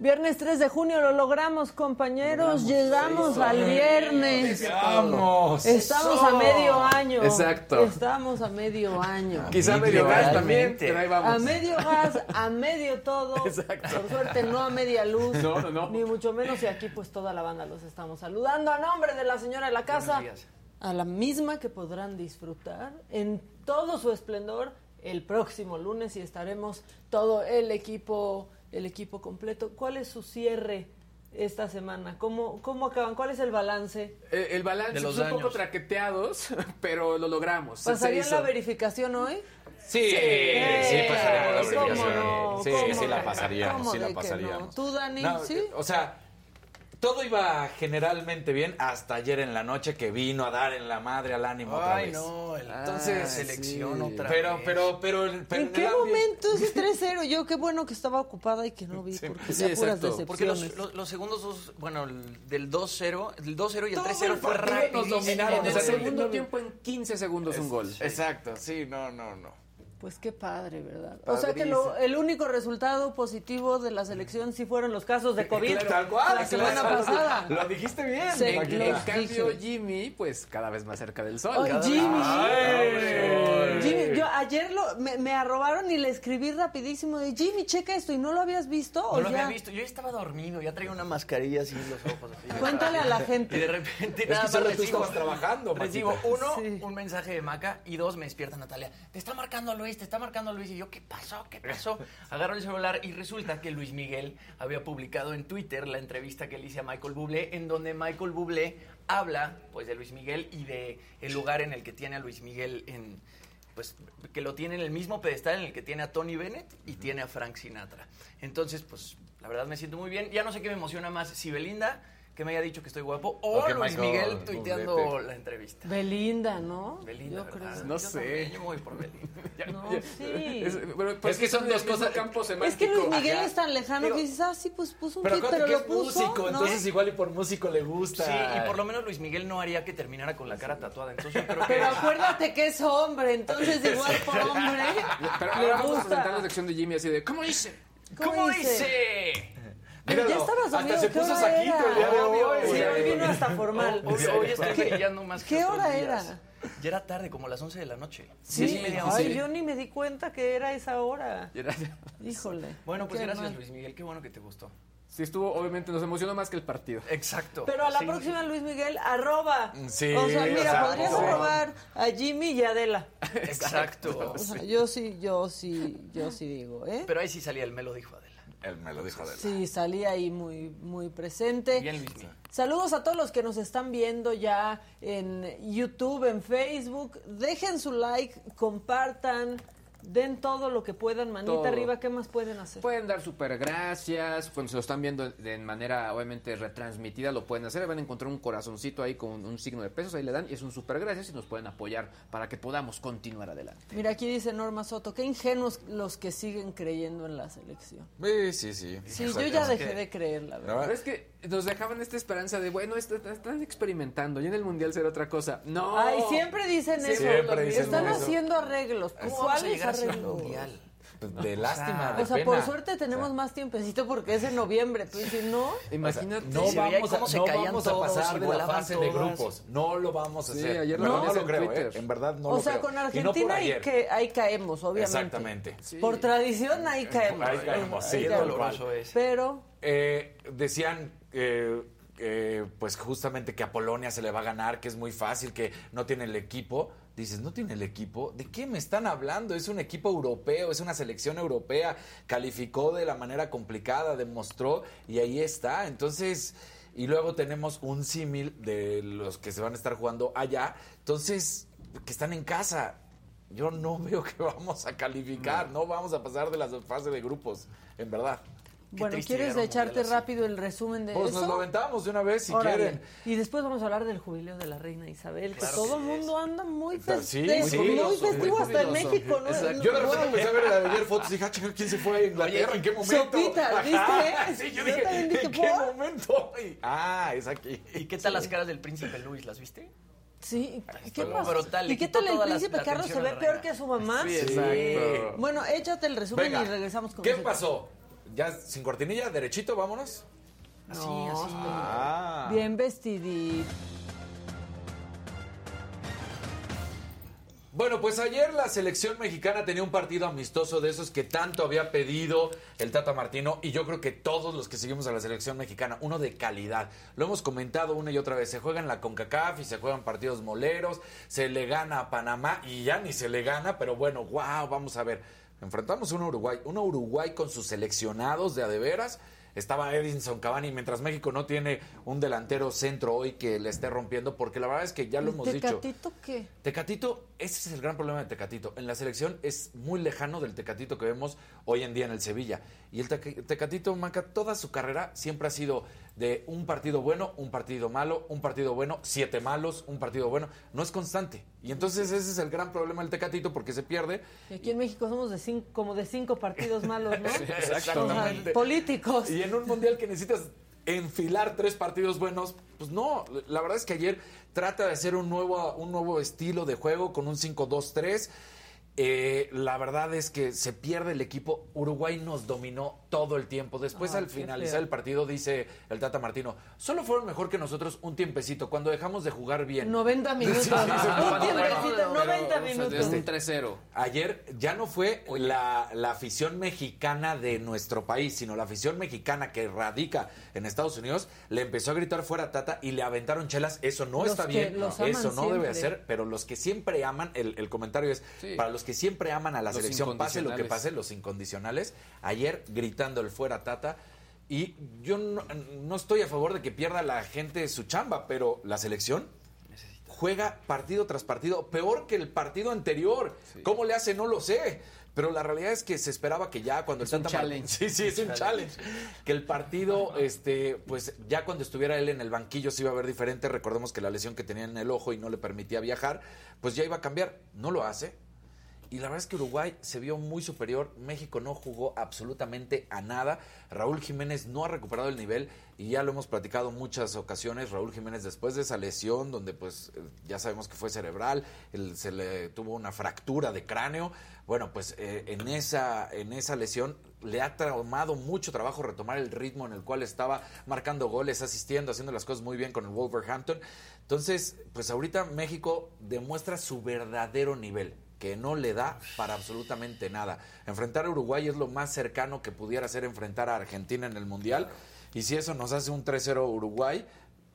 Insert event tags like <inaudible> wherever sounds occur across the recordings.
Viernes 3 de junio lo logramos, compañeros. Llegamos al viernes. Estamos. Estamos a medio año. Exacto. Estamos a medio año. Quizá medio gas también, pero ahí vamos. A medio gas, a medio todo. <laughs> Exacto. Por suerte, no a media luz. No, no, no. Ni mucho menos. Y aquí, pues toda la banda los estamos saludando. A nombre de la señora de la casa. A la misma que podrán disfrutar en todo su esplendor el próximo lunes y estaremos todo el equipo, el equipo completo. ¿Cuál es su cierre esta semana? ¿Cómo, cómo acaban? ¿Cuál es el balance? Eh, el balance De los pues, un poco traqueteados, <laughs> pero lo logramos. Se ¿Pasarían hizo. la verificación hoy? Sí, sí, Eh, pasaremos la ¿cómo verificación. no? Sí, ¿Cómo sí la pasaríamos, ¿Cómo sí la pasaríamos. no? ¿Tú, Dani? No, ¿Sí? O sea, todo iba generalmente bien hasta ayer en la noche que vino a dar en la madre al ánimo otra Ay, vez. no, el- Entonces, selección sí. otra Pero, vez. pero, pero, el- pero ¿En en qué el momento es <laughs> 3-0? Yo qué bueno que estaba ocupada y que no vi, porque sí, puras exacto. Porque los, los- los segundos dos, bueno, el- del 2-0, el 2-0 y el Todo 3-0 el fue partido rápido. nos dominaron, En el o sea, segundo no- tiempo, en 15 segundos, un gol. Exacto, sí, no, no, no. Pues qué padre, ¿verdad? O sea que lo- el único resultado positivo de la selección sí fueron los casos de <laughs> COVID. Tal cual, la semana claro. pasada. <laughs> Lo dijiste bien. Sí, En, cambio. Jimmy, pues cada vez más cerca del sol. Jimmy. Ay. Jimmy, yo ayer lo, me, me arrobaron y le escribí rapidísimo de Jimmy, checa esto y no lo habías visto o No lo ya? había visto, yo ya estaba dormido, ya traía una mascarilla así en los ojos. así. Cuéntale a la Y de gente. repente Es nada que más solo tú recibo, estabas trabajando, recibo Maquita. uno, Sí. un mensaje de Maca y dos, me despierta Natalia. Te está marcando Luis, te está marcando Luis. Y yo, ¿qué pasó? ¿Qué pasó? Agarro el celular y resulta que Luis Miguel había publicado en Twitter la entrevista que le hice a Michael Bublé, en donde Michael Bublé habla pues de Luis Miguel y de el lugar en el que tiene a Luis Miguel en pues que lo tiene en el mismo pedestal en el que tiene a Tony Bennett y tiene a Frank Sinatra. Entonces, pues la verdad me siento muy bien. Ya no sé qué me emociona más, si Belinda que me haya dicho que estoy guapo o Luis Michael Miguel tuiteando te- la entrevista. Belinda, ¿no? Belinda, Yo ¿verdad? creo. No Yo sé. también, yo me voy por Belinda. <laughs> No, sí. Es, pero, pues, Es que son dos cosas- campo Es que semántico. Luis Miguel Ajá. es tan lejano que dices, ah, sí, pues puso un Pero pero que lo es puso. músico, ¿no? entonces igual y por músico le gusta. Sí, y por lo menos Luis Miguel no haría que terminara con la cara tatuada. Entonces yo creo <laughs> que... Pero <laughs> acuérdate que es hombre, entonces igual por hombre Pero le ahora vamos a presentar la sección de Jimmy así de, ¿cómo hice? ¿Cómo dice? dice? Pero ya Míralo, estabas hasta dormido, se ¿qué puso hora saquito era? el día de Obvio, hoy. Sí, hoy vino hasta formal. Hoy, hoy estoy brillando más que ¿Qué hora días. era? Ya era tarde, como las 11 de la noche. Sí, Diez y media, ay, yo ni me di cuenta que era esa hora. Híjole. Bueno, pues gracias mal. Luis Miguel, qué bueno que te gustó. Sí, estuvo, obviamente, nos emocionó más que el partido. Exacto. Pero a la Sí. próxima, Luis Miguel, arroba. Sí, o sea, mira, exacto. podrías arrobar a Jimmy y a Adela. Exacto. O sea, yo sí, yo sí, yo sí digo, ¿eh? Pero ahí sí salía el me lo dijo. Él me lo dijo de él. Sí, salí ahí muy, muy presente. Bien, Luis. Saludos a todos los que nos están viendo ya en YouTube, en Facebook. Dejen su like, compartan, den todo lo que puedan, manita Todo. arriba. ¿Qué más pueden hacer? Pueden dar super gracias. Cuando se lo están viendo de manera, obviamente, retransmitida, lo pueden hacer. Van a encontrar un corazoncito ahí con un signo de pesos. Ahí le dan y es un super gracias y nos pueden apoyar para que podamos continuar adelante. Mira, aquí dice Norma Soto, qué ingenuos los que siguen creyendo en la selección. Sí, sí, sí. Sí, yo ya dejé que- de creer, la verdad. Pero es que nos dejaban esta esperanza de, bueno, est- están experimentando y en el mundial será otra cosa. No. Ay, siempre dicen eso. Siempre dicen Están eso. haciendo arreglos. ¿Cómo vamos a ¿Cuáles arreglos? mundial? Pues De lástima, de O sea, pena. por suerte tenemos más tiempecito porque es en noviembre. Tú dices, no. Imagínate. No Se vamos, a, se no vamos a pasar de la fase de todas. grupos. No lo vamos a Sí, hacer. ayer lo no, no lo creo. ¿eh? En verdad no o lo sea, creo. con Y no por Argentina ahí, ayer. que, ahí caemos, obviamente. Exactamente. Por tradición ahí caemos. Ahí caemos, Ahí sí, tal caemos. cual. doloroso es. Pero, Eh, decían eh, eh, pues justamente que a Polonia se le va a ganar, que es muy fácil, que no tiene el equipo. Dices, ¿no tiene el equipo? ¿De qué me están hablando? Es un equipo europeo, es una selección europea, calificó de la manera complicada, demostró y ahí está. Entonces, y luego tenemos un símil de los que se van a estar jugando allá. Entonces, que están en casa. Yo no <laughs> veo que vamos a calificar, no, vamos a pasar de la fase de grupos, en verdad. Qué bueno, ¿quieres echarte rápido el resumen de Pues eso? nos lo aventamos de una vez si Órale. quieren. Y después vamos a hablar del jubileo de la reina Isabel, que todo el mundo anda muy Está- sí, festejo, muy festivo muy hasta en. México, ¿no? Exacto. Yo de repente empecé a ver ayer fotos y dije, ah, ¿quién se fue a Inglaterra? ¿En qué momento? Ajá, ¿viste? <laughs> Sí, yo dije, ¿en qué ¿por? momento? Y- ah, es aquí. ¿Y qué tal las caras del príncipe Luis? ¿Las viste? Sí, ¿qué Estuvo pasa? brutal, ¿Y qué tal el la- príncipe la Carlos se ve peor que su mamá? Sí, exacto. Bueno, échate el resumen Venga, y regresamos con ¿Qué pasó? Ya sin cortinilla, derechito, vámonos. Así, No, así. Ah. Bien vestidito. Bueno, pues ayer la selección mexicana tenía un partido amistoso de esos que tanto había pedido el Tata Martino y yo creo que todos los que seguimos a la selección mexicana, uno de calidad. Lo hemos comentado una y otra vez, se juega en la CONCACAF y se juegan partidos moleros, se le gana a Panamá y ya ni se le gana, pero bueno, wow, vamos a ver. Enfrentamos a un Uruguay, un Uruguay con sus seleccionados de a de veras. Estaba Edinson Cavani, mientras México no tiene un delantero centro hoy que le esté rompiendo, porque la verdad es que ya lo hemos dicho. ¿Tecatito qué? Tecatito, ese es el gran problema de Tecatito. En la selección es muy lejano del Tecatito que vemos hoy en día en el Sevilla. Y el Teca- Tecatito, Manca, toda su carrera siempre ha sido de un partido bueno, un partido malo, un partido bueno, siete malos, un partido bueno. No es constante. Y entonces ese es el gran problema del Tecatito porque se pierde. Y aquí en México somos de cinco, como de cinco partidos malos, ¿no? <laughs> exactamente. O sea, políticos. Y en un mundial que necesitas enfilar tres partidos buenos, pues no, la verdad es que ayer trata de hacer un nuevo, un nuevo estilo de juego con un 5-2-3. Eh, la verdad es que se pierde el equipo. Uruguay nos dominó todo el tiempo. Después, Ay, al finalizar feo. el partido, dice el Tata Martino: solo fueron mejor que nosotros un tiempecito. Cuando dejamos de jugar bien. 90 <laughs> minutos. Sí, sí, sí, Un tiempecito, Pero, 90 o sea, minutos. Es un 3-0. Ayer ya no fue la, la afición mexicana de nuestro país, sino la afición mexicana que radica en Estados Unidos, le empezó a gritar fuera Tata y le aventaron chelas. Eso no Los está que bien, los aman eso no debe hacer, pero los que siempre aman, el, el comentario es, Sí. para los que siempre aman a la Los selección, pase lo que pase, los incondicionales, ayer gritando el fuera Tata. Y yo no, no estoy a favor de que pierda la gente su chamba, pero la selección juega partido tras partido, peor que el partido anterior. ¿Cómo le hace? No lo sé. Pero la realidad es que se esperaba que ya cuando Es el un Tata Mar- challenge. Sí, sí, es un challenge. Que el partido, este, pues ya cuando estuviera él en el banquillo se iba a ver diferente. Recordemos que la lesión que tenía en el ojo y no le permitía viajar, pues ya iba a cambiar. No lo hace. Y la verdad es que Uruguay se vio muy superior. México no jugó absolutamente a nada. Raúl Jiménez no ha recuperado el nivel y ya lo hemos platicado muchas ocasiones. Raúl Jiménez después de esa lesión, donde pues ya sabemos que fue cerebral, se le tuvo una fractura de cráneo. Bueno, pues eh, en, esa, en esa lesión le ha tomado mucho trabajo retomar el ritmo en el cual estaba marcando goles, asistiendo, haciendo las cosas muy bien con el Wolverhampton. Entonces, pues ahorita México demuestra su verdadero nivel que no le da para absolutamente nada. Enfrentar a Uruguay es lo más cercano que pudiera ser enfrentar a Argentina en el Mundial. Y si eso nos hace un 3-0 Uruguay,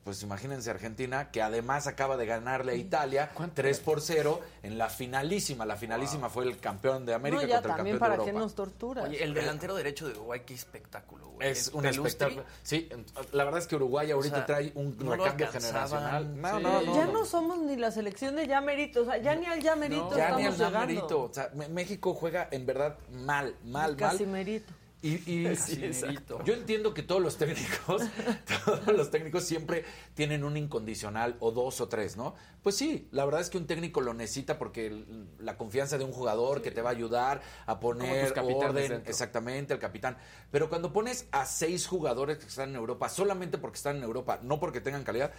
pues imagínense Argentina, que además acaba de ganarle a Italia 3 por 0 en la finalísima. La finalísima fue el campeón de América No, ya contra el campeón para de qué Europa. nos torturas. Oye, el delantero derecho de Uruguay, qué espectáculo, güey. Es un Pelustri, espectáculo. Sí, la verdad es que Uruguay ahorita O sea, trae un no recambio generacional. No, Sí. no, no. ya no. no somos ni la selección de Yamerito, o sea, ya ni al Yamerito No. Ya estamos ni al llegando. Namerito. O sea, México juega en verdad mal, mal, mal. Casimerito. Y, y- <laughs> Sí, exacto. yo entiendo que todos los técnicos, <laughs> todos los técnicos siempre tienen un incondicional o dos o tres, ¿no? Pues sí, la verdad es que un técnico lo necesita porque el- la confianza de un jugador que te va a ayudar a poner orden, exactamente, el capitán. Pero cuando pones a seis jugadores que están en Europa, solamente porque están en Europa, no porque tengan calidad,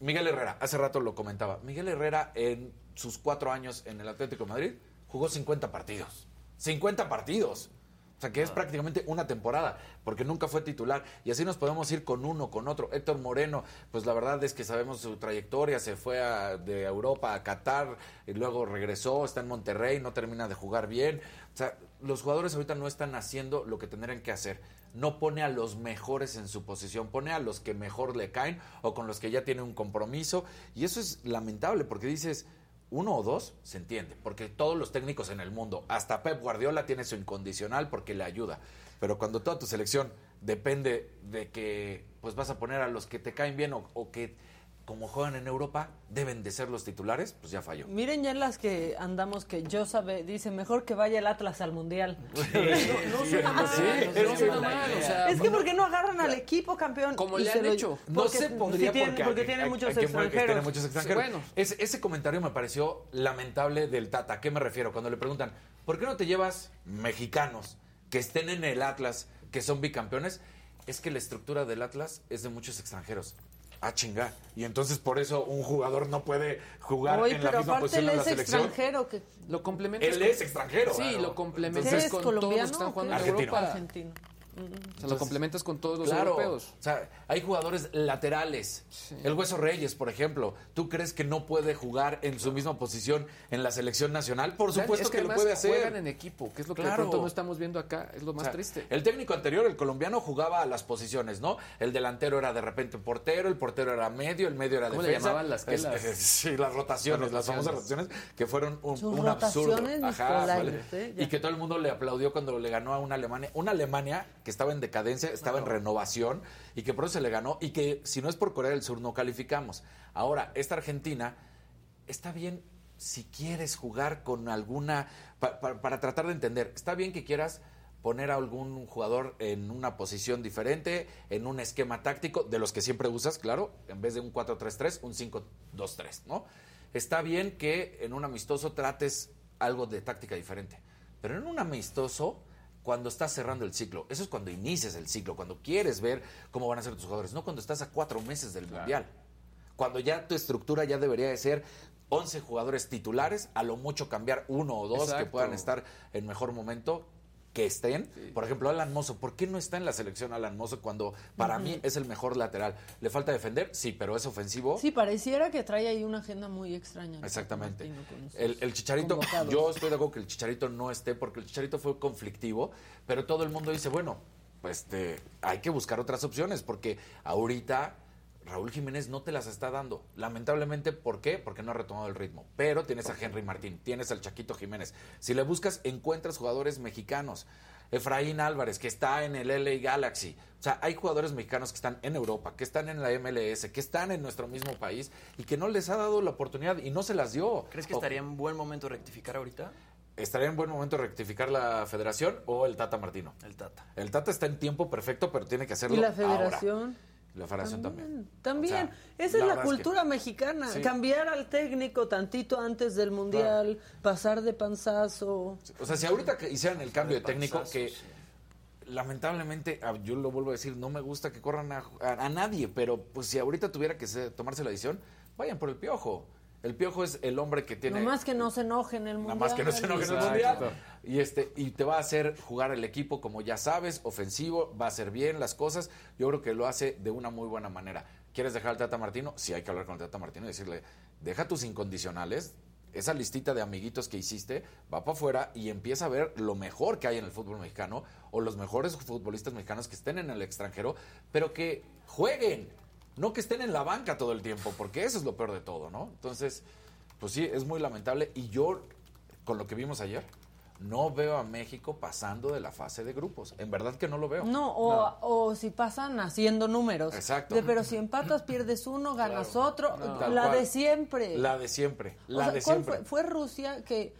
Miguel Herrera, hace rato lo comentaba, Miguel Herrera en sus cuatro años en el Atlético de Madrid jugó 50 partidos. 50 partidos. O sea, que es prácticamente una temporada, porque nunca fue titular. Y así nos podemos ir con uno, con otro. Héctor Moreno, pues la verdad es que sabemos su trayectoria, se fue a- de Europa a Qatar, y luego regresó, está en Monterrey, no termina de jugar bien. O sea, los jugadores ahorita no están haciendo lo que tendrían que hacer. No pone a los mejores en su posición, pone a los que mejor le caen o con los que ya tiene un compromiso. Y eso es lamentable, porque dices, uno o dos se entiende, porque todos los técnicos en el mundo, hasta Pep Guardiola tiene su incondicional porque le ayuda. Pero cuando toda tu selección depende de que pues vas a poner a los que te caen bien o, o que como juegan en Europa deben de ser los titulares, pues ya falló. Miren ya en las que andamos que yo sabe, dice mejor que vaya el Atlas al Mundial. <laughs> Es que- mal, o sea, es que ¿por qué no agarran al equipo campeón? Como le han lo- hecho. No Porque- se podría tienen- porque, porque tiene hay- muchos hay extranjeros. tiene muchos extranjeros. Sí, bueno. Ese, ese comentario me pareció lamentable del Tata. ¿A qué me refiero? Cuando le preguntan, ¿por qué no te llevas mexicanos que estén en el Atlas, que son bicampeones? Es que la estructura del Atlas es de muchos extranjeros. Ah, chinga. Y entonces por eso un jugador no puede jugar Oye, en la pero misma aparte posición él en la es selección. extranjero. Que, Lo complementas Él con- es extranjero. Sí, claro. lo complementas ¿Qué es con todos los que colombiano están o jugando en Argentino. O sea, lo complementas con todos los Claro, europeos. o sea, hay jugadores laterales. El Hueso Reyes, por ejemplo. ¿Tú crees que no puede jugar en su misma posición en la selección nacional? Por supuesto Es que, lo puede hacer. Juegan en equipo, que es lo que de Claro. pronto no estamos viendo acá. Es lo más O sea, triste. El técnico anterior, el colombiano, jugaba a las posiciones, ¿no? El delantero era de repente portero, el portero era medio, el medio era ¿Cómo le defensa. llamaban las que las- <laughs> sí, las rotaciones, las, Las famosas rotaciones. que fueron un, Sus un absurdo. rotaciones, Ajá, ¿vale? Y que todo el mundo le aplaudió cuando le ganó a una Alemania. Una Alemania que estaba en decadencia, estaba en renovación y que por eso se le ganó y que si no es por Corea del Sur no calificamos. Ahora, esta Argentina está bien si quieres jugar con alguna, pa- pa- para tratar de entender, está bien que quieras poner a algún jugador en una posición diferente, en un esquema táctico, de los que siempre usas, claro, en vez de un 4-3-3, un 5-2-3, ¿no? Está bien que en un amistoso trates algo de táctica diferente, pero en un amistoso, cuando estás cerrando el ciclo, eso es cuando inicias el ciclo, cuando quieres ver cómo van a ser tus jugadores, no cuando estás a cuatro meses del Mundial. Cuando ya tu estructura ya debería de ser 11 jugadores titulares, a lo mucho cambiar uno o dos que puedan estar en mejor momento que estén. Por ejemplo, Alan Mozo, ¿por qué no está en la selección Alan Mozo cuando para mí es el mejor lateral? ¿Le falta defender? Sí, pero es ofensivo. Sí, pareciera que trae ahí una agenda muy extraña. Exactamente. El, el Chicharito, convocados. yo estoy de acuerdo que el Chicharito no esté porque el Chicharito fue conflictivo, pero todo el mundo dice, bueno, pues este, hay que buscar otras opciones porque ahorita Raúl Jiménez no te las está dando. Lamentablemente, ¿por qué? Porque no ha retomado el ritmo. Pero tienes a Henry Martín, tienes al Chaquito Jiménez. Si le buscas, encuentras jugadores mexicanos. Efraín Álvarez, que está en el LA Galaxy. O sea, hay jugadores mexicanos que están en Europa, que están en la MLS, que están en nuestro mismo país y que no les ha dado la oportunidad y no se las dio. ¿Crees que O- estaría en buen momento rectificar ahorita? ¿Estaría en buen momento rectificar la federación o el Tata Martino? El Tata. El Tata está en tiempo perfecto, pero tiene que hacerlo ¿Y la ahora. La federación también. También. O sea, Esa es la que- cultura mexicana. Sí. Cambiar al técnico tantito antes del mundial, pasar de panzazo. O sea, si ahorita que hicieran el cambio de De técnico, panzazo, que sí. lamentablemente, ah, yo lo vuelvo a decir, no me gusta que corran a, a- a nadie, pero pues si ahorita tuviera que se- tomarse la decisión, vayan por el piojo. El piojo es el hombre que tiene. Nomás que no se enojen el Nada mundial. más que no se enojen en el mundial. Y, este, y te va a hacer jugar el equipo como ya sabes, ofensivo, va a hacer bien las cosas. Yo creo que lo hace de una muy buena manera. ¿Quieres dejar al Tata Martino? Sí, hay que hablar con el Tata Martino y decirle, deja tus incondicionales, esa listita de amiguitos que hiciste, va para afuera y empieza a ver lo mejor que hay en el fútbol mexicano o los mejores futbolistas mexicanos que estén en el extranjero, pero que jueguen, no que estén en la banca todo el tiempo, porque eso es lo peor de todo, ¿no? Entonces, pues sí, es muy lamentable y yo, con lo que vimos ayer, no veo a México pasando de la fase de grupos. En verdad que no lo veo. No, o, o si pasan haciendo números. Exacto. De, pero si empatas, pierdes uno, ganas otro. La cual. de siempre. La de siempre. O La sea, de ¿cuál siempre. Fue, fue Rusia que,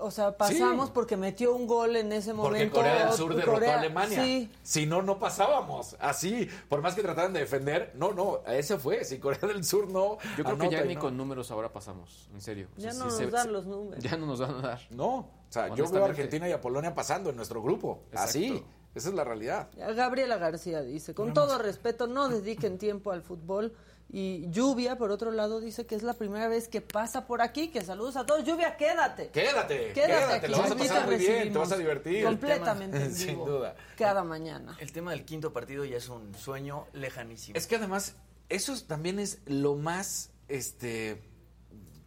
o sea, pasamos Sí. porque metió un gol en ese Porque momento. Corea del Sur derrotó Corea- a Alemania. Sí. Si no, no pasábamos. Así, por más que trataran de defender, no, no, ese fue. Si Corea del Sur no. Yo creo que ya ni no. con números ahora pasamos, en serio. O Ya sea, no nos se- dan los números. Ya no nos van a dar. No, o sea, yo veo a. Argentina y a Polonia pasando en nuestro grupo. Así, esa es la realidad. Gabriela García dice, con todo respeto, no dediquen tiempo al fútbol. Y Lluvia, por otro lado, dice que es la primera vez que pasa por aquí, que saludos a todos. Lluvia, quédate. Quédate, Quédate, quédate, lo vas a pasar muy bien, te vas a divertir. Completamente en <laughs> Sin vivo, duda. Cada mañana. El tema del quinto partido ya es un sueño lejanísimo. Es que además, eso es- también es lo más, este,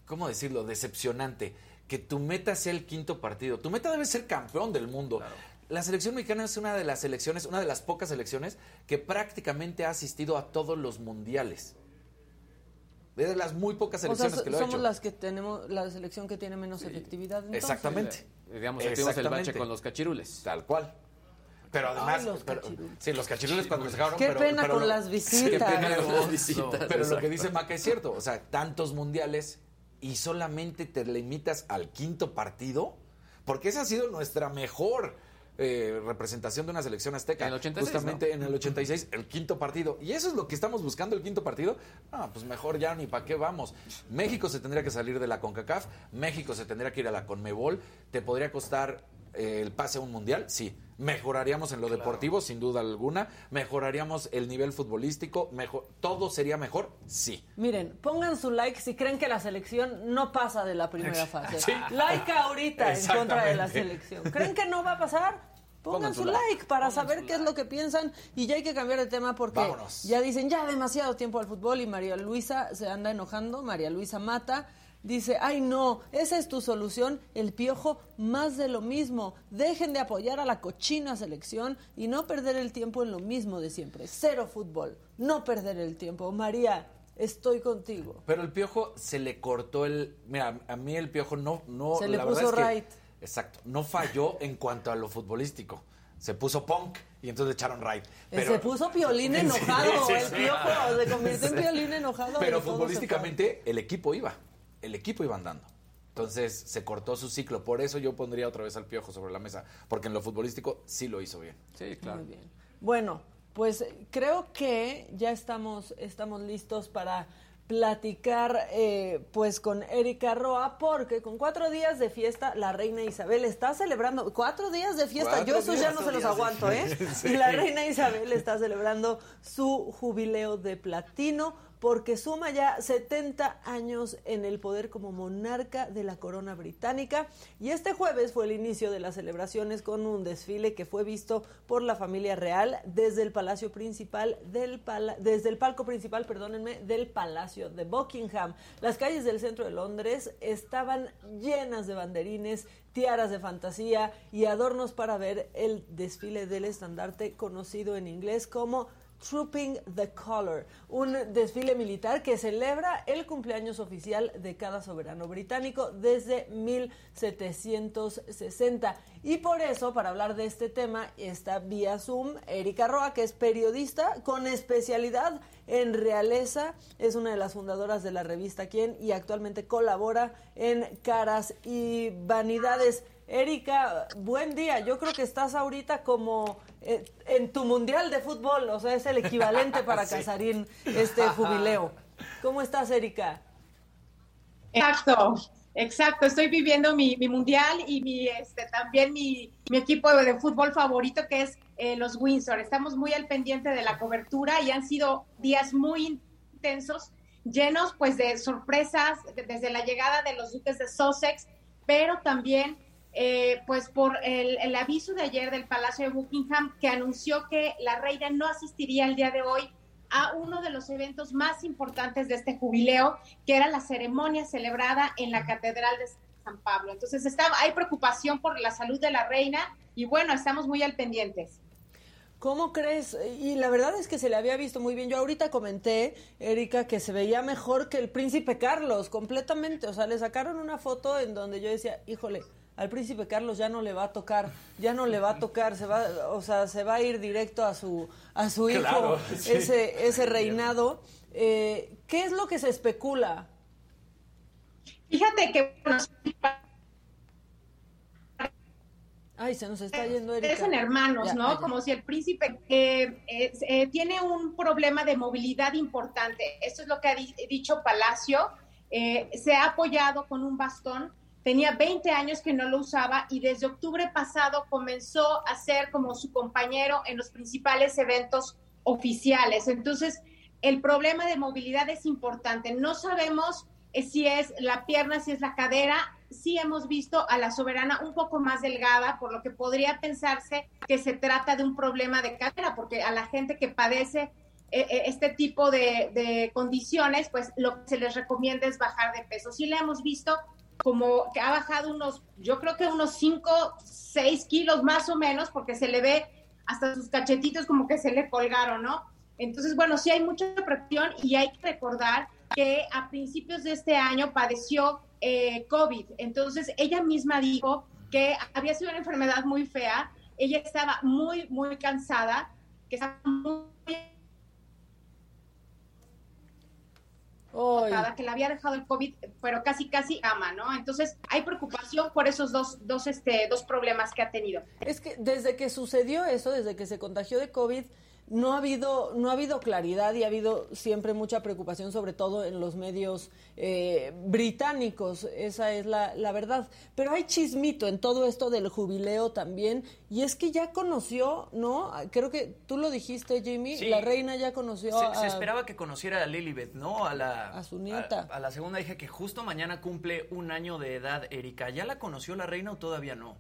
¿cómo decirlo? Decepcionante. Que tu meta sea el quinto partido. Tu meta debe ser campeón del mundo. La selección mexicana es una de las selecciones, una de las pocas selecciones que prácticamente ha asistido a todos los mundiales. Es de las muy pocas O sea, selecciones que lo ha somos hecho. las que tenemos, la selección que tiene menos efectividad. entonces. Exactamente. Digamos, tuvimos el bache Exactamente. con los cachirules. Tal cual. Pero además, Ay, los pero- cachirules. sí, los cachirules cuando nos dejaron. Qué pero- pena pero con las Sí, visitas. qué pena con las visitas, Pero lo que dice Maca es cierto. O sea, tantos mundiales y solamente te limitas al quinto partido, porque esa ha sido nuestra mejor eh, representación de una selección azteca. En el 86, Justamente en el 86, el quinto partido. Y eso es lo que estamos buscando, el quinto partido. Ah, pues mejor ya ni para qué vamos. México se tendría que salir de la CONCACAF, México se tendría que ir a la CONMEBOL. ¿Te podría costar eh, el pase a un mundial? Sí. Mejoraríamos en lo deportivo, sin duda alguna. Mejoraríamos el nivel futbolístico. Mejor, ¿Todo sería mejor? Sí. Miren, pongan su like si creen que la selección no pasa de la primera <laughs> fase. Sí. Like ahorita en contra de la selección. ¿Creen que no va a pasar? Pongan, su, like, para saber qué es lo que piensan y ya hay que cambiar de tema porque Vámonos. ya dicen ya demasiado tiempo al fútbol y María Luisa se anda enojando, María Luisa Mata dice, ay no, esa es tu solución, el piojo, más de lo mismo, dejen de apoyar a la cochina selección y no perder el tiempo en lo mismo de siempre, cero fútbol, no perder el tiempo. María, estoy contigo. Pero el piojo se le cortó el. Mira, a mí el piojo no. no Se le la puso verdad es que- right. Exacto. No falló en cuanto a lo futbolístico. Se puso punk y entonces le echaron right. Eh, se puso piolín <laughs> enojado, Sí, sí, el sí. piojo se convirtió en piolín enojado. Pero futbolísticamente el equipo iba. El equipo iba andando. Entonces se cortó su ciclo. Por eso yo pondría otra vez al piojo sobre la mesa. Porque en lo futbolístico sí lo hizo bien. Sí, claro. Muy bien. Bueno, pues creo que ya estamos, estamos listos para platicar eh, pues con Erika Roa porque con cuatro días de fiesta la reina Isabel está celebrando cuatro días de fiesta yo esos ya no se los aguanto eh y <laughs> la reina Isabel está celebrando su jubileo de platino porque suma ya 70 años en el poder como monarca de la corona británica y este jueves fue el inicio de las celebraciones con un desfile que fue visto por la familia real desde el palacio principal del pala- desde el palco principal, perdónenme, del palacio de Buckingham. Las calles del centro de Londres estaban llenas de banderines, tiaras de fantasía y adornos para ver el desfile del estandarte conocido en inglés como Trooping the Color, un desfile militar que celebra el cumpleaños oficial de cada soberano británico desde 1760. Y por eso, para hablar de este tema, está vía Zoom Erika Roa, que es periodista con especialidad en realeza, es una de las fundadoras de la revista Quién y actualmente colabora en Caras y Vanidades. Erika, buen día. Yo creo que estás ahorita como eh, en tu mundial de fútbol, o sea, es el equivalente para <laughs> Casarín este jubileo. ¿Cómo estás, Erika? Exacto, exacto. Estoy viviendo mi, mi mundial y mi, este, también mi, mi equipo de fútbol favorito, que es eh, los Windsor. Estamos muy al pendiente de la cobertura y han sido días muy intensos, llenos pues de sorpresas de- desde la llegada de los Duques de Sussex, pero también eh, pues por el, el aviso de ayer del Palacio de Buckingham que anunció que la reina no asistiría el día de hoy a uno de los eventos más importantes de este jubileo, que era la ceremonia celebrada en la Catedral de San Pablo. Entonces está, hay preocupación por la salud de la reina y bueno, estamos muy al pendientes. ¿Cómo crees? Y la verdad es que se le había visto muy bien. Yo ahorita comenté, Erika, que se veía mejor que el príncipe Carlos, completamente. O sea, le sacaron una foto en donde yo decía, híjole, al príncipe Carlos ya no le va a tocar, ya no le va a tocar, se va, o sea, se va a ir directo a su, a su hijo, Claro, <laughs> sí. ese, ese reinado. Eh, ¿Qué es lo que se especula? Fíjate que bueno, Ay, se nos está yendo Erika. parecen hermanos, Ya, ¿no? ya. Como si el príncipe eh, eh, eh, tiene un problema de movilidad importante. Esto es lo que ha di- dicho Palacio. Eh, se ha apoyado con un bastón. Tenía 20 años que no lo usaba y desde octubre pasado comenzó a ser como su compañero en los principales eventos oficiales. Entonces, el problema de movilidad es importante. No sabemos eh, si es la pierna, si es la cadera. Sí hemos visto a la soberana un poco más delgada, por lo que podría pensarse que se trata de un problema de cadera, porque a la gente que padece eh, eh, este tipo de, condiciones, pues lo que se les recomienda es bajar de peso. Sí la hemos visto como que ha bajado unos, yo creo que unos 5, 6 kilos más o menos, porque se le ve hasta sus cachetitos como que se le colgaron, ¿no? Entonces, bueno, sí hay mucha presión y hay que recordar que a principios de este año padeció eh, COVID. Entonces, ella misma dijo que había sido una enfermedad muy fea, ella estaba muy, muy cansada, que estaba muy Que le había dejado el COVID, pero casi, casi ama, ¿no? Entonces, hay preocupación por esos dos, dos, este, dos problemas que ha tenido. Es que desde que sucedió eso, desde que se contagió de COVID, no ha habido, no ha habido claridad y ha habido siempre mucha preocupación, sobre todo en los medios eh, británicos. Esa es la, la verdad. Pero hay chismito en todo esto del jubileo también. Y es que ya conoció, ¿no? Creo que tú lo dijiste, Jimmy. Sí. La reina ya conoció Se, a. se esperaba que conociera a Lilibet, ¿no? A la, A su nieta. A, a la segunda hija que justo mañana cumple un año de edad, Erika. ¿Ya la conoció la reina o todavía no?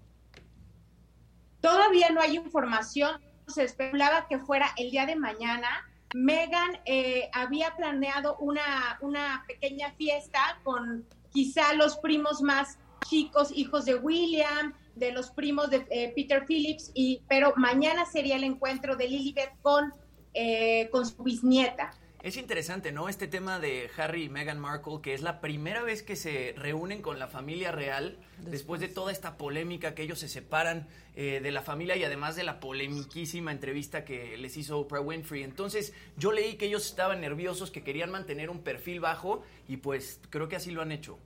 Todavía no hay información, se especulaba que fuera el día de mañana. Megan eh, había planeado una, una pequeña fiesta con quizá los primos más chicos, hijos de William, de los primos de eh, Peter Phillips, y, pero mañana sería el encuentro de Lilibet con, eh, con su bisnieta. Es interesante, ¿no? Este tema de Harry y Meghan Markle, que es la primera vez que se reúnen con la familia real, después, de toda esta polémica que ellos se separan eh, de la familia y además de la polemiquísima entrevista que les hizo Oprah Winfrey. Entonces, yo leí que ellos estaban nerviosos, que querían mantener un perfil bajo y pues creo que así lo han hecho.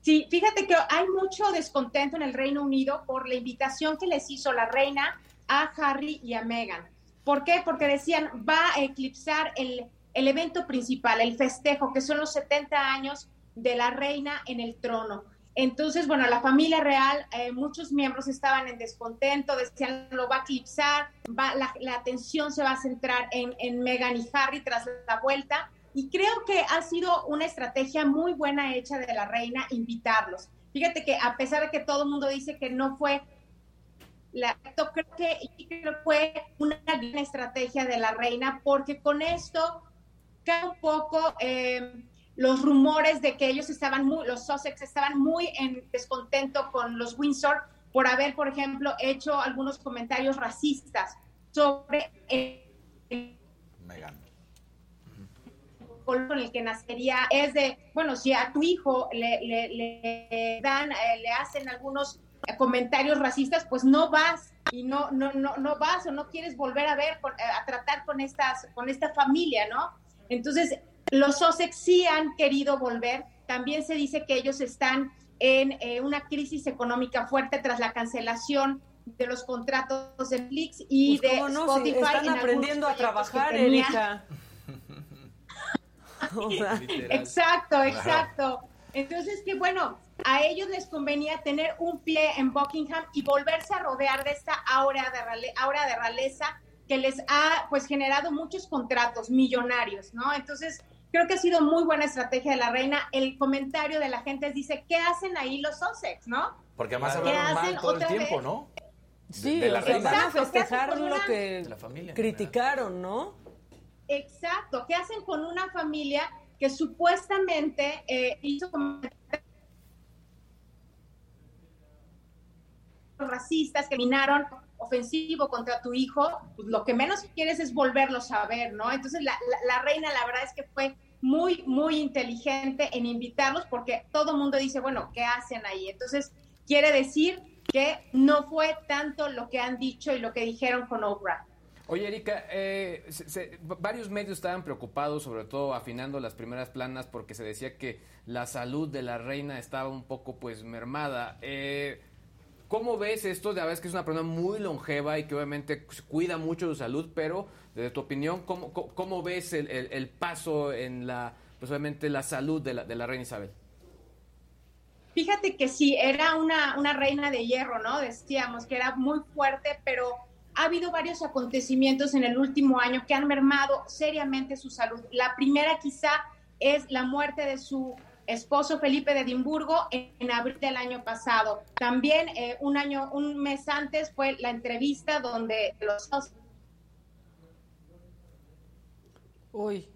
Sí, fíjate que hay mucho descontento en el Reino Unido por la invitación que les hizo la reina a Harry y a Meghan. ¿Por qué? Porque decían, va a eclipsar el, el evento principal, el festejo, que son los 70 años de la reina en el trono. Entonces, bueno, la familia real, eh, muchos miembros estaban en descontento, decían lo va a eclipsar, va, la, la, atención se va a centrar en, en Meghan y Harry tras la vuelta. Y creo que ha sido una estrategia muy buena hecha de la reina invitarlos. Fíjate que a pesar de que todo el mundo dice que no fue la, creo que, creo fue una gran estrategia de la reina porque con esto cae un poco eh, los rumores de que ellos estaban muy, los Sussex estaban muy en descontento con los Windsor por haber, por ejemplo, hecho algunos comentarios racistas sobre el, con el que nacería. Es de, bueno, si a tu hijo le, le, le dan, eh, le hacen algunos comentarios racistas, pues no vas y no, no, no, no vas o no quieres volver a ver, a tratar con, estas, con esta familia, ¿no? Entonces, los Sussex sí han querido volver. También se dice que ellos están en eh, una crisis económica fuerte tras la cancelación de los contratos de Netflix y pues de no, Spotify. Si están aprendiendo a trabajar, Erika. o <laughs> sea, <laughs> exacto, exacto. Entonces, que bueno, a ellos les convenía tener un pie en Buckingham y volverse a rodear de esta aura de, rale, aura de realeza que les ha pues generado muchos contratos millonarios, ¿no? Entonces, creo que ha sido muy buena estrategia de la reina. El comentario de la gente dice, ¿qué hacen ahí los Sussex, no? Porque además hablaron mal todo el tiempo, vez? ¿no? Sí, de, de la o sea, reina. van a festejar lo una... que familia, criticaron, ¿no? Exacto, ¿qué hacen con una familia que supuestamente eh, hizo racistas que minaron ofensivo contra tu hijo, pues lo que menos quieres es volverlo a ver, ¿no? Entonces la, la, reina la verdad es que fue muy, muy inteligente en invitarlos porque todo mundo dice, bueno, ¿qué hacen ahí? Entonces quiere decir que no fue tanto lo que han dicho y lo que dijeron con Oprah. Oye, Erika, eh, varios medios estaban preocupados, sobre todo afinando las primeras planas, porque se decía que la salud de la reina estaba un poco, pues, mermada. Eh, ¿Cómo ves esto? La verdad es que es una persona muy longeva y que obviamente cuida mucho su salud, pero desde tu opinión, ¿cómo, cómo, cómo ves el, el, el, paso en la, pues obviamente la salud de la, de la reina Isabel? Fíjate que sí, era una, una reina de hierro, ¿no? Decíamos que era muy fuerte, pero ha habido varios acontecimientos en el último año que han mermado seriamente su salud. La primera quizá es la muerte de su esposo Felipe de Edimburgo en, en abril del año pasado. También eh, un año, un mes antes fue la entrevista donde los dos Uy.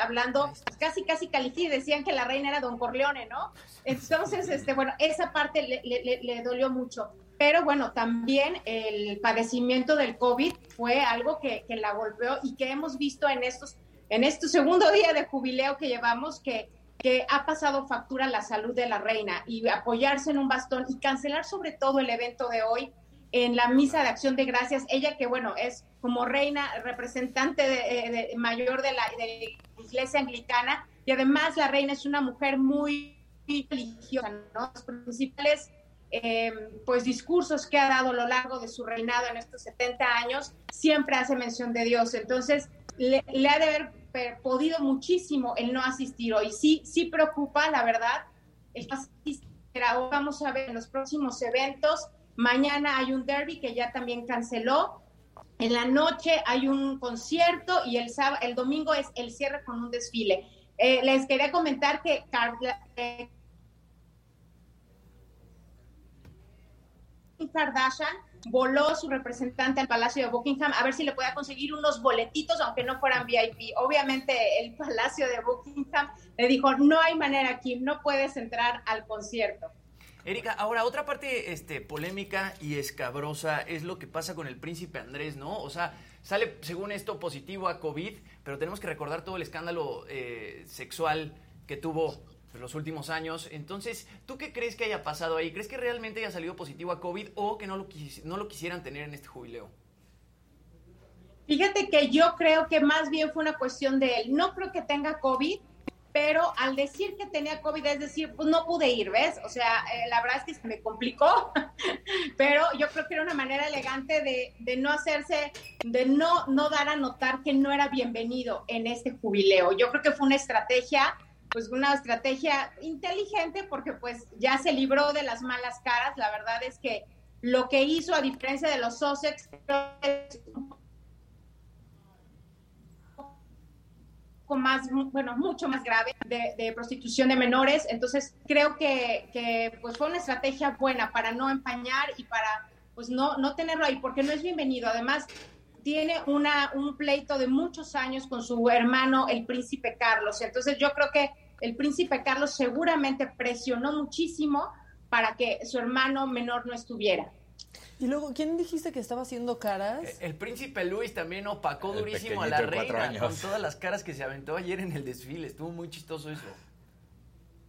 hablando casi casi calificados decían que la reina era Don Corleone, ¿no? Entonces, este, bueno, esa parte le, le, le dolió mucho. Pero bueno, también el padecimiento del COVID fue algo que, que, la golpeó y que hemos visto en estos, en este segundo día de jubileo que llevamos, que, que ha pasado factura la salud de la reina y apoyarse en un bastón y cancelar sobre todo el evento de hoy en la misa de acción de gracias. Ella que, bueno, es como reina representante de, mayor de la, iglesia anglicana y además la reina es una mujer muy religiosa, ¿no? Los principales eh, pues discursos que ha dado a lo largo de su reinado en estos 70 años, siempre hace mención de Dios. Entonces, le, ha de haber podido muchísimo el no asistir hoy. Sí, sí preocupa, la verdad, el no asistir. Vamos a ver en los próximos eventos. Mañana hay un derby que ya también canceló. En la noche hay un concierto y el, sábado, el domingo es el cierre con un desfile. Eh, les quería comentar que Carla, eh, Kardashian voló su representante al Palacio de Buckingham a ver si le podía conseguir unos boletitos, aunque no fueran VIP. Obviamente el Palacio de Buckingham le dijo, no hay manera, Kim, no puedes entrar al concierto. Erika, ahora otra parte este, polémica y escabrosa es lo que pasa con el príncipe Andrés, ¿no? O sea, sale según esto positivo a COVID, pero tenemos que recordar todo el escándalo eh, sexual que tuvo los últimos años. Entonces, ¿tú qué crees que haya pasado ahí? ¿Crees que realmente haya salido positivo a COVID o que no lo, no lo quisieran tener en este jubileo? Fíjate que yo creo que más bien fue una cuestión de él. No creo que tenga COVID, pero al decir que tenía COVID, es decir, pues no pude ir, ¿ves? O sea, eh, la verdad es que se me complicó, <laughs> pero yo creo que era una manera elegante de, de, no hacerse, de no, no dar a notar que no era bienvenido en este jubileo. Yo creo que fue una estrategia pues una estrategia inteligente porque pues ya se libró de las malas caras. La verdad es que lo que hizo, a diferencia de los Sussex, es más, bueno, mucho más grave de, prostitución de menores. Entonces creo que, que, pues fue una estrategia buena para no empañar y para pues no, no tenerlo ahí, porque no es bienvenido. Además, tiene una, un pleito de muchos años con su hermano, el príncipe Carlos. Entonces yo creo que el príncipe Carlos seguramente presionó muchísimo para que su hermano menor no estuviera. Y luego, ¿quién dijiste que estaba haciendo caras? Eh, el, príncipe Luis también opacó durísimo a la reina con todas las caras que se aventó ayer en el desfile. Estuvo muy chistoso eso.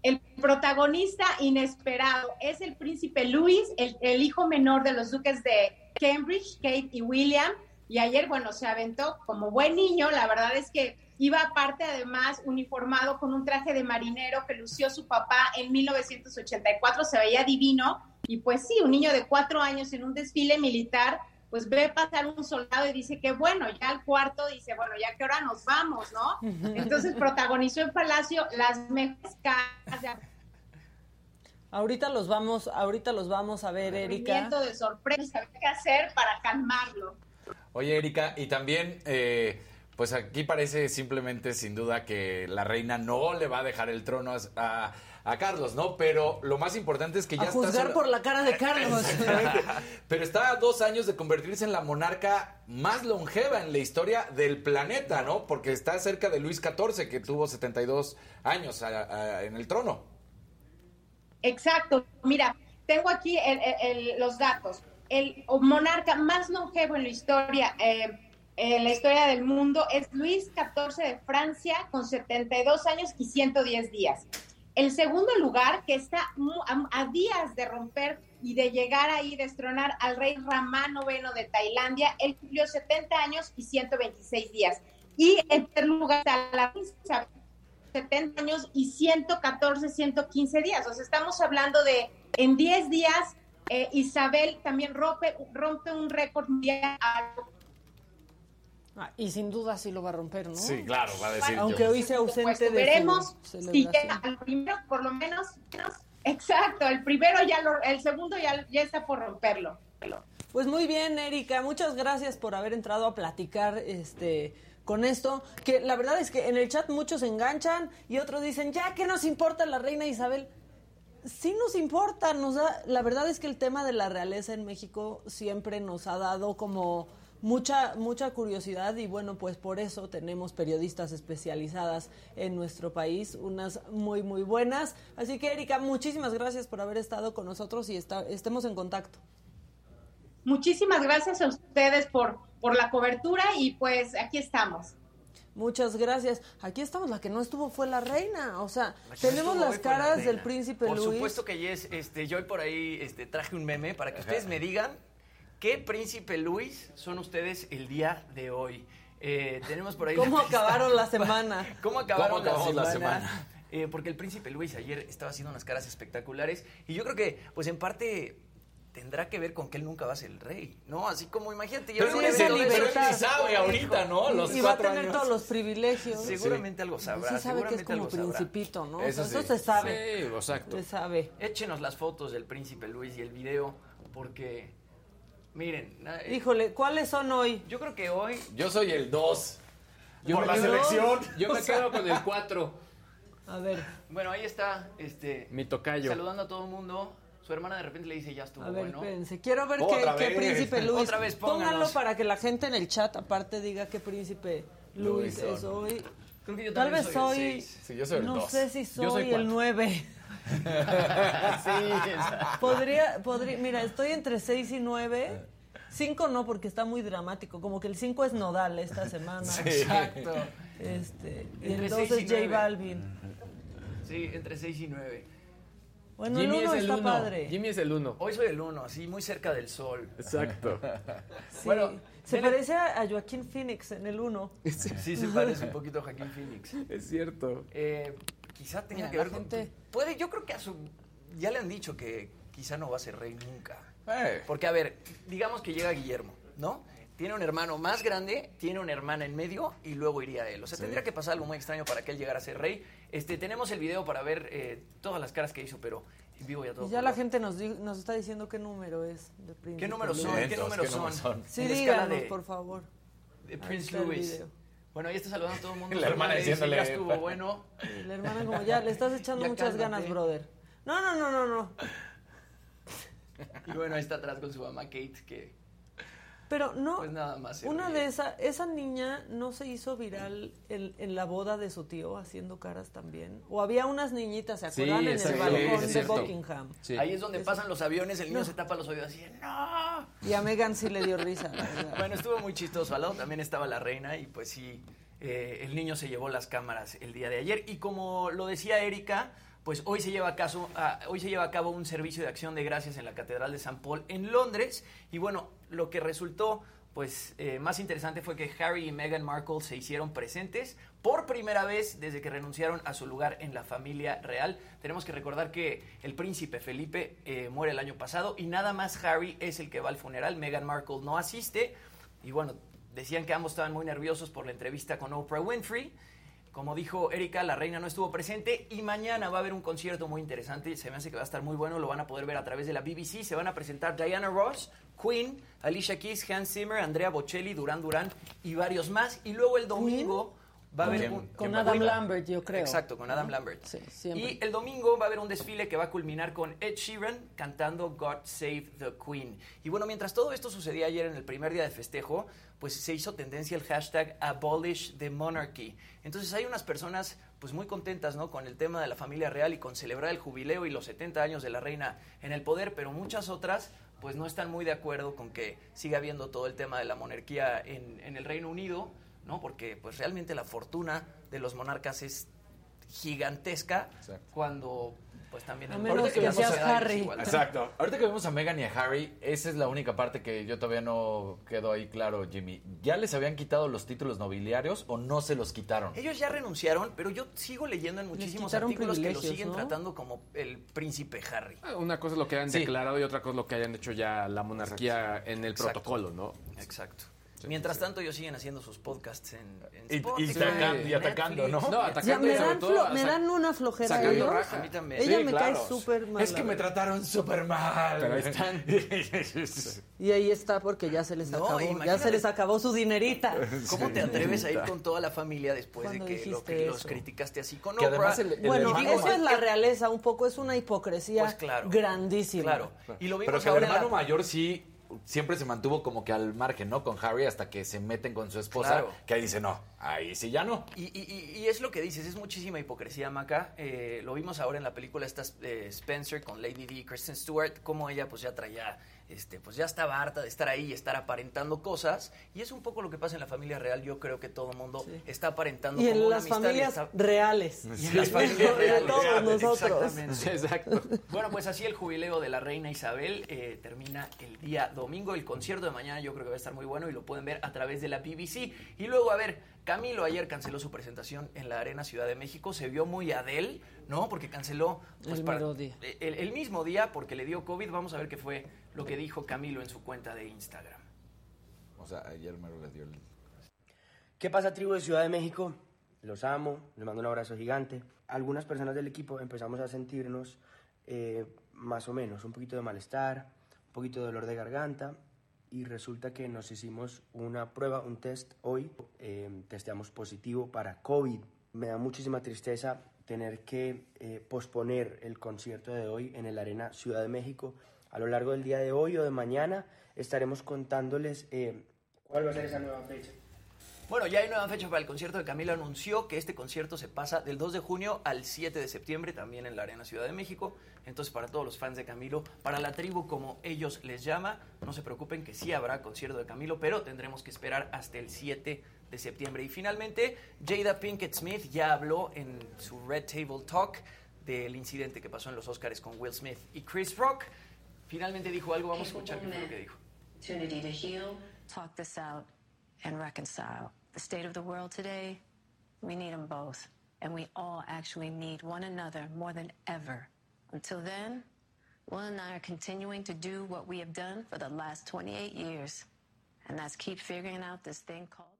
El protagonista inesperado es el príncipe Luis, el, el hijo menor de los duques de Cambridge, Kate y William. Y ayer, bueno, se aventó como buen niño. La verdad es que Iba aparte además uniformado con un traje de marinero que lució su papá en 1984, se veía divino. Y pues sí, un niño de cuatro años en un desfile militar, pues ve pasar un soldado y dice que bueno, ya al cuarto dice, bueno, ya que hora nos vamos, ¿no? Entonces protagonizó en Palacio las mejores caras Ahorita los vamos, ahorita los vamos a ver, Erika. de sorpresa, qué hacer para calmarlo. Oye, Erika, y también eh, pues aquí parece simplemente, sin duda, que la reina no le va a dejar el trono a, Carlos, ¿no? Pero lo más importante es que ya a juzgar por la cara de Carlos. <laughs> Pero está a dos años de convertirse en la monarca más longeva en la historia del planeta, ¿no? Porque está cerca de Luis XIV, que tuvo 72 años en el trono. Exacto. Mira, tengo aquí los datos. El monarca más longevo en la historia. Eh, en la historia del mundo es Luis XIV de Francia con 72 años y 110 días. El segundo lugar, que está a, días de romper y de llegar ahí, destronar al rey Ramán IX de Tailandia, él cumplió 70 años y 126 días. Y en tercer lugar está la 70 años y 114, 115 días. O sea, estamos hablando de en 10 días, eh, Isabel también rompe, rompe un récord mundial Ah, y sin duda sí lo va a romper, ¿no? Sí, claro, va a decir. Aunque hoy sea ausente de Veremos si llega al primero, por lo menos. Exacto, el primero ya lo, el segundo ya, ya está por romperlo. Pues muy bien, Erika, muchas gracias por haber entrado a platicar este con esto, que la verdad es que en el chat muchos se enganchan y otros dicen, ya, ¿qué nos importa la reina Isabel? Sí nos importa, nos da, la verdad es que el tema de la realeza en México siempre nos ha dado como mucha, mucha curiosidad y bueno, pues por eso tenemos periodistas especializadas en nuestro país, unas muy, muy buenas. Así que Erika, muchísimas gracias por haber estado con nosotros y está, estemos en contacto. Muchísimas gracias a ustedes por, por la cobertura y pues aquí estamos. Muchas gracias. Aquí estamos, la que no estuvo fue la reina. O sea, tenemos las caras del príncipe Luis. Por supuesto que yes, este, yo hoy por ahí este, traje un meme para que ustedes me digan ¿Qué príncipe Luis son ustedes el día de hoy? Eh, tenemos por ahí. <laughs> ¿Cómo acabaron la semana? ¿Cómo acabaron la semana? Eh, porque el príncipe Luis ayer estaba haciendo unas caras espectaculares y yo creo que, pues en parte tendrá que ver con que él nunca va a ser el rey, ¿no? Así como imagínate, ya pero, es el sabe ahorita, ¿no? Los y va a tener todos los privilegios. Seguramente algo sabrá. Sí sabe que es como principito, ¿no? Eso, se sabe. Sí, exacto. Se sabe. Échenos las fotos del príncipe Luis y el video porque Miren. Eh, Híjole, ¿cuáles son hoy? Yo creo que hoy. Yo soy el 2. Por la selección. Yo me quedo con el 4. A ver. Bueno, ahí está. Este. Mi tocayo. Saludando a todo el mundo. Su hermana de repente le dice, ya estuvo A ver, bueno. espérense. Quiero ver qué, qué príncipe Luis. Otra vez, Pónganlo para que la gente en el chat aparte diga qué príncipe Luis, es hoy. Creo que yo Tal también vez soy soy. el seis. Sí, yo soy el no dos. sé si soy soy el cuatro. 9. <laughs> sí, exacto. Podría, podría, mira, estoy entre 6 y 9. 5 no, porque está muy dramático. Como que el 5 es nodal esta semana. Exacto. Este, y Entre el 2 seis y es J. Balvin. Sí, entre 6 y 9. Bueno, Jimmy el 1 es el está uno. padre. Jimmy es el uno. Hoy soy el 1, así muy cerca del sol. Exacto. <laughs> Sí. Bueno, se parece a, a Joaquín Phoenix en el 1. Sí, se parece un poquito a Joaquín Phoenix. Es cierto. Eh, quizá tenga Mira, que ver gente- con... Puede, yo creo que a su... Ya le han dicho que quizá no va a ser rey nunca. Eh, Porque, a ver, digamos que llega Guillermo, ¿no? Tiene un hermano más grande, tiene una hermana en medio y luego iría él. O sea, tendría que pasar algo muy extraño para que él llegara a ser rey. Este, tenemos el video para ver eh, todas las caras que hizo, pero en vivo ya todo. Y ya color. la gente nos, di- nos está diciendo qué número es de Príncipe ¿Qué números son? ¿Qué números ¿qué son? Sí, En díganos, de- por favor. de Prince Louis. Bueno, ahí está saludando a todo el mundo. <laughs> La hermana diciéndole- Ya estuvo bueno. La hermana como ya, le estás echando Ya muchas cálmate. ganas, brother. No, no, no, no, no. <laughs> Y bueno, ahí está atrás con su mamá Kate, que Pero no, pues nada más. una de esa, esa niña no se hizo viral en, en la boda de su tío haciendo caras también. O había unas niñitas, ¿se Sí, acuerdan? en el balcón de. Buckingham. Sí. Ahí es donde pasan los aviones, el niño No. se tapa los oídos así, ¡no! Y a Megan sí le dio risa. la verdad. Bueno, estuvo muy chistoso. Al lado también estaba la reina y pues sí, eh, el niño se llevó las cámaras el día de ayer. Y como lo decía Erika, pues hoy se, lleva a cabo un servicio de acción de gracias en la Catedral de San Paul en Londres. Y bueno, lo que resultó pues eh, más interesante fue que Harry y Meghan Markle se hicieron presentes por primera vez desde que renunciaron a su lugar en la familia real. Tenemos que recordar que el príncipe Felipe eh, muere el año pasado y nada más Harry es el que va al funeral. Meghan Markle no asiste. Y bueno, decían que ambos estaban muy nerviosos por la entrevista con Oprah Winfrey. Como dijo Erika, la reina no estuvo presente y mañana va a haber un concierto muy interesante. Se me hace que va a estar muy bueno. Lo van a poder ver a través de la BBC. Se van a presentar Diana Ross, Queen, Alicia Keys, Hans Zimmer, Andrea Bocelli, Duran Duran y varios más. Y luego el domingo va a haber ¿Quién? un... Con ¿Quién Adam? Lambert, yo creo. Exacto, con Adam Lambert. Sí, siempre. Y el domingo va a haber un desfile que va a culminar con Ed Sheeran cantando God Save the Queen. Y bueno, mientras todo esto sucedía ayer en el primer día de festejo, pues se hizo tendencia el hashtag Abolish the Monarchy. Entonces hay unas personas pues muy contentas, ¿no? Con el tema de la familia real y con celebrar el jubileo y los 70 años de la reina en el poder, pero muchas otras pues no están muy de acuerdo con que siga habiendo todo el tema de la monarquía en, en el Reino Unido, ¿no? Porque pues realmente la fortuna de los monarcas es gigantesca Exacto. cuando pues también A el menos norte que la seas sociedad es Harry. igual. Exacto. Ahorita que vemos a Megan y a Harry, esa es la única parte que yo todavía no quedó ahí claro, Jimmy. ¿Ya les habían quitado los títulos nobiliarios o no se los quitaron? Ellos ya renunciaron, pero yo sigo leyendo en muchísimos artículos que lo siguen ¿no? tratando como el príncipe Harry. Ah, Una cosa es lo que hayan Sí. declarado y otra cosa es lo que hayan hecho ya la monarquía en el Exacto. protocolo, ¿no? Exacto. Mientras tanto, ellos siguen haciendo sus podcasts en, en Y- y Spotify, y atacando, Netflix. ¿no? No, Ya, atacando me, dan todo flo- a me sac- dan una flojera sacando ellos. raja. A mí también. Ella Sí, me claro. cae súper mal. Es que me trataron súper mal. Pero ahí están. <laughs> Y ahí está porque ya se les No, acabó. Ya se les acabó su dinerita. ¿Cómo te atreves a ir con toda la familia después de que, lo que los criticaste así con Que Oprah? además el- el Bueno, eso es la realeza, un poco es una hipocresía Pues claro. grandísima. Claro. Y lo vimos Pero que el hermano mayor sí siempre se mantuvo como que al margen, ¿no? Con Harry hasta que se meten con su esposa, Claro. que ahí dice, no, ahí sí ya no. Y, y- y- es lo que dices, es muchísima hipocresía, Maca. Eh, lo vimos ahora en la película esta eh, Spencer con Lady D, Kristen Stewart, como ella pues ya traía, este, pues ya estaba harta de estar ahí y estar aparentando cosas. Y es un poco lo que pasa en la familia real. Yo creo que todo el mundo Sí. está aparentando Y como en una las familias está- reales. Y en las familias <laughs> De reales. todos nosotros. Exactamente. Exacto. <laughs> Bueno, pues así el jubileo de la reina Isabel eh, termina el día domingo. El concierto de mañana yo creo que va a estar muy bueno y lo pueden ver a través de la BBC. Y luego, a ver, Camilo ayer canceló su presentación en la Arena Ciudad de México. Se vio muy Adel, ¿no? Porque canceló pues, El para- mero día. El, el mismo día porque le dio COVID. Vamos a ver qué fue lo que dijo Camilo en su cuenta de Instagram. O sea, ayer me le dio el... ¿Qué pasa, tribu de Ciudad de México? Los amo, les mando un abrazo gigante. Algunas personas del equipo empezamos a sentirnos eh, más o menos un poquito de malestar, un poquito de dolor de garganta y resulta que nos hicimos una prueba, un test hoy, eh, testeamos positivo para COVID. me da muchísima tristeza tener que eh, posponer el concierto de hoy en el Arena Ciudad de México. A lo largo del día de hoy o de mañana estaremos contándoles eh, cuál va a ser esa nueva fecha. Bueno, ya hay nueva fecha para el concierto de Camilo. Anunció que este concierto se pasa del 2 de junio al 7 de septiembre, también en la Arena Ciudad de México. Entonces, para todos los fans de Camilo, para la tribu como ellos les llama, no se preocupen que sí habrá concierto de Camilo, pero tendremos que esperar hasta el 7 de septiembre. Y finalmente, Jada Pinkett Smith ya habló en su Red Table Talk del incidente que pasó en los Oscars con Will Smith y Chris Rock. Finalmente dijo algo, vamos a escuchar qué fue lo que dijo. opportunity to heal, talk this out, and reconcile. The state of the world today, we need them both. And we all actually need one another more than ever. Until then, Will and I are continuing to do what we have done for the last 28 years. And that's keep figuring out this thing called.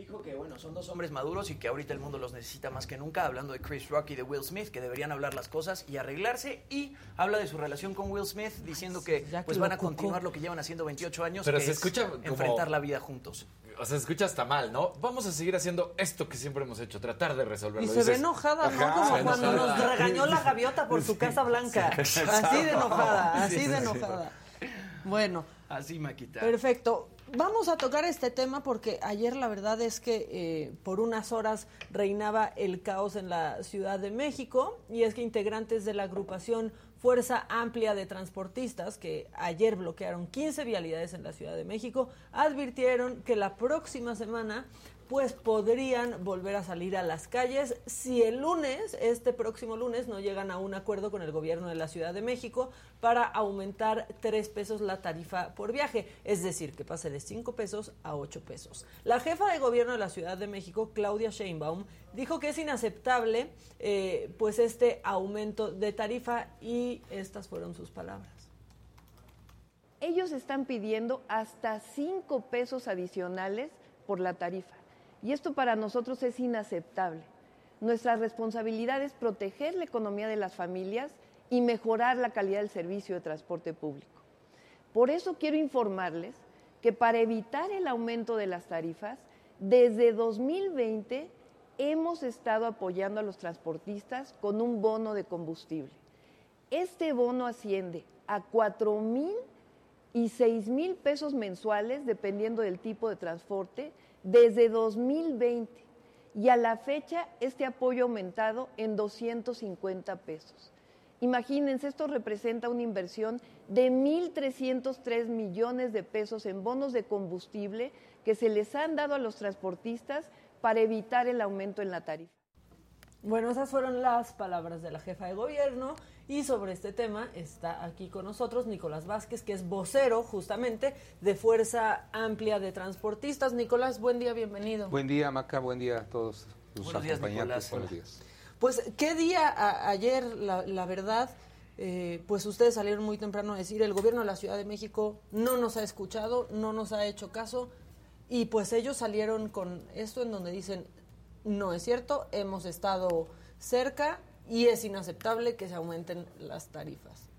Dijo que bueno, son dos hombres maduros y que ahorita el mundo los necesita más que nunca, hablando de Chris Rock y de Will Smith, que deberían hablar las cosas y arreglarse, y habla de su relación con Will Smith, diciendo que pues van a continuar lo que llevan haciendo 28 años, Pero que se es escucha como- enfrentar la vida juntos. O sea, se escucha hasta mal, ¿no? Vamos a seguir haciendo esto que siempre hemos hecho, tratar de resolverlo. Y se ve enojada, ¿no? ajá, Como cuando enojada. nos regañó la gaviota por su Casa Blanca. Así de enojada, así de enojada. Bueno, Así, Maquita. perfecto. Vamos a tocar este tema porque ayer la verdad es que eh, por unas horas reinaba el caos en la Ciudad de México y es que integrantes de la agrupación Fuerza Amplia de Transportistas, que ayer bloquearon 15 vialidades en la Ciudad de México, advirtieron que la próxima semana pues podrían volver a salir a las calles si el lunes, este próximo lunes, no llegan a un acuerdo con el gobierno de la Ciudad de México para aumentar tres pesos la tarifa por viaje, es decir, que pase de cinco pesos a ocho pesos. La jefa de gobierno de la Ciudad de México, Claudia Sheinbaum, dijo que es inaceptable eh, pues este aumento de tarifa y estas fueron sus palabras. Ellos están pidiendo hasta cinco pesos adicionales por la tarifa. Y esto para nosotros es inaceptable. Nuestra responsabilidad es proteger la economía de las familias y mejorar la calidad del servicio de transporte público. Por eso quiero informarles que para evitar el aumento de las tarifas, desde 2020 hemos estado apoyando a los transportistas con un bono de combustible. Este bono asciende a 4 mil y 6 mil pesos mensuales, dependiendo del tipo de transporte, desde 2020. Y a la fecha, este apoyo ha aumentado en 250 pesos. Imagínense, esto representa una inversión de 1.303 millones de pesos en bonos de combustible que se les han dado a los transportistas para evitar el aumento en la tarifa. Bueno, esas fueron las palabras de la jefa de gobierno y sobre este tema está aquí con nosotros Nicolás Vázquez, que es vocero justamente de Fuerza Amplia de Transportistas. Nicolás, buen día, bienvenido. Buen día, Maca, buen día a todos sus Buenos días. Nicolás. Buenos días. Pues, ¿qué día a- ayer, la, la verdad? eh, pues ustedes salieron muy temprano a decir, el gobierno de la Ciudad de México no nos ha escuchado, no nos ha hecho caso, y pues ellos salieron con esto en donde dicen, no es cierto, hemos estado cerca y es inaceptable que se aumenten las tarifas.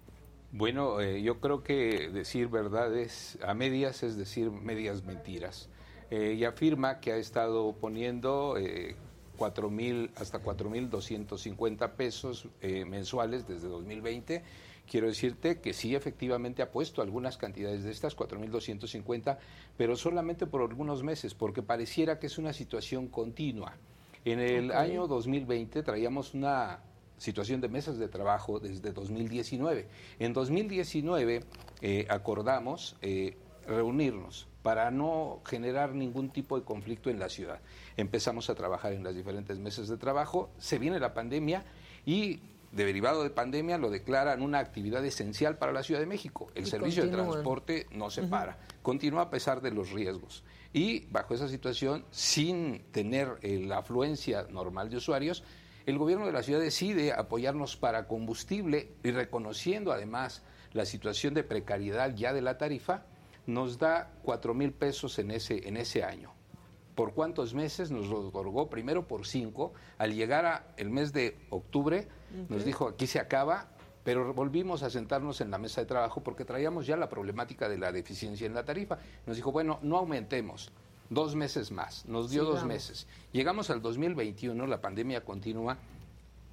Bueno, eh, yo creo que decir verdades a medias es decir medias mentiras. Eh, y afirma que ha estado poniendo eh, 4 mil hasta 4.250 pesos eh, mensuales desde 2020. Quiero decirte que sí, efectivamente ha puesto algunas cantidades de estas, 4.250, pero solamente por algunos meses, porque pareciera que es una situación continua. En el Ok. año 2020 traíamos una situación de mesas de trabajo desde 2019. En 2019 eh, acordamos eh, reunirnos para no generar ningún tipo de conflicto en la ciudad. Empezamos a trabajar en las diferentes mesas de trabajo, se viene la pandemia y derivado de pandemia lo declaran una actividad esencial para la Ciudad de México. El Y servicio de transporte no se para, continúa a pesar de los riesgos. Y bajo esa situación, sin tener eh, la afluencia normal de usuarios, el gobierno de la ciudad decide apoyarnos para combustible y reconociendo además la situación de precariedad ya de la tarifa, nos da cuatro mil pesos en ese, en ese año. ¿Por cuántos meses? Nos lo otorgó primero por cinco. Al llegar a el mes de octubre, nos dijo aquí se acaba, pero volvimos a sentarnos en la mesa de trabajo porque traíamos ya la problemática de la deficiencia en la tarifa. Nos dijo, bueno, no aumentemos. Dos meses más, nos dio dos meses. Llegamos al 2021, la pandemia continúa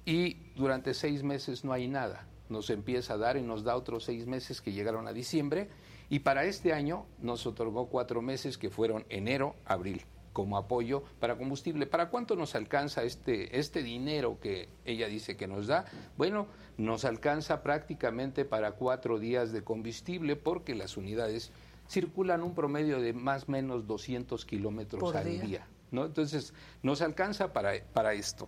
y durante seis meses no hay nada. Nos empieza a dar y nos da otros seis meses que llegaron a diciembre y para este año nos otorgó cuatro meses que fueron enero, abril como apoyo para combustible. ¿Para cuánto nos alcanza este, este dinero que ella dice que nos da? Bueno, nos alcanza prácticamente para cuatro días de combustible porque las unidades circulan un promedio de más o menos 200 kilómetros al día. día. ¿no? Entonces, nos alcanza para, para esto.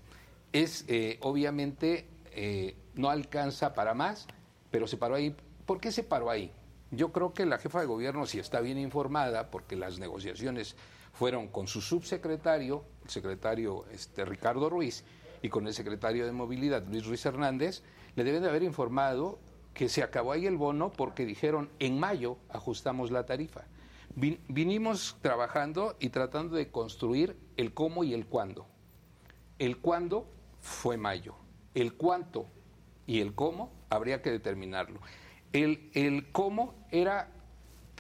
Es, eh, obviamente, eh, no alcanza para más, pero se paró ahí. ¿Por qué se paró ahí? Yo creo que la jefa de gobierno, si está bien informada, porque las negociaciones fueron con su subsecretario, el secretario este, Ricardo Ruiz, y con el secretario de Movilidad, Luis Ruiz Hernández, le deben de haber informado que se acabó ahí el bono porque dijeron en mayo ajustamos la tarifa. Vin- vinimos trabajando y tratando de construir el cómo y el cuándo. El cuándo fue mayo. El cuánto y el cómo habría que determinarlo. El, el cómo era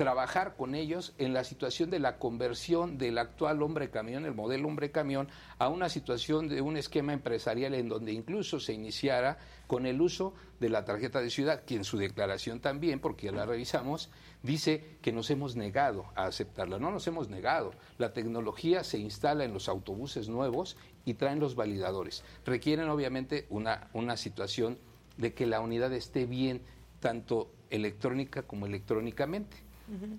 trabajar con ellos en la situación de la conversión del actual hombre camión, el modelo hombre camión, a una situación de un esquema empresarial en donde incluso se iniciara con el uso de la tarjeta de ciudad, que en su declaración también, porque ya la revisamos, dice que nos hemos negado a aceptarla. No nos hemos negado. La tecnología se instala en los autobuses nuevos y traen los validadores. Requieren obviamente una, una situación de que la unidad esté bien, tanto electrónica como electrónicamente.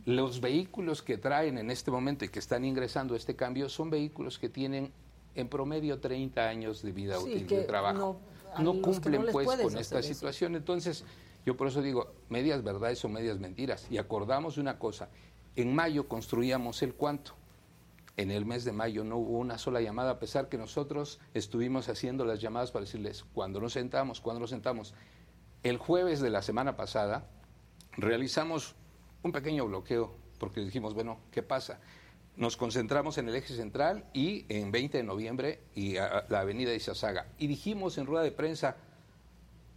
Los vehículos que traen en este momento y que están ingresando a este cambio son vehículos que tienen en promedio 30 años de vida Sí, útil de trabajo. no- cumplen pues con esta eso. situación. Entonces, yo por eso digo, medias verdades o medias mentiras. Y acordamos una cosa, en mayo construíamos el cuánto. En el mes de mayo no hubo una sola llamada, a pesar que nosotros estuvimos haciendo las llamadas para decirles cuándo nos sentamos, cuándo nos sentamos. El jueves de la semana pasada realizamos un pequeño bloqueo, porque dijimos, bueno, ¿qué pasa? Nos concentramos en el eje central y en 20 de noviembre y a- la avenida Izazaga. Y dijimos en rueda de prensa,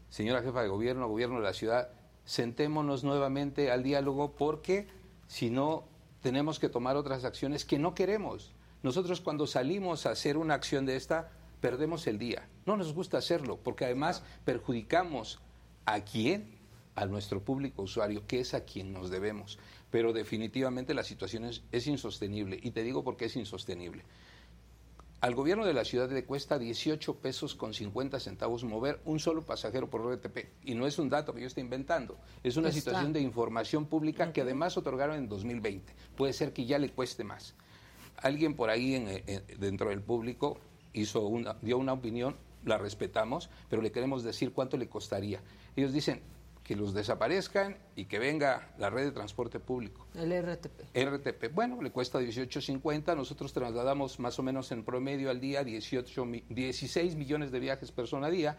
señora jefa de gobierno, gobierno de la ciudad, sentémonos nuevamente al diálogo porque si no tenemos que tomar otras acciones que no queremos. Nosotros cuando salimos a hacer una acción de esta, perdemos el día. No nos gusta hacerlo porque además perjudicamos a quién, a nuestro público usuario, que es a quien nos debemos. Pero definitivamente la situación es, es insostenible y te digo por qué es insostenible. Al gobierno de la ciudad le cuesta 18 pesos con 50 centavos mover un solo pasajero por RTP. Y no es un dato que yo esté inventando, es una Está. situación de información pública que además otorgaron en 2020. Puede ser que ya le cueste más. Alguien por ahí en- en- dentro del público hizo una, dio una opinión, la respetamos, pero le queremos decir cuánto le costaría. Ellos dicen que los desaparezcan y que venga la red de transporte público. El RTP. RTP, bueno, le cuesta 18.50, nosotros trasladamos más o menos en promedio al día 18, mi- 16 millones de viajes persona a día.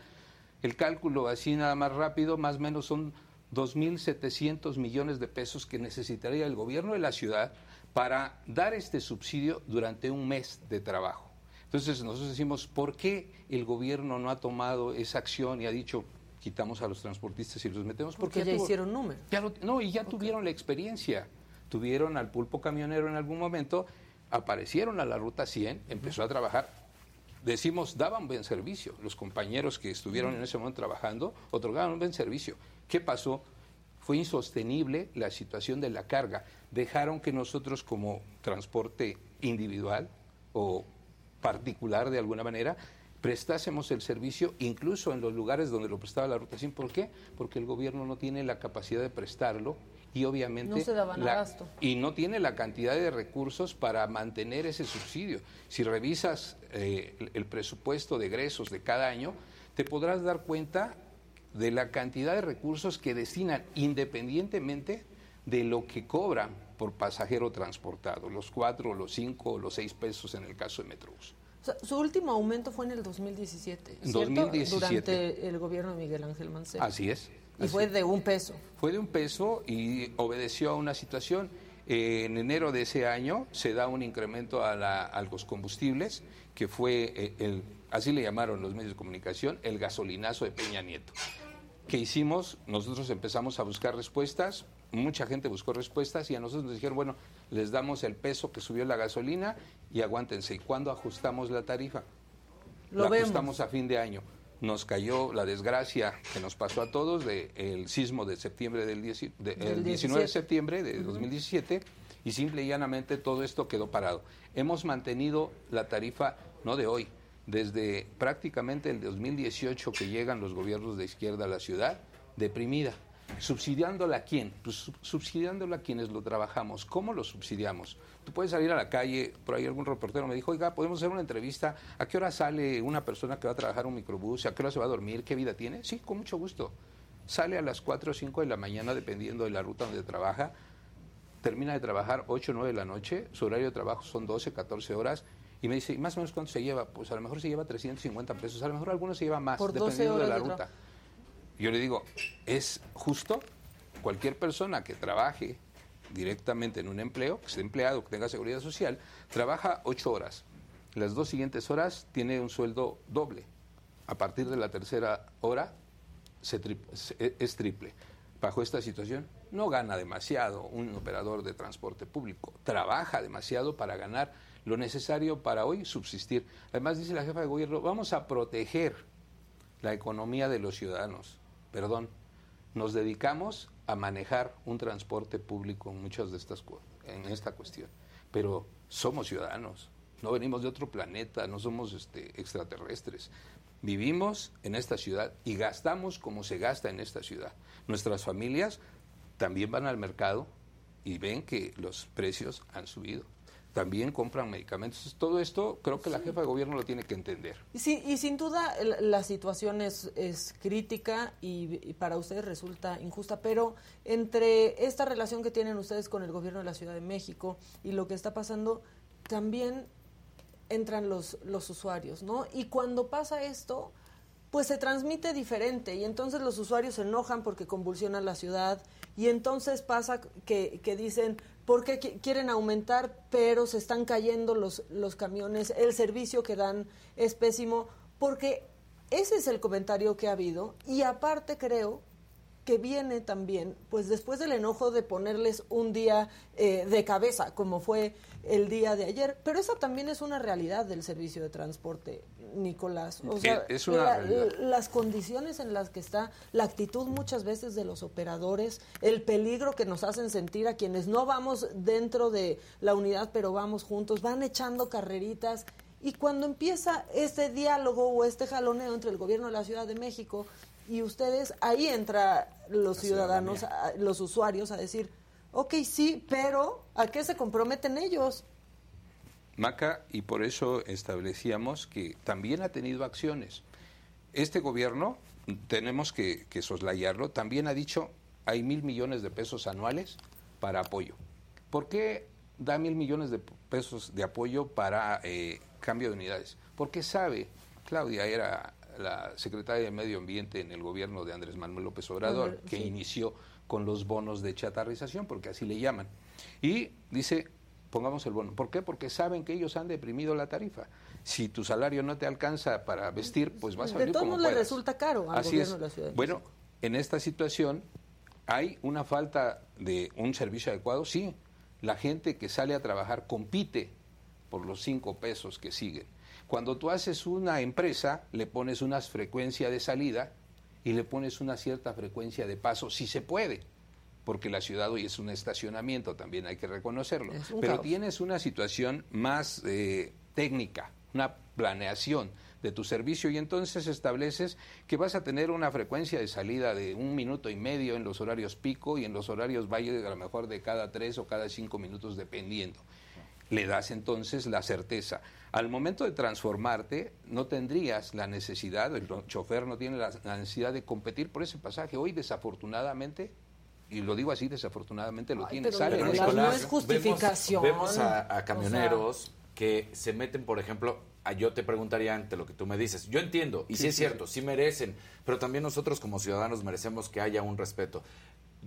El cálculo así nada más rápido, más o menos son 2.700 millones de pesos que necesitaría el gobierno de la ciudad para dar este subsidio durante un mes de trabajo. Entonces nosotros decimos, ¿por qué el gobierno no ha tomado esa acción y ha dicho, quitamos a los transportistas y los metemos? Porque ya tuvo- hicieron número. ya lo- no, y ya tuvieron la experiencia. Tuvieron al pulpo camionero en algún momento, aparecieron a la ruta 100, empezó a trabajar. Decimos, daban buen servicio. Los compañeros que estuvieron en ese momento trabajando otorgaban un buen servicio. ¿Qué pasó? Fue insostenible la situación de la carga. Dejaron que nosotros como transporte individual o particular de alguna manera prestásemos el servicio incluso en los lugares donde lo prestaba la ruta 100. ¿Por qué? Porque el gobierno no tiene la capacidad de prestarlo y obviamente No se daban la- abasto. y no tiene la cantidad de recursos para mantener ese subsidio. Si revisas eh, el, el presupuesto de egresos de cada año, te podrás dar cuenta de la cantidad de recursos que destinan independientemente de lo que cobran por pasajero transportado, los cuatro, los cinco o los seis pesos en el caso de Metrobús. Su último aumento fue en el 2017, En ¿cierto? 2017. Durante el gobierno de Miguel Ángel Mancera. Así es. Y así fue de un peso. Fue de un peso y obedeció a una situación. Eh, en enero de ese año se da un incremento a, la- a los combustibles, que fue, eh, el, así le llamaron los medios de comunicación, el gasolinazo de Peña Nieto. ¿Qué hicimos? Nosotros empezamos a buscar respuestas, mucha gente buscó respuestas y a nosotros nos dijeron, bueno, les damos el peso que subió la gasolina y aguántense. ¿Y cuándo ajustamos la tarifa? Lo la vemos. ajustamos a fin de año. Nos cayó la desgracia que nos pasó a todos del sismo de septiembre del, dieci- de- el 19 de 17. septiembre de 2017 y simple y llanamente todo esto quedó parado. Hemos mantenido la tarifa no de hoy, desde prácticamente el 2018 que llegan los gobiernos de izquierda a la ciudad, deprimida. ¿Subsidiándola a quién? Pues sub- subsidiándola a quienes lo trabajamos. ¿Cómo lo subsidiamos? Tú puedes salir a la calle, por ahí algún reportero me dijo, oiga, podemos hacer una entrevista, ¿a qué hora sale una persona que va a trabajar un microbús? ¿A qué hora se va a dormir? ¿Qué vida tiene? Sí, con mucho gusto. Sale a las 4 o 5 de la mañana, dependiendo de la ruta donde trabaja, termina de trabajar 8 o 9 de la noche, su horario de trabajo son 12, 14 horas, y me dice, ¿y más o menos cuánto se lleva? Pues a lo mejor se lleva 350 pesos, a lo mejor algunos se lleva más, Por 12 dependiendo de la de ruta. Yo le digo, ¿es justo? Cualquier persona que trabaje directamente en un empleo, que sea empleado, que tenga seguridad social, trabaja ocho horas. Las dos siguientes horas tiene un sueldo doble. A partir de la tercera hora se se- es triple. Bajo esta situación no gana demasiado un operador de transporte público, trabaja demasiado para ganar lo necesario para hoy subsistir. Además, dice la jefa de gobierno, vamos a proteger la economía de los ciudadanos. Perdón, nos dedicamos a manejar un transporte público en muchas de estas en esta cuestión, pero somos ciudadanos, no venimos de otro planeta, no somos este, extraterrestres. Vivimos en esta ciudad y gastamos como se gasta en esta ciudad. Nuestras familias también van al mercado y ven que los precios han subido. También compran medicamentos. Todo esto creo que la jefa de gobierno lo tiene que entender. Sí, y sin duda la, la situación es, es crítica y, y para ustedes resulta injusta, pero entre esta relación que tienen ustedes con el gobierno de la Ciudad de México y lo que está pasando, también entran los, los usuarios, ¿no? Y cuando pasa esto, pues se transmite diferente y entonces los usuarios se enojan porque convulsionan la ciudad y entonces pasa que, que dicen, ¿por qué qui- quieren aumentar pero se están cayendo los, los camiones? El servicio que dan es pésimo porque ese es el comentario que ha habido y aparte creo que viene también, pues después del enojo de ponerles un día eh, de cabeza, como fue el día de ayer, pero esa también es una realidad del servicio de transporte, Nicolás. O sea, es una la- realidad. las condiciones en las que está, la actitud muchas veces de los operadores, el peligro que nos hacen sentir a quienes no vamos dentro de la unidad, pero vamos juntos, van echando carreritas. Y cuando empieza este diálogo o este jaloneo entre el gobierno de la Ciudad de México y ustedes, ahí entra los ciudadanos, a- los usuarios a decir, ok, sí, pero ¿a qué se comprometen ellos? Maca, y por eso establecíamos que también ha tenido acciones. Este gobierno, tenemos que, que soslayarlo, también ha dicho hay mil millones de pesos anuales para apoyo. ¿Por qué da mil millones de pesos de apoyo para eh, cambio de unidades? Porque sabe, Claudia era la secretaria de Medio Ambiente en el gobierno de Andrés Manuel López Obrador, que sí. inició con los bonos de chatarrización, porque así le llaman. Y dice, pongamos el bono. ¿Por qué? Porque saben que ellos han deprimido la tarifa. Si tu salario no te alcanza para vestir, pues vas a De todos como modos le resulta caro al Así es. de la Ciudad de Bueno, en esta situación hay una falta de un servicio adecuado. Sí, la gente que sale a trabajar compite por los cinco pesos que siguen. Cuando tú haces una empresa, le pones una frecuencia de salida y le pones una cierta frecuencia de paso, si se puede, porque la ciudad hoy es un estacionamiento, también hay que reconocerlo. Pero caos. tienes una situación más eh, técnica, una planeación de tu servicio y entonces estableces que vas a tener una frecuencia de salida de un minuto y medio en los horarios pico y en los horarios valle a lo mejor de cada tres o cada cinco minutos dependiendo. Le das entonces la certeza. Al momento de transformarte, no tendrías la necesidad, el chofer no tiene la, la necesidad de competir por ese pasaje. Hoy, desafortunadamente, y lo digo así, desafortunadamente lo Ay, tiene. pero sale Nicolás, no es justificación. Vemos, vemos a, camioneros que se meten, por ejemplo, a- yo te preguntaría ante lo que tú me dices. Yo entiendo, y sí, Sí, es sí, cierto, sí. merecen, pero también nosotros como ciudadanos merecemos que haya un respeto.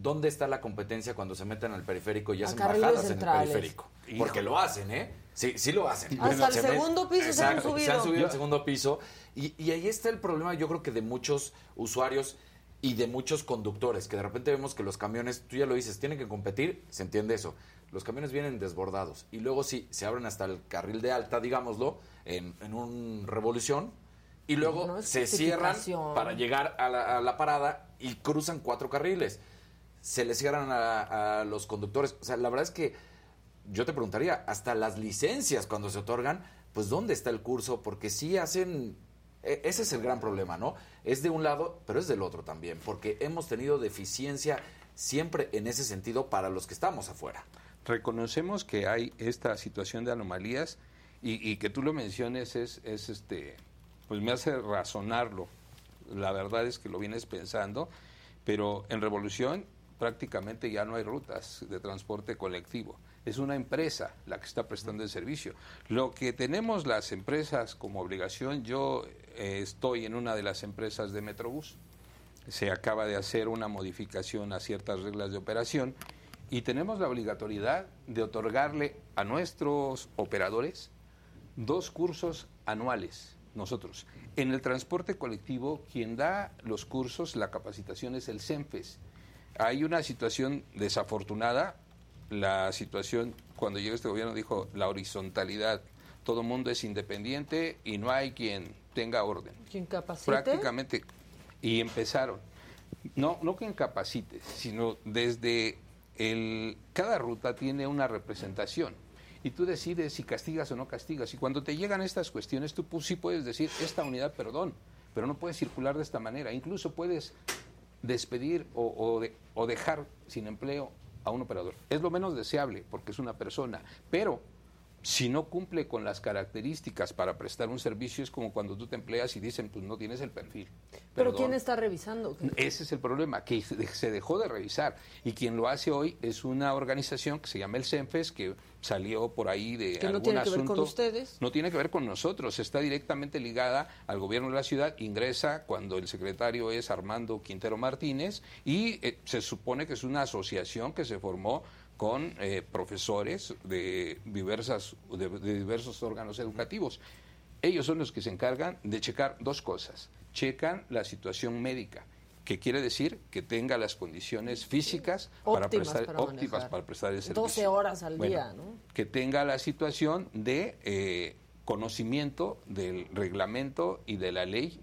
¿Dónde está la competencia cuando se meten al periférico y A hacen bajadas en el centrales. periférico? Porque lo hacen, ¿eh? Sí, sí lo hacen. Hasta el Se met- segundo piso se han subido. Se han subido al segundo piso. Y, y ahí está el problema, yo creo que de muchos usuarios y de muchos conductores, que de repente vemos que los camiones, tú ya lo dices, tienen que competir, se entiende eso. los camiones vienen desbordados y luego sí, se abren hasta el carril de alta, digámoslo, en, en un revolución y luego No se cierran para llegar a la, a la parada y cruzan cuatro carriles. Se le cierran a, a los conductores. O sea, la verdad es que yo te preguntaría, hasta las licencias cuando se otorgan, pues ¿dónde está el curso? Porque sí hacen... e- Ese es el gran problema, ¿no? Es de un lado, pero es del otro también, porque hemos tenido deficiencia siempre en ese sentido para los que estamos afuera. reconocemos que hay esta situación de anomalías y, y que tú lo menciones es, es este pues me hace razonarlo la verdad es que lo vienes pensando pero en revolución prácticamente ya no hay rutas de transporte colectivo es una empresa la que está prestando el servicio lo que tenemos las empresas como obligación yo eh, estoy en una de las empresas de Metrobús se acaba de hacer una modificación a ciertas reglas de operación y tenemos la obligatoriedad de otorgarle a nuestros operadores dos cursos anuales, nosotros. En el transporte colectivo, quien da los cursos, la capacitación es el CENFES. Hay una situación desafortunada, la situación cuando llegó este gobierno dijo la horizontalidad, todo mundo es independiente y no hay quien tenga orden. ¿Quién capacite? prácticamente. Y empezaron. No no que incapacite sino desde el cada ruta tiene una representación. Y tú decides si castigas o no castigas. Y cuando te llegan estas cuestiones tú sí puedes decir esta unidad perdón pero no puedes circular de esta manera. Incluso puedes despedir o, o de- o dejar sin empleo a un operador. Es lo menos deseable porque es una persona. Pero si no cumple con las características para prestar un servicio es como cuando tú te empleas y dicen pues no tienes el perfil Pero. ¿quién está revisando? Ese es el problema, que <laughs> se dejó de revisar. Y quien lo hace hoy es una organización que se llama el CENFES, que salió por ahí de Que no algún tiene que ver con asunto. ustedes. No tiene que ver con nosotros, está directamente ligada al gobierno de la ciudad, ingresa cuando el secretario es Armando Quintero Martínez y eh, se supone que es una asociación que se formó con eh, profesores de, diversas, de, de diversos órganos educativos. Ellos son los que se encargan de checar dos cosas. Checan la situación médica, que quiere decir que tenga las condiciones físicas para Óptimas prestar, para óptimas manejar. para prestar el servicio. 12 horas al Bueno, día, ¿no? que tenga la situación de eh, conocimiento del reglamento y de la ley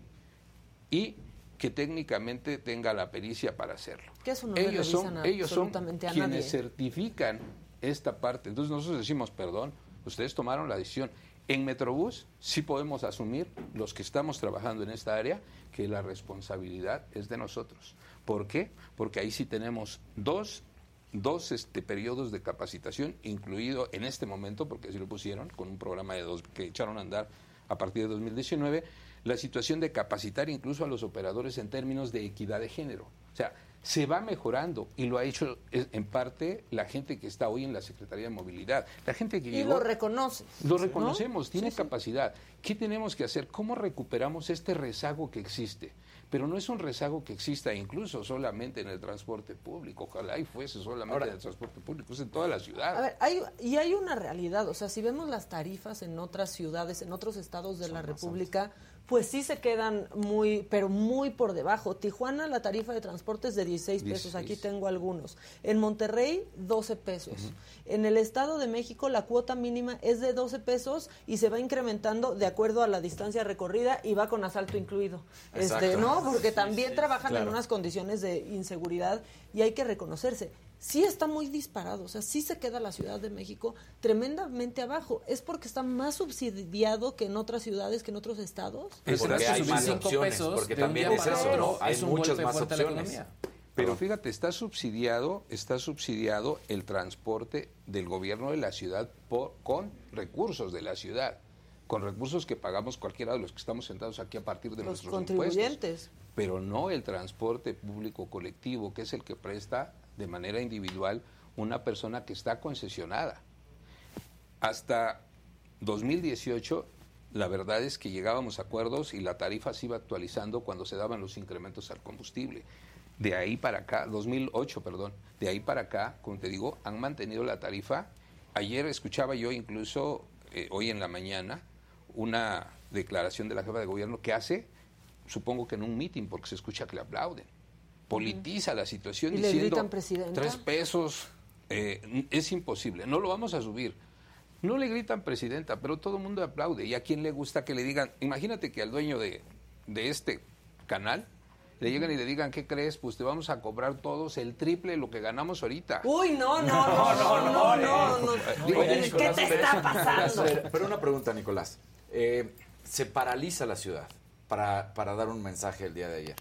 y que técnicamente tenga la pericia para hacerlo. Que eso no ellos son, ellos son quienes nadie. certifican esta parte. Entonces nosotros decimos, perdón, ustedes tomaron la decisión. En Metrobús sí podemos asumir, los que estamos trabajando en esta área, que la responsabilidad es de nosotros. ¿Por qué? Porque ahí sí tenemos dos, dos este, periodos de capacitación, incluido en este momento, porque así lo pusieron, con un programa de dos que echaron a andar a partir de 2019, la situación de capacitar incluso a los operadores en términos de equidad de género. O sea, se va mejorando y lo ha hecho en parte la gente que está hoy en la Secretaría de Movilidad. La gente que Y llegó... lo reconoce. Lo ¿no? reconocemos, tiene Sí, sí. capacidad. ¿Qué tenemos que hacer? ¿Cómo recuperamos este rezago que existe? Pero no es un rezago que exista incluso solamente en el transporte público. Ojalá y fuese solamente Ahora- en el transporte público, es en toda la ciudad. A ver, hay, y hay una realidad, o sea, si vemos las tarifas en otras ciudades, en otros estados de la República, pues sí se quedan muy, pero muy por debajo. Tijuana, la tarifa de transporte es de 16 pesos, 16. aquí tengo algunos. En Monterrey, 12 pesos. En el Estado de México, la cuota mínima es de 12 pesos y se va incrementando de acuerdo a la distancia recorrida y va con asalto incluido. Este. ¿no? Porque también trabajan en unas condiciones de inseguridad y hay que reconocerse. Sí está muy disparado, o sea, sí se queda la Ciudad de México tremendamente abajo. ¿Es porque está más subsidiado que en otras ciudades, que en otros estados? Es Porque hay más cinco opciones, pesos porque también es para eso, otro ¿no? Hay es un muchas golpe más fuerte a la opciones. economía. Pero fíjate, está subsidiado, está subsidiado el transporte del gobierno de la ciudad por, con recursos de la ciudad, con recursos que pagamos cualquiera de los que estamos sentados aquí a partir de Los nuestros contribuyentes. impuestos. Pero no el transporte público colectivo, que es el que presta de manera individual una persona que está concesionada. Hasta 2018, la verdad es que llegábamos a acuerdos y la tarifa se iba actualizando cuando se daban los incrementos al combustible. De ahí para acá, 2008, perdón, de ahí para acá, como te digo, han mantenido la tarifa. Ayer escuchaba yo incluso, eh, hoy en la mañana, una declaración de la jefa de gobierno que hace, supongo que en un mitin, porque se escucha que le aplauden. Politiza la situación Y le diciendo tres pesos eh, es imposible, no lo vamos a subir. No le gritan presidenta, pero todo el mundo aplaude. ¿Y a quién le gusta que le digan? Imagínate que al dueño de, de este canal le llegan y le digan, ¿qué crees? Pues te vamos a cobrar todos el triple de lo que ganamos ahorita. Uy, no, no, no, no, no, no. no, Oye, ¿Qué te está pasando? pero una pregunta, Nicolás. Eh, se paraliza la ciudad para, para dar un mensaje el día de ayer.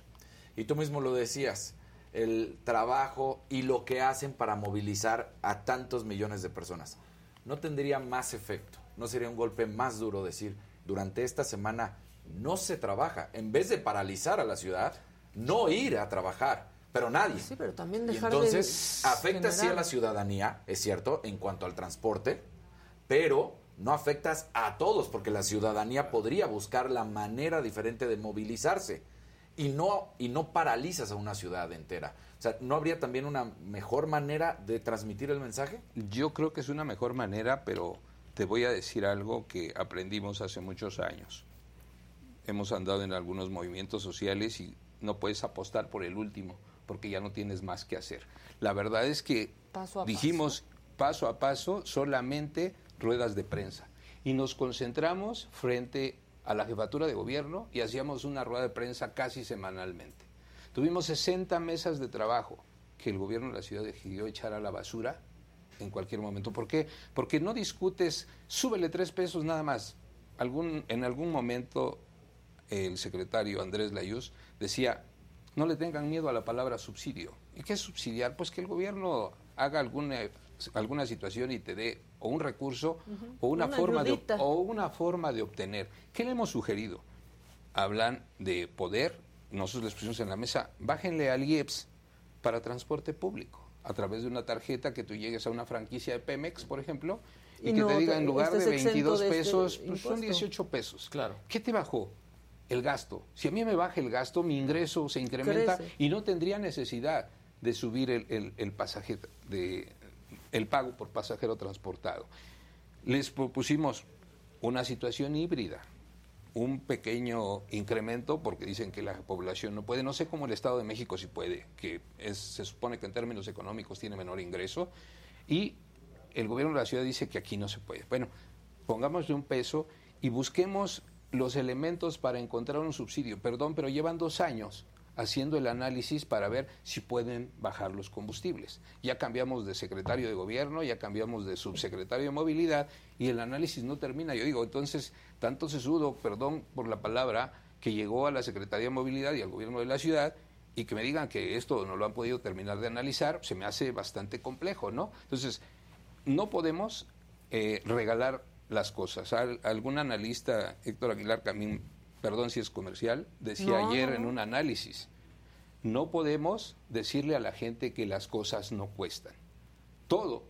Y tú mismo lo decías, el trabajo y lo que hacen para movilizar a tantos millones de personas. ¿No tendría más efecto? ¿No sería un golpe más duro decir, durante esta semana no se trabaja? En vez de paralizar a la ciudad, no ir a trabajar. Pero nadie. Sí, pero también Y dejar entonces de afecta sí a la ciudadanía, es cierto, en cuanto al transporte, pero no afectas a todos, porque la ciudadanía podría buscar la manera diferente de movilizarse y no, y no paralizas a una ciudad entera. O sea, ¿no habría también una mejor manera de transmitir el mensaje? Yo creo que es una mejor manera, pero te voy a decir algo que aprendimos hace muchos años. Hemos andado en algunos movimientos sociales y no puedes apostar por el último, porque ya no tienes más que hacer. La verdad es que Paso a dijimos paso a paso solamente ruedas de prensa y nos concentramos frente a la jefatura de gobierno y hacíamos una rueda de prensa casi semanalmente. Tuvimos 60 mesas de trabajo que el gobierno de la ciudad decidió echar a la basura en cualquier momento. ¿Por qué? Porque no discutes, súbele tres pesos nada más. En algún momento el secretario Andrés Layuz decía, no le tengan miedo a la palabra subsidio. ¿Y qué es subsidiar? Pues que el gobierno haga alguna, alguna situación y te dé o un recurso o, una Una forma de, o una forma de obtener. ¿Qué le hemos sugerido? Hablan de poder, nosotros les pusimos en la mesa, bájenle al IEPS para transporte público a través de una tarjeta que tú llegues a una franquicia de Pemex, por ejemplo, y, Y que no te diga en lugar de estés exento 22 de este pesos, pues son impuesto. 18 pesos. Claro. ¿Qué te bajó? El gasto. Si a mí me baja el gasto, mi ingreso se incrementa Crece. y no tendría necesidad de subir el, el, el pasaje de el pago por pasajero transportado. Les propusimos una situación híbrida, un pequeño incremento porque dicen que la población no puede, no sé cómo el Estado de México sí puede, que es, se supone que en términos económicos tiene menor ingreso y el gobierno de la ciudad dice que aquí no se puede. Bueno, pongámosle un peso y busquemos los elementos para encontrar un subsidio. Perdón, pero llevan dos años haciendo el análisis para ver si pueden bajar los combustibles. Ya cambiamos de secretario de gobierno, ya cambiamos de subsecretario de movilidad y el análisis no termina. Yo digo, entonces, tanto sesudo, perdón por la palabra, que llegó a la Secretaría de Movilidad y al gobierno de la ciudad y que me digan que esto no lo han podido terminar de analizar, se me hace bastante complejo, ¿no? Entonces, no podemos eh, regalar las cosas. Al- algún analista, Héctor Aguilar Camín, perdón si es comercial, decía No, ayer en un análisis, no podemos decirle a la gente que las cosas no cuestan. Todo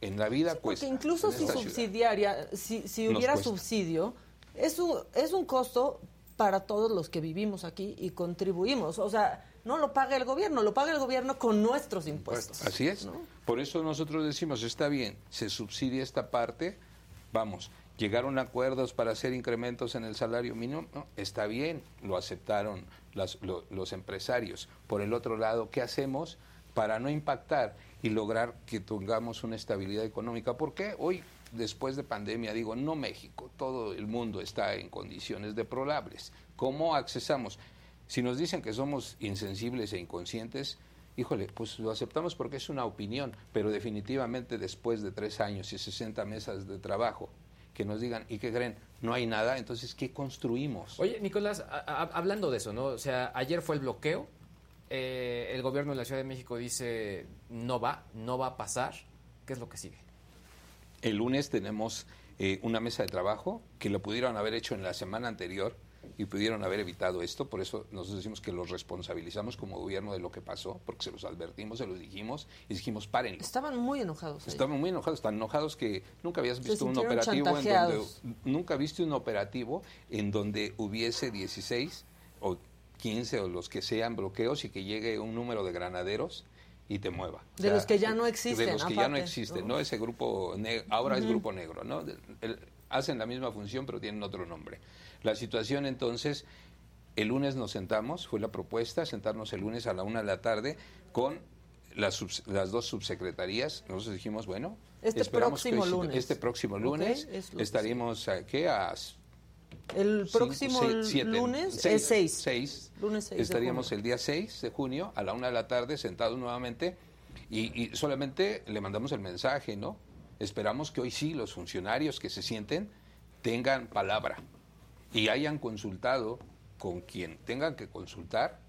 en la vida Porque cuesta. incluso en si subsidiaria, si, hubiera subsidio, es un, es un costo para todos los que vivimos aquí y contribuimos. O sea, no lo paga el gobierno, lo paga el gobierno con nuestros impuestos. Así es. Por eso nosotros decimos, está bien, se subsidia esta parte, vamos, llegaron a acuerdos para hacer incrementos en el salario mínimo, está bien, lo aceptaron los empresarios. Por el otro lado, ¿qué hacemos para no impactar y lograr que tengamos una estabilidad económica? Porque hoy, después de pandemia, digo, no México, todo el mundo está en condiciones deplorables. ¿Cómo accesamos? Si nos dicen que somos insensibles e inconscientes, híjole, pues lo aceptamos porque es una opinión, pero definitivamente después de tres años y 60 mesas de trabajo, que nos digan, ¿y qué creen? No hay nada, entonces, ¿qué construimos? Oye, Nicolás, a- a- hablando de eso, ¿no? O sea, ayer fue el bloqueo. eh, el gobierno de la Ciudad de México dice no va, no va a pasar. ¿Qué es lo que sigue? El lunes tenemos eh, una mesa de trabajo que lo pudieron haber hecho en la semana anterior y pudieron haber evitado esto. Por eso nosotros decimos que los responsabilizamos como gobierno de lo que pasó, porque se los advertimos, se los dijimos y dijimos, párenlo. Estaban muy enojados. ahí. Estaban muy enojados, tan enojados que nunca habías visto un operativo en donde nunca viste un operativo en donde hubiese 16 o 15 o los que sean bloqueos y que llegue un número de granaderos y te mueva. O De los que ya no existen, De los que ya no existen, ¿no? Ese grupo, ahora es grupo negro, ¿no? El- el- hacen la misma función pero tienen otro nombre. La situación entonces, el lunes nos sentamos, fue la propuesta, sentarnos el lunes a la una de la tarde con las, subs- las dos subsecretarías, nosotros dijimos, bueno, Este esperamos que próximo el- lunes. este próximo lunes es lo que estaríamos a, ¿qué? a El cinco, próximo seis, siete, lunes seis, es 6. seis. Lunes 6 de Estaríamos el día 6 de junio a la una de la tarde sentados nuevamente y, y solamente le mandamos el mensaje, ¿no? Esperamos que hoy sí los funcionarios que se sienten tengan palabra y hayan consultado con quien tengan que consultar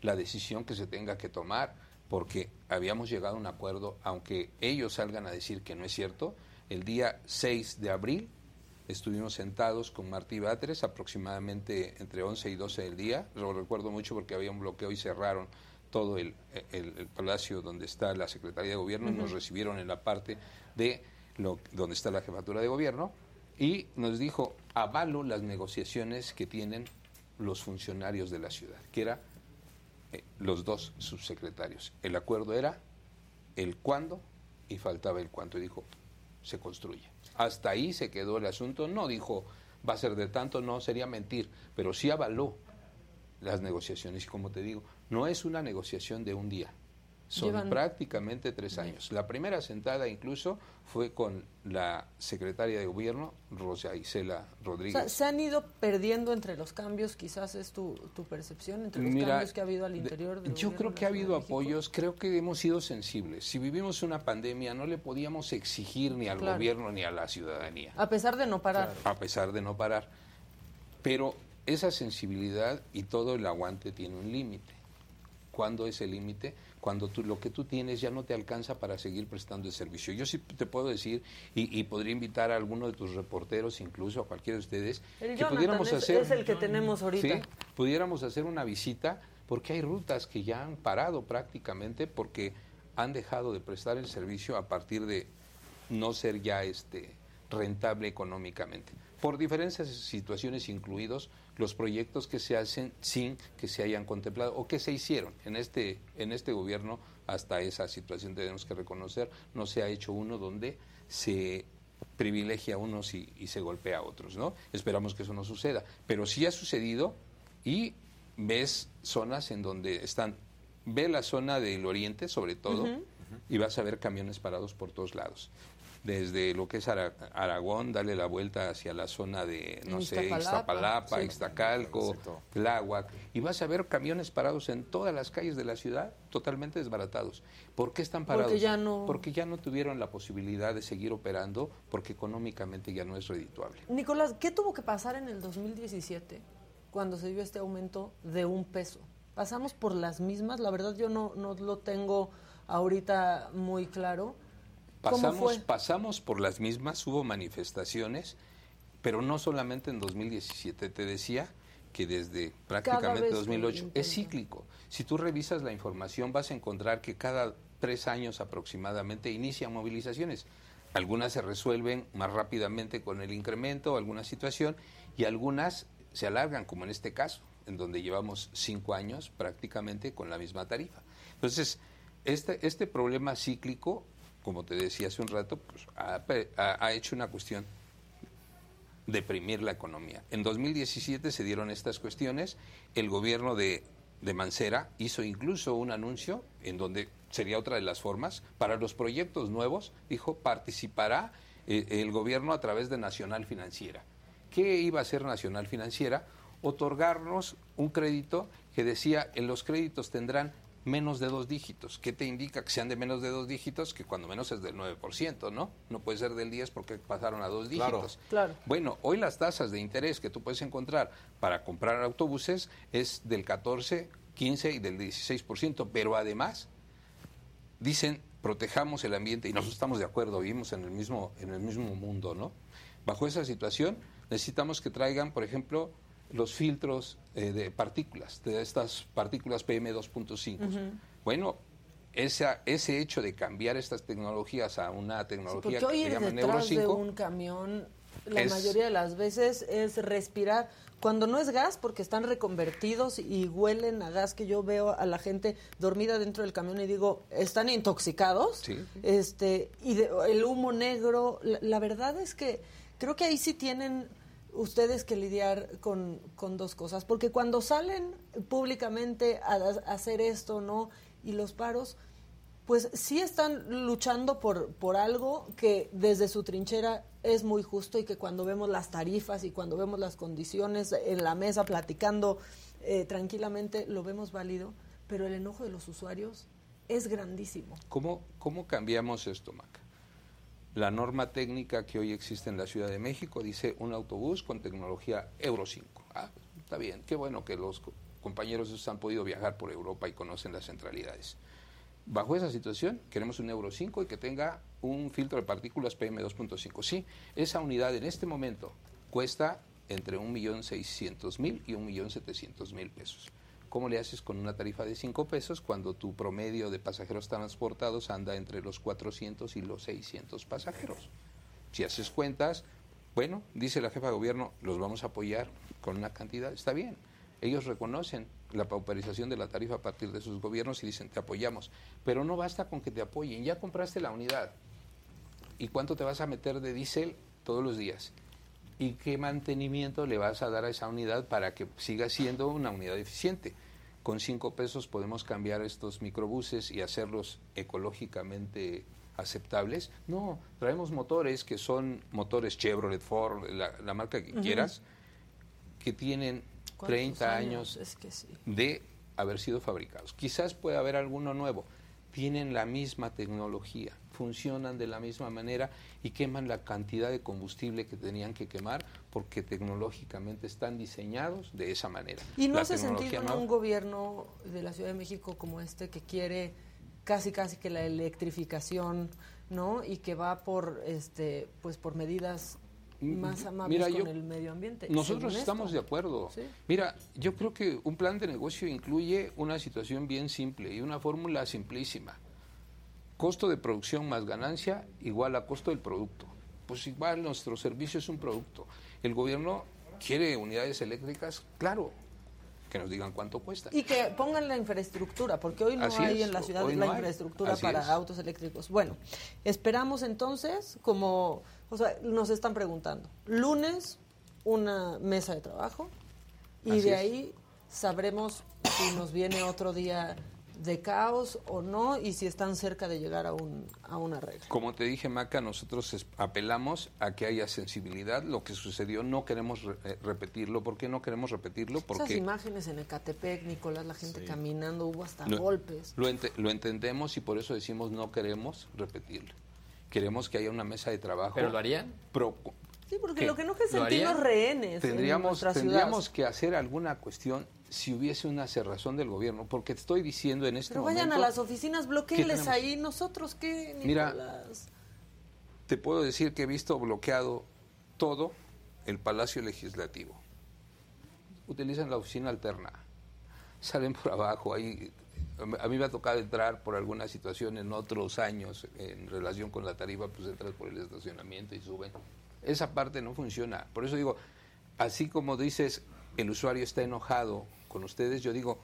la decisión que se tenga que tomar, porque habíamos llegado a un acuerdo, aunque ellos salgan a decir que no es cierto, el día 6 de abril estuvimos sentados con Martí Batres aproximadamente entre 11 y 12 del día, lo recuerdo mucho porque había un bloqueo y cerraron todo el, el- el palacio donde está la Secretaría de Gobierno y nos recibieron en la parte de lo, donde está la jefatura de gobierno y nos dijo avalo las negociaciones que tienen los funcionarios de la ciudad, que era eh, los dos subsecretarios. El acuerdo era el cuándo y faltaba el cuánto. Y dijo, se construye. Hasta ahí se quedó el asunto. No dijo, va a ser de tanto, no, sería mentir, pero sí avaló las negociaciones. Y como te digo, no es una negociación de un día. Son Llevan- prácticamente tres años. La primera sentada incluso fue con la secretaria de gobierno, Rosa Isela O Rodríguez. sea, se han ido perdiendo entre los cambios, quizás es tu, tu percepción, entre los Mira, cambios que ha habido al interior del Yo creo que ha habido apoyos, creo que hemos sido sensibles. Si vivimos una pandemia, no le podíamos exigir ni al Claro. gobierno ni a la ciudadanía, A pesar de no parar. a pesar de no parar. Pero esa sensibilidad y todo el aguante tiene un límite. ¿Cuándo es el límite? Cuando tú, lo que tú tienes ya no te alcanza para seguir prestando el servicio. Yo sí te puedo decir, y, y podría invitar a alguno de tus reporteros, incluso a cualquiera de ustedes, El que Jonathan pudiéramos es, hacer es el que tenemos ahorita. Sí, pudiéramos hacer una visita porque hay rutas que ya han parado prácticamente porque han dejado de prestar el servicio a partir de no ser ya este rentable económicamente. Por diferentes situaciones incluidos los proyectos que se hacen sin que se hayan contemplado o que se hicieron en este en este gobierno hasta esa situación tenemos que reconocer no se ha hecho uno donde se privilegia a unos y, y se golpea a otros, ¿no? Esperamos que eso no suceda, pero sí ha sucedido y ves zonas en donde están, ve la zona del oriente sobre todo y vas a ver camiones parados por todos lados. Desde lo que es Ara- Aragón, dale la vuelta hacia la zona de, no sé, Iztapalapa, Iztapalapa, sí. Iztacalco, Tláhuac, y vas a ver camiones parados en todas las calles de la ciudad, totalmente desbaratados. ¿Por qué están parados? Porque ya no- Porque ya no tuvieron la posibilidad de seguir operando, porque económicamente ya no es redituable. Nicolás, ¿qué tuvo que pasar en el 2017 cuando se dio este aumento de un peso? ¿Pasamos por las mismas? La verdad yo no, no lo tengo ahorita muy claro. ¿Cómo Pasamos, pasamos por las mismas, hubo manifestaciones, pero no solamente en 2017. Te decía que desde prácticamente vez 2008 se es cíclico. Si tú revisas la información vas a encontrar que cada tres años aproximadamente inician movilizaciones. Algunas se resuelven más rápidamente con el incremento, alguna situación, y algunas se alargan, como en este caso, en donde llevamos cinco años prácticamente con la misma tarifa. Entonces, este, este problema cíclico, como te decía hace un rato, pues, ha, hecho una cuestión deprimir la economía. En 2017 se dieron estas cuestiones, el gobierno de, de Mancera hizo incluso un anuncio en donde sería otra de las formas, para los proyectos nuevos, dijo, participará eh, el gobierno a través de Nacional Financiera. ¿Qué iba a hacer Nacional Financiera? Otorgarnos un crédito que decía, en los créditos tendrán menos de dos dígitos. ¿Qué te indica que sean de menos de dos dígitos? Que cuando menos es del 9%, ¿no? No puede ser del 10 porque pasaron a dos Claro. dígitos. Claro. Bueno, hoy las tasas de interés que tú puedes encontrar para comprar autobuses es del 14, 15 y del 16%, pero además dicen protejamos el ambiente y nosotros estamos de acuerdo, vivimos en el mismo en el mismo mundo, ¿no? Bajo esa situación necesitamos que traigan, por ejemplo, los filtros eh, de partículas, de estas partículas PM2.5. Ujú. Bueno, esa, ese hecho de cambiar estas tecnologías a una tecnología que se llama Euro detrás de 5 un camión, la es- mayoría de las veces es respirar. Cuando no es gas, porque están reconvertidos y huelen a gas, que yo veo a la gente dormida dentro del camión y digo, están intoxicados. Sí. Este, y de- el humo negro, la, la verdad es que creo que ahí sí tienen ustedes que lidiar con, con dos cosas, porque cuando salen públicamente a, hacer esto, ¿no? Y los paros, pues sí están luchando por, por algo que desde su trinchera es muy justo y que cuando vemos las tarifas y cuando vemos las condiciones en la mesa platicando eh, tranquilamente lo vemos válido, pero el enojo de los usuarios es grandísimo. ¿Cómo, cómo cambiamos esto, Maca? La norma técnica que hoy existe en la Ciudad de México dice un autobús con tecnología Euro 5. Ah, está bien, qué bueno que los co- compañeros han podido viajar por Europa y conocen las centralidades. Bajo esa situación, queremos un Euro 5 y que tenga un filtro de partículas PM2.5. Sí, esa unidad en este momento cuesta entre 1.600.000 y 1.700.000 pesos. ¿Cómo le haces con una tarifa de 5 pesos cuando tu promedio de pasajeros transportados anda entre los 400 y los 600 pasajeros? Si haces cuentas, bueno, dice la jefa de gobierno, los vamos a apoyar con una cantidad, está bien. Ellos reconocen la pauperización de la tarifa a partir de sus gobiernos y dicen, te apoyamos. Pero no basta con que te apoyen, ya compraste la unidad. ¿Y cuánto te vas a meter de diésel todos los días? ¿Y qué mantenimiento le vas a dar a esa unidad para que siga siendo una unidad eficiente? Con cinco pesos podemos cambiar estos microbuses y hacerlos ecológicamente aceptables. No, traemos motores que son motores Chevrolet, Ford, la, la marca que quieras, que tienen ¿Cuántos 30 años, Es que sí. de haber sido fabricados. Quizás pueda haber alguno nuevo. Tienen la misma tecnología, funcionan de la misma manera y queman la cantidad de combustible que tenían que quemar porque tecnológicamente están diseñados de esa manera. ¿Y no La hace sentido en nueva- un gobierno de la Ciudad de México como este que quiere casi casi que la electrificación, ¿no? Y que va por este pues por medidas más amables Mira, con yo- el medio ambiente. Nosotros estamos esto. de acuerdo. Sí. Mira, yo creo que un plan de negocio incluye una situación bien simple y una fórmula simplísima. Costo de producción más ganancia igual a costo del producto. Pues igual nuestro servicio es un producto. El gobierno quiere unidades eléctricas, claro, que nos digan cuánto cuesta. Y que pongan la infraestructura, porque hoy no Así hay es, en la ciudad hoy la no infraestructura para es. autos eléctricos. Bueno, esperamos entonces, como, o sea, nos están preguntando, lunes una mesa de trabajo y Así de es. ahí sabremos si nos viene otro día de caos o no y si están cerca de llegar a un, a un arreglo. Como te dije, Maca, nosotros es- apelamos a que haya sensibilidad. Lo que sucedió no queremos re- eh, repetirlo. ¿Por qué no queremos repetirlo? Esas Porque imágenes en Ecatepec, Nicolás, la gente caminando, hubo hasta Lo- golpes. Lo, ente- lo entendemos y por eso decimos no queremos repetirlo. Queremos que haya una mesa de trabajo. ¿Pero lo harían? pro- Sí, porque ¿Qué? lo que no es ¿Lo sentir harían? los rehenes en tendríamos ciudad. tendríamos que hacer alguna cuestión si hubiese una cerrazón del gobierno, porque te estoy diciendo en este Pero momento. vayan a las oficinas, bloqueenles ahí. ¿Nosotros qué, Mira, Nicolás? Te puedo decir que he visto bloqueado todo el Palacio Legislativo. Utilizan la oficina alterna. Salen por abajo. Ahí, a mí me ha tocado entrar por alguna situación en otros años en relación con la tarifa, pues entras por el estacionamiento y suben. Esa parte no funciona. Por eso digo, así como dices, el usuario está enojado con ustedes, yo digo,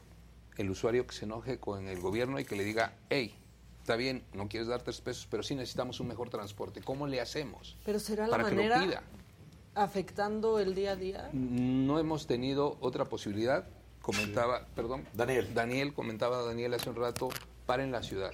el usuario que se enoje con el gobierno y que le diga, hey, está bien, no quieres dar tres pesos, pero sí necesitamos un mejor transporte. ¿Cómo le hacemos? Pero será la para que lo manera pida. afectando el día a día. No hemos tenido otra posibilidad. Comentaba, perdón, Daniel. Daniel, comentaba Daniel hace un rato, paren la ciudad.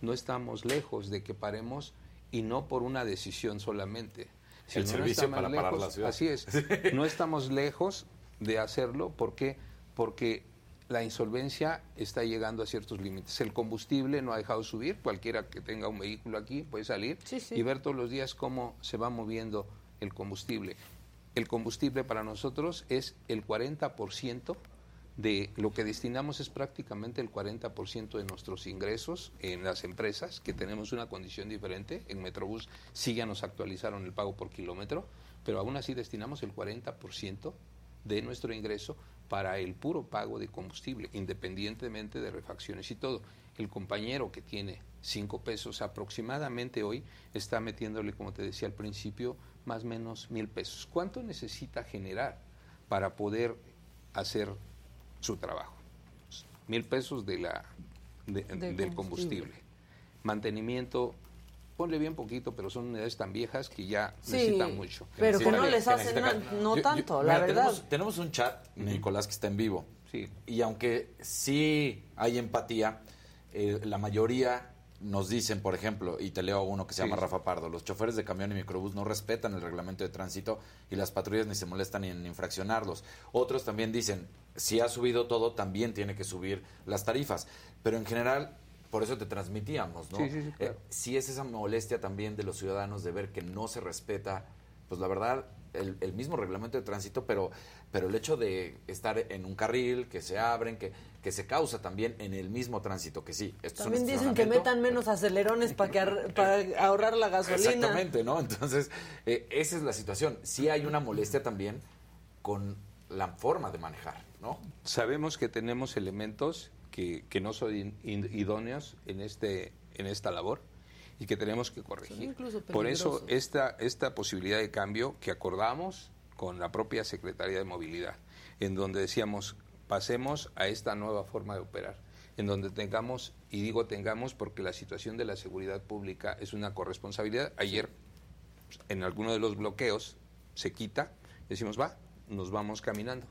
No estamos lejos de que paremos y no por una decisión solamente. El no servicio estamos para parar la ciudad. Así es. <laughs> No estamos lejos de hacerlo. ¿Por qué? Porque la insolvencia está llegando a ciertos límites. El combustible no ha dejado subir. Cualquiera que tenga un vehículo aquí puede salir Sí, sí. y ver todos los días cómo se va moviendo el combustible. El combustible para nosotros es el 40% de lo que destinamos es prácticamente el 40% de nuestros ingresos en las empresas, que tenemos una condición diferente. En Metrobús sí ya nos actualizaron el pago por kilómetro, pero aún así destinamos el 40% de nuestro ingreso para el puro pago de combustible, independientemente de refacciones y todo. El compañero que tiene cinco pesos aproximadamente hoy está metiéndole, como te decía al principio, más o menos mil pesos. ¿Cuánto necesita generar para poder hacer su trabajo? Mil pesos de la, de- De del combustible. combustible. Mantenimiento, ponle bien poquito, pero son unidades tan viejas que ya Sí, necesitan mucho. pero que no les hacen no Yo- yo- tanto, la mira, verdad. Tenemos, tenemos un chat, Nicolás, que está en vivo. Sí. Y aunque sí hay empatía, eh, la mayoría nos dicen, por ejemplo, y te leo uno que se Sí, llama. Rafa Pardo, los choferes de camión y microbús no respetan el reglamento de tránsito y las patrullas ni se molestan en infraccionarlos. Otros también dicen, si ha subido todo, también tiene que subir las tarifas. Pero en general, por eso te transmitíamos, ¿no? Sí, sí, sí, claro. Eh, si es esa molestia también de los ciudadanos de ver que no se respeta, pues la verdad, el, el mismo reglamento de tránsito, pero, pero el hecho de estar en un carril, que se abren, que, que se causa también en el mismo tránsito, que sí. Esto es un También dicen que metan menos acelerones para que ar- <laughs> para ahorrar la gasolina. Exactamente, ¿no? Entonces, eh, esa es la situación. Sí hay una molestia también con la forma de manejar, ¿no? Sabemos que tenemos elementos que, que no son in- in- idóneos en, este, en esta labor y que tenemos que corregir. Por eso esta, esta posibilidad de cambio que acordamos con la propia Secretaría de Movilidad, en donde decíamos, pasemos a esta nueva forma de operar, en donde tengamos, y digo tengamos porque la situación de la seguridad pública es una corresponsabilidad. Ayer en alguno de los bloqueos se quita, decimos, va, nos vamos caminando.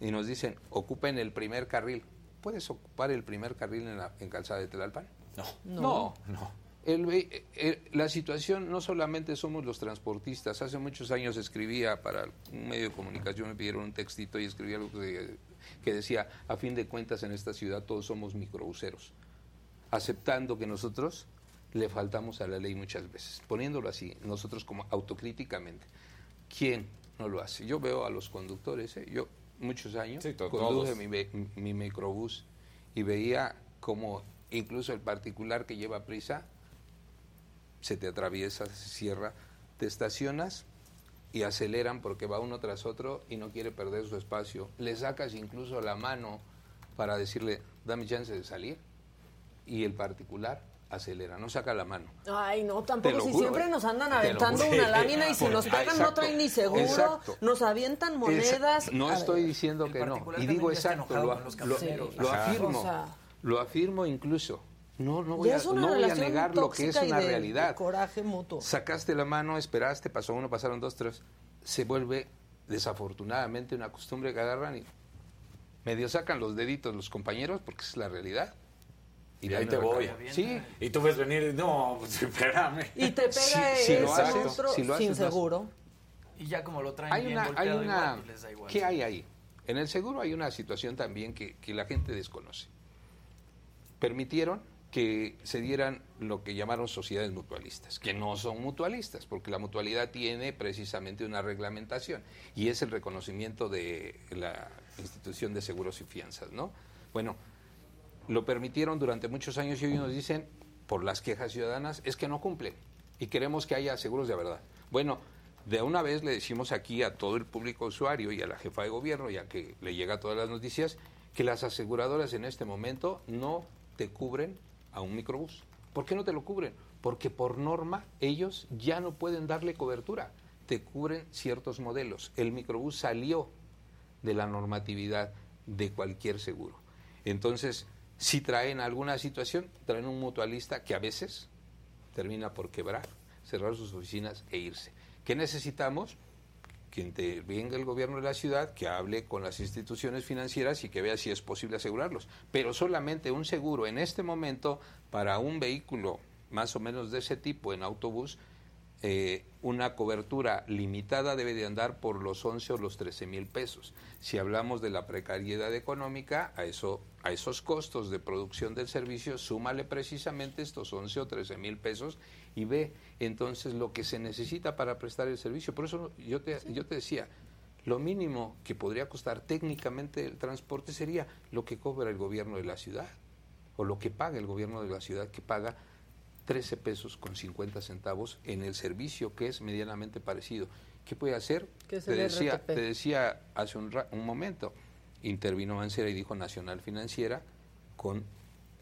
Y nos dicen, ocupen el primer carril. ¿Puedes ocupar el primer carril en, la, en Calzada de Tlalpan? No. No. no. El ve- eh, la situación no solamente somos los transportistas. Hace muchos años escribía para un medio de comunicación, me pidieron un textito y escribí algo que, que decía, a fin de cuentas en esta ciudad todos somos microbuseros aceptando que nosotros le faltamos a la ley muchas veces, poniéndolo así, nosotros como autocríticamente. ¿Quién no lo hace? Yo veo a los conductores, ¿eh? yo muchos años Sí, conduje mi, mi microbús y veía como incluso el particular que lleva prisa se te atraviesa, se cierra, te estacionas y aceleran porque va uno tras otro y no quiere perder su espacio. Le sacas incluso la mano para decirle, dame chance de salir y el particular acelera, no saca la mano. Ay, no, tampoco si juro, siempre ¿eh? nos andan aventando una <laughs> lámina y si nos pegan no traen ni seguro, exacto. nos avientan monedas. No estoy diciendo que no. Y digo exacto, lo, afirmo. O sea- lo afirmo incluso. No, no voy, a, no voy a negar lo que es una de realidad. coraje mutuo. Sacaste la mano, esperaste, pasó uno, pasaron dos, tres. Se vuelve desafortunadamente una costumbre que agarran y medio sacan los deditos los compañeros porque esa es la realidad. Y de ahí te voy. Sí, Y tú ves venir y no, pues, espérame. <laughs> Y te pega Si- si lo haces, monstruo si lo sin haces, vas- seguro. Y ya como lo traen hay bien una, hay una, igual, les da igual. ¿qué hay ahí? En el seguro hay una situación también que, que la gente desconoce. Permitieron que se dieran lo que llamaron sociedades mutualistas, que no son mutualistas, porque la mutualidad tiene precisamente una reglamentación y es el reconocimiento de la institución de seguros y fianzas, ¿no? Bueno, lo permitieron durante muchos años y hoy nos dicen, por las quejas ciudadanas, es que no cumplen y queremos que haya seguros de verdad. Bueno, de una vez le decimos aquí a todo el público usuario y a la jefa de gobierno, ya que le llega todas las noticias, que las aseguradoras en este momento no te cubren a un microbús. ¿Por qué no te lo cubren? Porque por norma ellos ya no pueden darle cobertura. Te cubren ciertos modelos. El microbús salió de la normatividad de cualquier seguro. Entonces, si traen alguna situación, traen un mutualista que a veces termina por quebrar, cerrar sus oficinas e irse. ¿Qué necesitamos? Que intervenga el gobierno de la ciudad, que hable con las instituciones financieras y que vea si es posible asegurarlos. Pero solamente un seguro en este momento para un vehículo más o menos de ese tipo en autobús, eh, una cobertura limitada debe de andar por los 11 o los 13 mil pesos. Si hablamos de la precariedad económica, a, eso, a esos costos de producción del servicio, súmale precisamente estos 11 o 13 mil pesos y ve entonces lo que se necesita para prestar el servicio. Por eso yo te, yo te decía, lo mínimo que podría costar técnicamente el transporte sería lo que cobra el gobierno de la ciudad o lo que paga el gobierno de la ciudad, que paga 13 pesos con 50 centavos en el servicio que es medianamente parecido. ¿Qué puede hacer? Te, decía, RTP. te decía hace un, ra- un momento, intervino Mancera y dijo Nacional Financiera con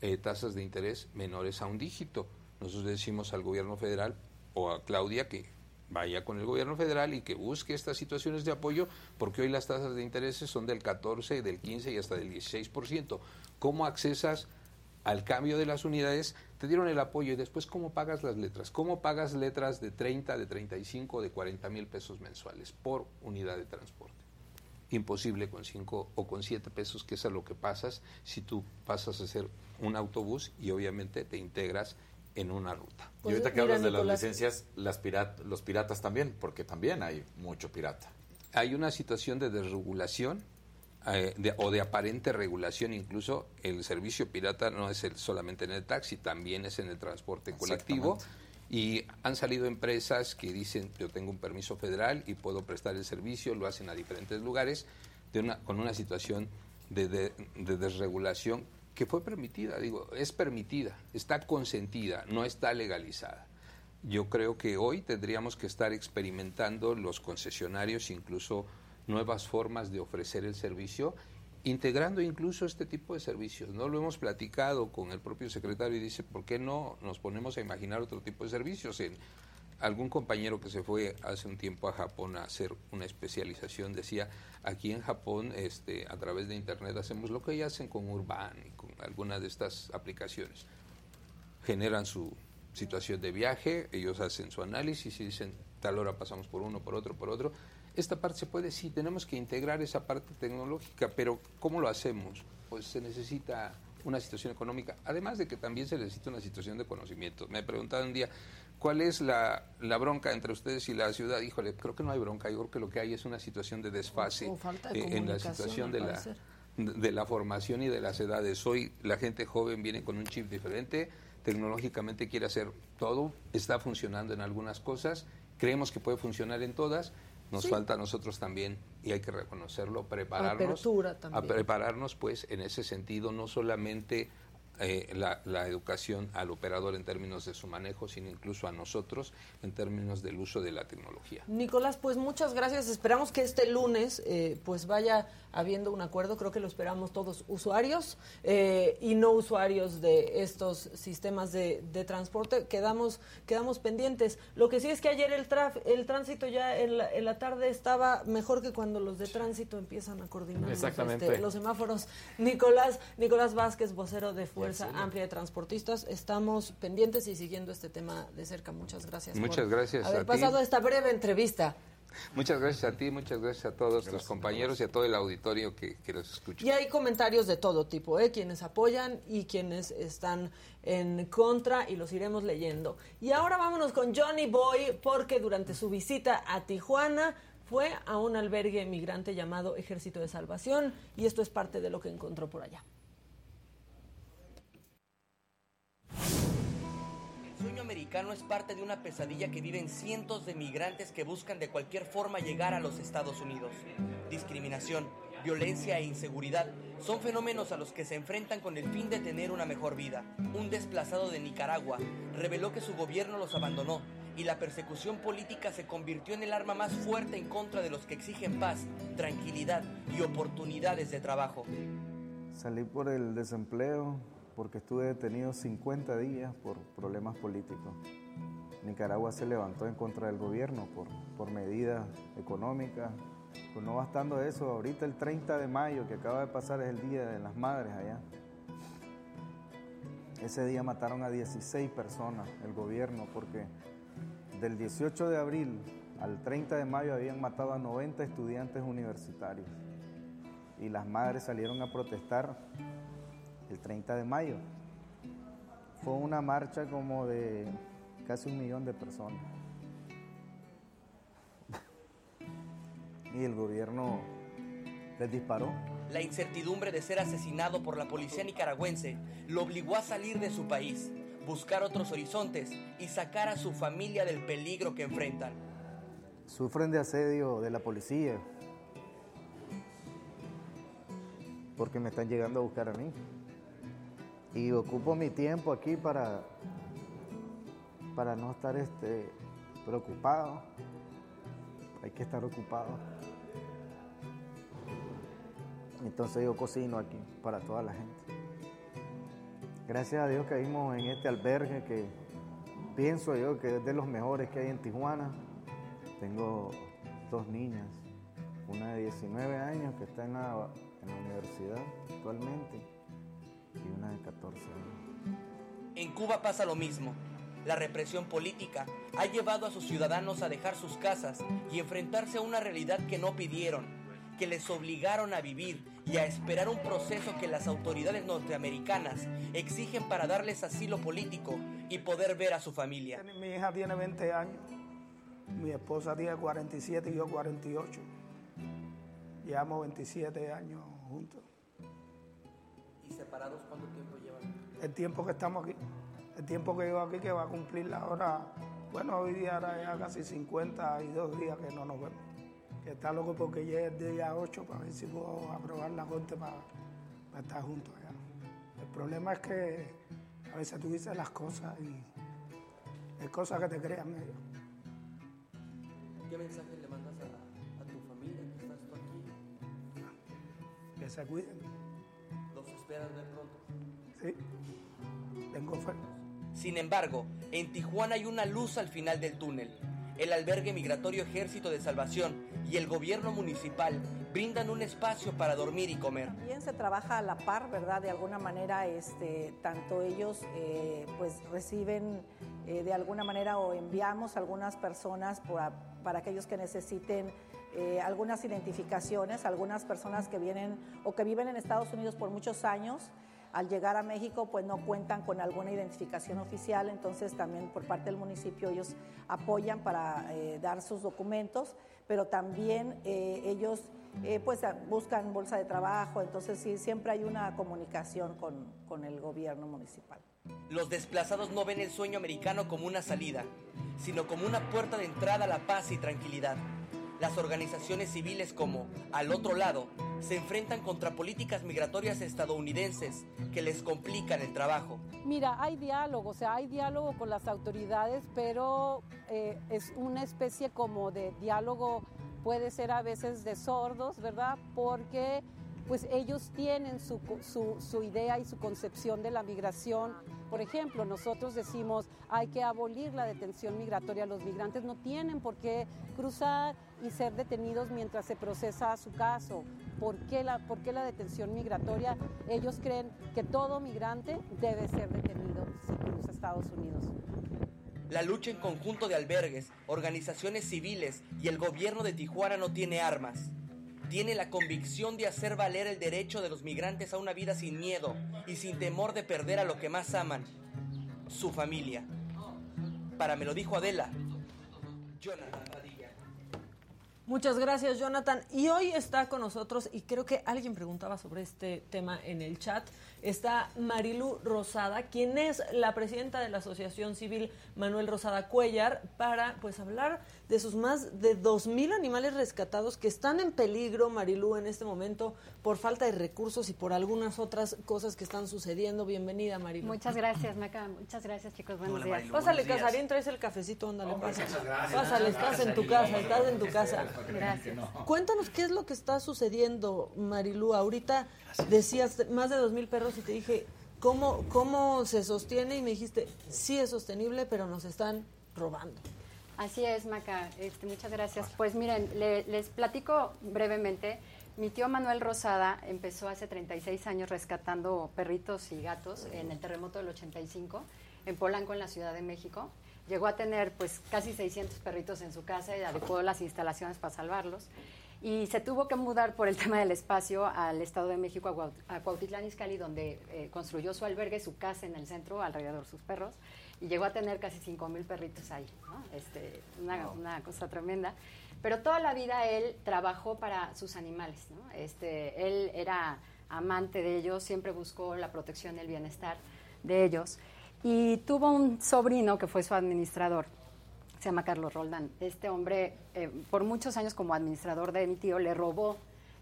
eh, tasas de interés menores a un dígito. Nosotros decimos al gobierno federal o a Claudia que vaya con el gobierno federal y que busque estas situaciones de apoyo, porque hoy las tasas de intereses son del 14, del 15 y hasta del 16%. ¿Cómo accesas al cambio de las unidades? Te dieron el apoyo y después ¿cómo pagas las letras? ¿Cómo pagas letras de 30, de 35, de 40 mil pesos mensuales por unidad de transporte? imposible con 5 o con 7 pesos, que es a lo que pasas si tú pasas a ser un autobús y obviamente te integras en una ruta. y Pues, ahorita que mira, hablas de las licencias, las pirat los piratas también, porque también hay mucho pirata. Hay una situación de desregulación eh, de- o de aparente regulación, incluso el servicio pirata no es el, solamente en el taxi, también es en el transporte colectivo. Y han salido empresas que dicen, yo tengo un permiso federal y puedo prestar el servicio, lo hacen a diferentes lugares, de una, con una situación de, de- de desregulación que fue permitida, digo, es permitida, está consentida, no está legalizada. Yo creo que hoy tendríamos que estar experimentando los concesionarios incluso nuevas formas de ofrecer el servicio, integrando incluso este tipo de servicios. No lo hemos platicado con el propio secretario y dice, ¿por qué no nos ponemos a imaginar otro tipo de servicios? En algún compañero que se fue hace un tiempo a Japón a hacer una especialización decía, aquí en Japón este, a través de internet hacemos lo que ya hacen con Urban y con algunas de estas aplicaciones generan su situación de viaje, ellos hacen su análisis y dicen, tal hora pasamos por uno, por otro, por otro. Esta parte se puede, sí, tenemos que integrar esa parte tecnológica, pero ¿cómo lo hacemos? Pues se necesita una situación económica, además de que también se necesita una situación de conocimiento. Me preguntaba un día, ¿cuál es la, la bronca entre ustedes y la ciudad? Híjole, creo que no hay bronca, yo creo que lo que hay es una situación de desfase O falta de eh, en la situación de la, de la formación y de las edades. Hoy la gente joven viene con un chip diferente, tecnológicamente quiere hacer todo, está funcionando en algunas cosas, creemos que puede funcionar en todas, nos Sí. falta a nosotros también, y hay que reconocerlo, prepararnos. Apertura también. A prepararnos, pues, en ese sentido, no solamente eh, la, la educación al operador en términos de su manejo, sino incluso a nosotros en términos del uso de la tecnología. Nicolás, pues muchas gracias. Esperamos que este lunes eh, pues vaya habiendo un acuerdo. Creo que lo esperamos todos usuarios eh, y no usuarios de estos sistemas de, de transporte. Quedamos, quedamos pendientes. Lo que sí es que ayer el, traf, el tránsito ya en la, en la tarde estaba mejor que cuando los de tránsito empiezan a coordinar Exactamente. los semáforos. Nicolás, Nicolás Vázquez, vocero de Fuerza Amplia de Transportistas. Estamos pendientes y siguiendo este tema de cerca. Muchas gracias. por Muchas gracias Haber a ti. pasado esta breve entrevista. Muchas gracias a ti, muchas gracias a todos los compañeros y a todo el auditorio que, que los escucha. Y hay comentarios de todo tipo, ¿eh? quienes apoyan y quienes están en contra y los iremos leyendo. Y ahora vámonos con Johnny Boy porque durante su visita a Tijuana fue a un albergue migrante llamado Ejército de Salvación y esto es parte de lo que encontró por allá. Americano es parte de una pesadilla que viven cientos de migrantes que buscan de cualquier forma llegar a los Estados Unidos. Discriminación, violencia e inseguridad son fenómenos a los que se enfrentan con el fin de tener una mejor vida. Un desplazado de Nicaragua reveló que su gobierno los abandonó y la persecución política se convirtió en el arma más fuerte en contra de los que exigen paz, tranquilidad y oportunidades de trabajo. Salí por el desempleo porque estuve detenido 50 días por problemas políticos. Nicaragua se levantó en contra del gobierno por, por medidas económicas. Pues no bastando eso, ahorita el 30 de mayo que acaba de pasar es el Día de las Madres allá. Ese día mataron a 16 personas el gobierno porque del 18 de abril al 30 de mayo habían matado a 90 estudiantes universitarios y las madres salieron a protestar el 30 de mayo. Fue una marcha como de casi un millón de personas. Y el gobierno les disparó. La incertidumbre de ser asesinado por la policía nicaragüense lo obligó a salir de su país, buscar otros horizontes y sacar a su familia del peligro que enfrentan. Sufren de asedio de la policía porque me están llegando a buscar a mí. Y ocupo mi tiempo aquí para, para no estar este, preocupado. Hay que estar ocupado. Entonces yo cocino aquí para toda la gente. Gracias a Dios que vimos en este albergue que pienso yo que es de los mejores que hay en Tijuana. Tengo dos niñas, una de 19 años que está en la, en la universidad actualmente y una de 14 años. En Cuba pasa lo mismo. La represión política ha llevado a sus ciudadanos a dejar sus casas y enfrentarse a una realidad que no pidieron, que les obligaron a vivir y a esperar un proceso que las autoridades norteamericanas exigen para darles asilo político y poder ver a su familia. Mi hija tiene 20 años, mi esposa tiene 47 y yo 48. Llevamos 27 años juntos. ¿Y separados cuánto tiempo llevan? El tiempo que estamos aquí, el tiempo que llevo aquí que va a cumplir la hora, bueno, hoy día era ya casi 52 días que no nos vemos. Que está loco porque llegue el día 8 para ver si puedo aprobar la corte para, para estar juntos allá. El problema es que a veces tú dices las cosas y es cosas que te crean medio. ¿Qué mensaje le mandas a, a tu familia que estás tú aquí? Que se cuiden. ¿Los esperas ver pronto? Sí, tengo fe. Sin embargo, en Tijuana hay una luz al final del túnel. El albergue migratorio Ejército de Salvación y el gobierno municipal brindan un espacio para dormir y comer. También se trabaja a la par, ¿verdad? De alguna manera, este, tanto ellos eh, pues reciben eh, de alguna manera o enviamos algunas personas para, para aquellos que necesiten eh, algunas identificaciones, algunas personas que vienen o que viven en Estados Unidos por muchos años al llegar a México pues no cuentan con alguna identificación oficial, entonces también por parte del municipio ellos apoyan para eh, dar sus documentos, pero también eh, ellos pues buscan bolsa de trabajo, entonces sí, siempre hay una comunicación con, con el gobierno municipal. Los desplazados no ven el sueño americano como una salida, sino como una puerta de entrada a la paz y tranquilidad. Las organizaciones civiles como Al otro lado se enfrentan contra políticas migratorias estadounidenses que les complican el trabajo. Mira, hay diálogo, o sea, hay diálogo con las autoridades, pero eh, es una especie como de diálogo, puede ser a veces de sordos, ¿verdad? Porque pues ellos tienen su, su, su, idea y su concepción de la migración. Por ejemplo, nosotros decimos hay que abolir la detención migratoria. Los migrantes no tienen por qué cruzar y ser detenidos mientras se procesa su caso. ¿Por qué la, por qué la detención migratoria? Ellos creen que todo migrante debe ser detenido si cruza Estados Unidos. La lucha en conjunto de albergues, organizaciones civiles y el gobierno de Tijuana no tiene armas tiene la convicción de hacer valer el derecho de los migrantes a una vida sin miedo y sin temor de perder a lo que más aman, su familia. Para me lo dijo Adela, Jonathan Padilla. Muchas gracias, Jonathan. Y hoy está con nosotros, y creo que alguien preguntaba sobre este tema en el chat, está Marilu Rosada, quien es la presidenta de la Asociación Civil Manuel Rosada Cuellar, para pues hablar de sus más de 2.000 animales rescatados que están en peligro, Marilu, en este momento por falta de recursos y por algunas otras cosas que están sucediendo. Bienvenida, Marilu. Muchas gracias, Maca. Muchas gracias, chicos. Buenos Hola, días. Marilu, Pásale, Casarín, traes el cafecito, ándale, pasa. Pásale, estás en tu casa, estás en tu casa. Gracias. Cuéntanos qué es lo que está sucediendo, Marilu. Ahorita decías más de 2.000 perros y te dije, ¿cómo, ¿cómo se sostiene? Y me dijiste, sí es sostenible, pero nos están robando. Así es, Maca. Este, muchas gracias. Pues miren, le, les platico brevemente. Mi tío Manuel Rosada empezó hace 36 años rescatando perritos y gatos en el terremoto del 85 en Polanco, en la Ciudad de México. Llegó a tener pues casi 600 perritos en su casa y adecuó las instalaciones para salvarlos. Y se tuvo que mudar por el <laughs> tema del espacio al Estado de México, a, Cuaut a Cuautitlán Izcalli, donde eh, construyó su albergue, su casa en el centro, alrededor de sus perros y llegó a tener casi 5 mil perritos ahí, ¿no? este, una, wow. una, cosa tremenda. Pero toda la vida él trabajó para sus animales, ¿no? este, él era amante de ellos, siempre buscó la protección y el bienestar de ellos. Y tuvo un sobrino que fue su administrador, se llama Carlos Roldán. Este hombre, eh, por muchos años como administrador de mi tío, le robó,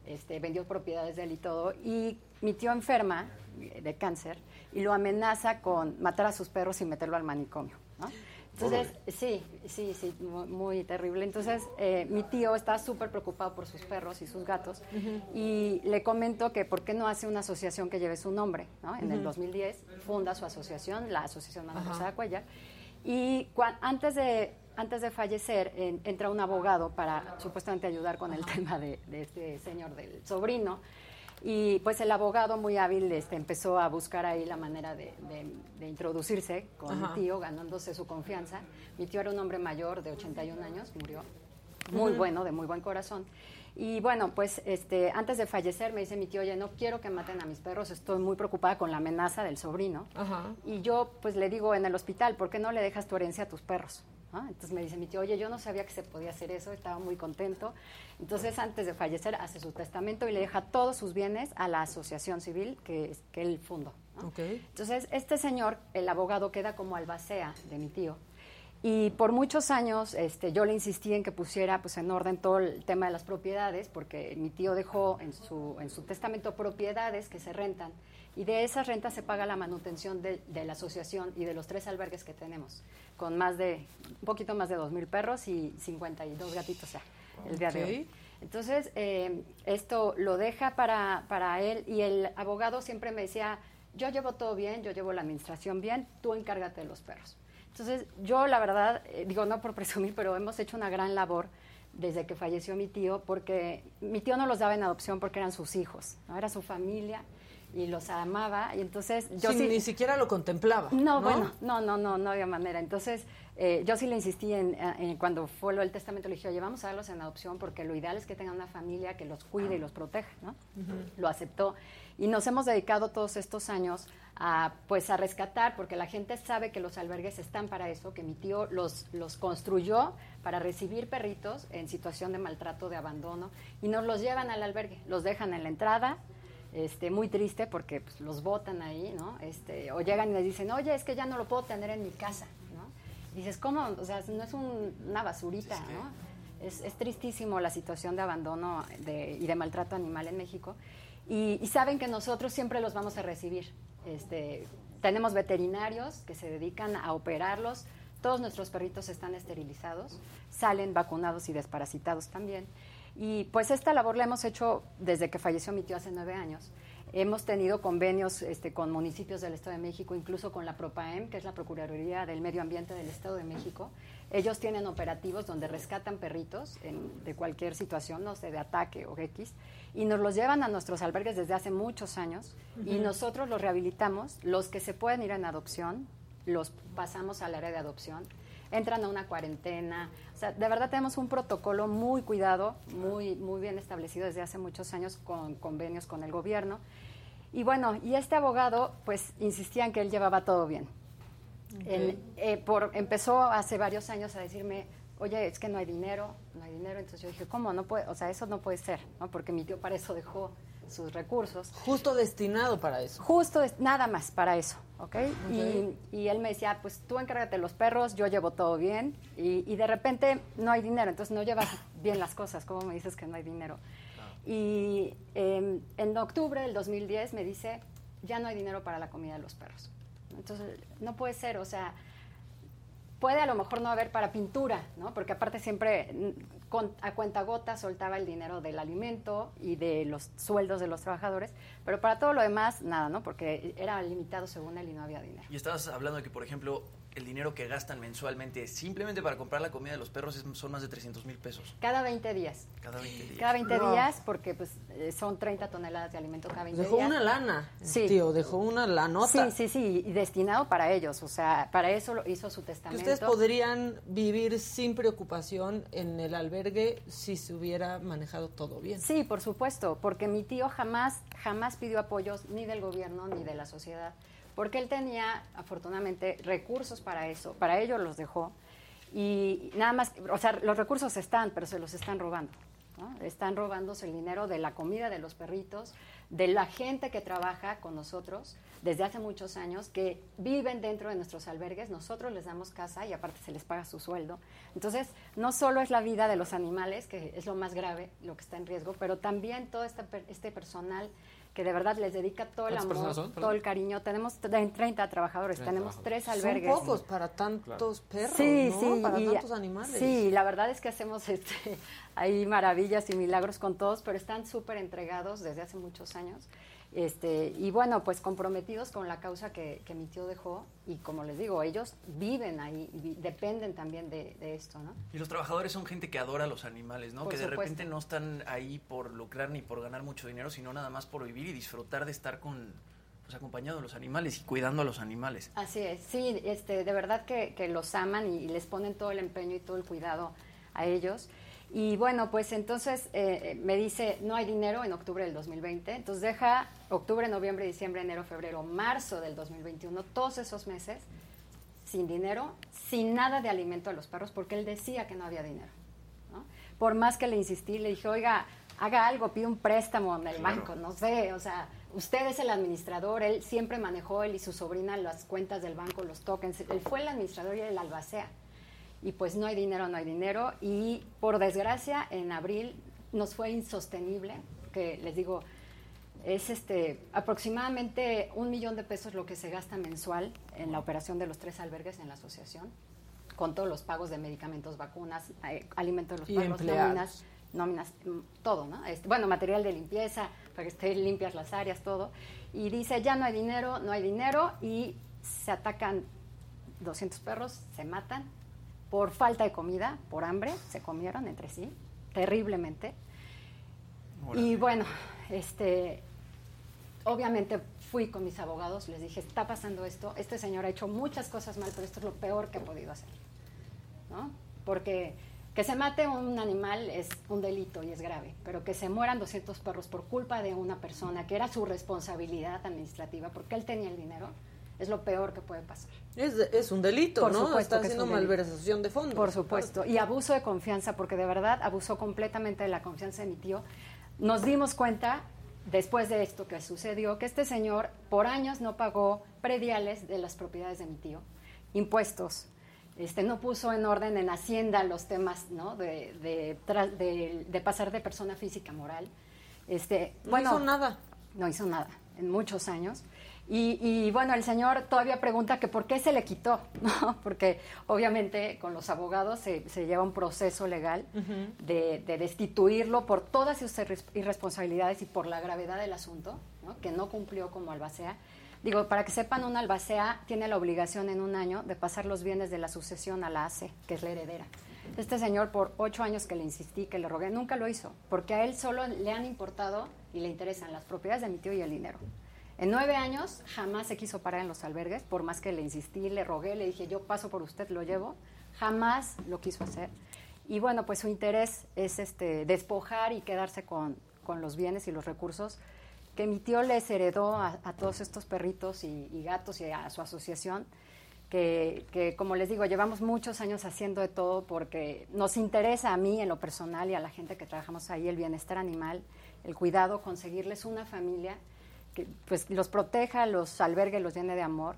este, vendió propiedades de él y todo, y mi tío enferma de cáncer y lo amenaza con matar a sus perros y meterlo al manicomio. ¿no? Entonces, sí, sí, sí, muy, muy terrible. Entonces, eh, mi tío está súper preocupado por sus perros y sus gatos uh -huh. y le comento que por qué no hace una asociación que lleve su nombre. ¿no? En uh -huh. el 2010 funda su asociación, la Asociación Manuel Rosada Cuellar, y antes de antes de fallecer en, entra un abogado para supuestamente ayudar con el tema de, de este señor del sobrino. Y pues el abogado muy hábil este, empezó a buscar ahí la manera de, de, de introducirse con Ajá. mi tío, ganándose su confianza. Mi tío era un hombre mayor de 81 años, murió muy uh -huh. bueno, de muy buen corazón. Y bueno, pues este, antes de fallecer me dice mi tío, oye, no quiero que maten a mis perros, estoy muy preocupada con la amenaza del sobrino. Ajá. Y yo pues le digo en el hospital, ¿por qué no le dejas tu herencia a tus perros? ¿No? Entonces me dice mi tío, oye, yo no sabía que se podía hacer eso, estaba muy contento. Entonces antes de fallecer hace su testamento y le deja todos sus bienes a la asociación civil que, que él fundó. ¿no? Ok. Entonces este señor, el abogado, queda como albacea de mi tío. Y por muchos años este, yo le insistí en que pusiera pues, en orden todo el tema de las propiedades, porque mi tío dejó en su, en su testamento propiedades que se rentan, y de esas rentas se paga la manutención de, de la asociación y de los tres albergues que tenemos, con más de, un poquito más de dos mil perros y 52 gatitos ya, el día de hoy. Entonces, eh, esto lo deja para, para él y el abogado siempre me decía, yo llevo todo bien, yo llevo la administración bien, tú encárgate de los perros. Entonces, yo la verdad, eh, digo, no por <laughs> presumir, pero hemos hecho una gran labor desde que falleció mi tío, porque mi tío no los daba en adopción porque eran sus hijos, ¿no? era su familia y los amaba. Y entonces yo Sí, sí, ni siquiera lo contemplaba. no, ¿no? bueno, no, no, no, no había manera. Entonces, eh, yo sí le insistí en, en cuando fue lo del testamento, le dije, oye, vamos a darlos en adopción porque lo ideal es que tengan una familia que los cuide y los proteja, ¿no? Lo aceptó. Y nos hemos dedicado todos estos años a, pues, a rescatar, porque la gente sabe que los albergues están para eso, que mi tío los, los construyó para recibir perritos en situación de maltrato, de abandono, y nos los llevan al albergue, los dejan en la entrada, este, muy triste porque pues, los botan ahí, ¿no? Este, o llegan y les dicen, oye, es que ya no lo puedo tener en mi casa, ¿no? Dices, ¿cómo? O sea, no es un- una basurita, ¿no? Es, es tristísimo la situación de abandono de- y de maltrato animal en México. Y, y saben que nosotros siempre los vamos a recibir. Este, tenemos veterinarios que se dedican a operarlos. Todos nuestros perritos están esterilizados, salen vacunados y desparasitados también. Y pues esta labor la hemos hecho desde que falleció mi tío hace nueve años. Hemos tenido convenios este, con municipios del Estado de México, incluso con la PROPAEM, que es la Procuraduría del Medio Ambiente del Estado de México. Ellos tienen operativos donde rescatan perritos en- de cualquier situación, no sé, de ataque o X, y nos los llevan a nuestros albergues desde hace muchos años y nosotros los rehabilitamos. Los que se pueden ir en adopción, los pasamos al área de adopción entran a una cuarentena. O sea, de verdad tenemos un protocolo muy cuidado, muy, muy bien establecido desde hace muchos años con convenios con el gobierno. Y bueno, y este abogado, pues, insistía en que él llevaba todo bien. En- eh, por, empezó hace varios años a decirme, oye, es que no hay dinero, no hay dinero. Entonces yo dije, ¿cómo? No puede, o sea, eso no puede ser, ¿no? Porque mi tío para eso dejó sus recursos. Justo destinado para eso. Justo, nada más para eso, ¿ok? Ok. Y, y él me decía, pues tú encárgate de los perros, yo llevo todo bien. Y, y de repente no hay dinero, entonces no llevas <laughs> bien las cosas. ¿Cómo me dices que no hay dinero? Y eh, en octubre del 2010 me dice, ya no hay dinero para la comida de los perros. Entonces, no puede ser, o sea, puede a lo mejor no haber para pintura, ¿no? Porque aparte siempre con, a cuenta soltaba el dinero del alimento y de los sueldos de los trabajadores, pero para todo lo demás, nada, ¿no? Porque era limitado según él y no había dinero. Y estabas hablando de que, por ejemplo, el dinero que gastan mensualmente simplemente para comprar la comida de los perros es- son más de 300 mil pesos. Cada 20 días. Cada 20 días. Cada 20 Wow. días, porque pues eh, son 30 toneladas de alimento cada 20 Dejó días. una lana, Sí. tío, dejó una lanota. Sí, sí, sí, y destinado para ellos, o sea, para eso lo hizo su Que testamento. ustedes podrían vivir sin preocupación en el albergue si se hubiera manejado todo bien. Sí, por supuesto, porque mi tío jamás, jamás pidió apoyos ni del gobierno ni de la sociedad, porque él tenía, afortunadamente, recursos para eso, para ello los dejó, y nada más, o sea, los recursos están, pero se los están robando. Están robándose el dinero de la comida de los perritos, de la gente que trabaja con nosotros desde hace muchos años, que viven dentro de nuestros albergues, nosotros les damos casa y aparte se les paga su sueldo. Entonces, no solo es la vida de los animales, que es lo más grave, lo que está en riesgo, pero también todo este, este personal que de verdad les dedica todo el ¿Cuántas amor, son? todo el cariño. Tenemos tre- 30 trabajadores, 30 tenemos trabajadores. tres Son albergues. pocos para tantos perros, Sí, ¿no? sí, Para y- tantos animales. Sí, la verdad es que hacemos <laughs> este, ahí maravillas y milagros con todos, pero están súper entregados desde hace muchos años. Este, y bueno, pues comprometidos con la causa que, que mi tío dejó y como les digo, ellos viven ahí vi- dependen también de, de esto, ¿no? Y los trabajadores son gente que adora a los animales, ¿no? Por que de repente no están ahí por lucrar ni por ganar mucho dinero, sino nada más por vivir y disfrutar de estar con, pues, acompañado de los animales y cuidando a los animales. Así es, sí, este, de verdad que, que los aman y, les ponen todo el empeño y todo el cuidado a ellos. Y bueno, pues entonces eh, me dice, no hay dinero en octubre del 2020, entonces deja octubre, noviembre, diciembre, enero, febrero, marzo del 2021, todos esos meses sin dinero, sin nada de alimento a los perros, porque él decía que no había dinero. ¿no? Por más que le insistí, le dije, oiga, haga algo, pide un préstamo en el banco, no sé, o sea, usted es el administrador, él siempre manejó, él y su sobrina, las cuentas del banco, los tokens, él fue el administrador y el albacea. Y pues no hay dinero, no hay dinero, y por desgracia, en abril nos fue insostenible, que les digo, es este aproximadamente un millón de pesos lo que se gasta mensual en la operación de los tres albergues en la asociación, con todos los pagos de medicamentos, vacunas, eh, alimentos de los Y perros, nóminas, nóminas, mm, todo, ¿no? Este, bueno, material de limpieza, para que estén <laughs> limpias las áreas, todo. Y dice, ya no hay dinero, no hay dinero, y se atacan 200 perros, se matan por falta de comida, por hambre, se comieron entre sí, terriblemente. Y bueno, este, obviamente fui con mis abogados, les dije, está pasando esto, este señor ha hecho muchas cosas mal, pero esto es lo peor que ha podido hacer. ¿no? Porque que se mate un animal es un delito y es grave, pero que se mueran 200 perros por culpa de una persona que era su responsabilidad administrativa, porque él tenía el dinero, es lo peor que puede pasar. Es, es un delito, Por ¿no? supuesto Está que es haciendo delito. malversación de fondos. Por supuesto. Y abuso de confianza, porque de verdad abusó completamente de la confianza de mi tío. Nos dimos cuenta, después de esto que sucedió, que este señor por años no pagó prediales de las propiedades de mi tío, impuestos. Este, no puso en orden en Hacienda los temas ¿no? de, de, tra- de- de pasar de persona física a moral. Este, No bueno, hizo nada. No hizo nada en muchos años. Y, y, bueno, el señor todavía pregunta que por qué se le quitó, <laughs> ¿no? Porque obviamente con los abogados se, se lleva un proceso legal de, de destituirlo por todas sus irres- irresponsabilidades y por la gravedad del asunto, ¿no? que no cumplió como albacea. Digo, para que sepan, un albacea tiene la obligación en un año de pasar los bienes de la sucesión a la ACE, que es la heredera. Este señor, por ocho años que le insistí, que le rogué, nunca lo hizo, porque a él solo le han importado y le interesan las propiedades de mi tío y el dinero. En nueve años jamás se quiso parar en los albergues, por más que le insistí, le rogué, le dije, yo paso por usted, lo llevo, jamás lo quiso hacer. Y bueno, pues su interés es este, despojar y quedarse con, con los bienes y los recursos que mi tío les heredó a, todos estos perritos y, y gatos y a su asociación, que, que, como les digo, llevamos muchos años haciendo de todo porque nos interesa a mí en lo personal y a la gente que trabajamos ahí el bienestar animal, el cuidado, conseguirles una familia que pues los proteja, los albergue, los llene de amor.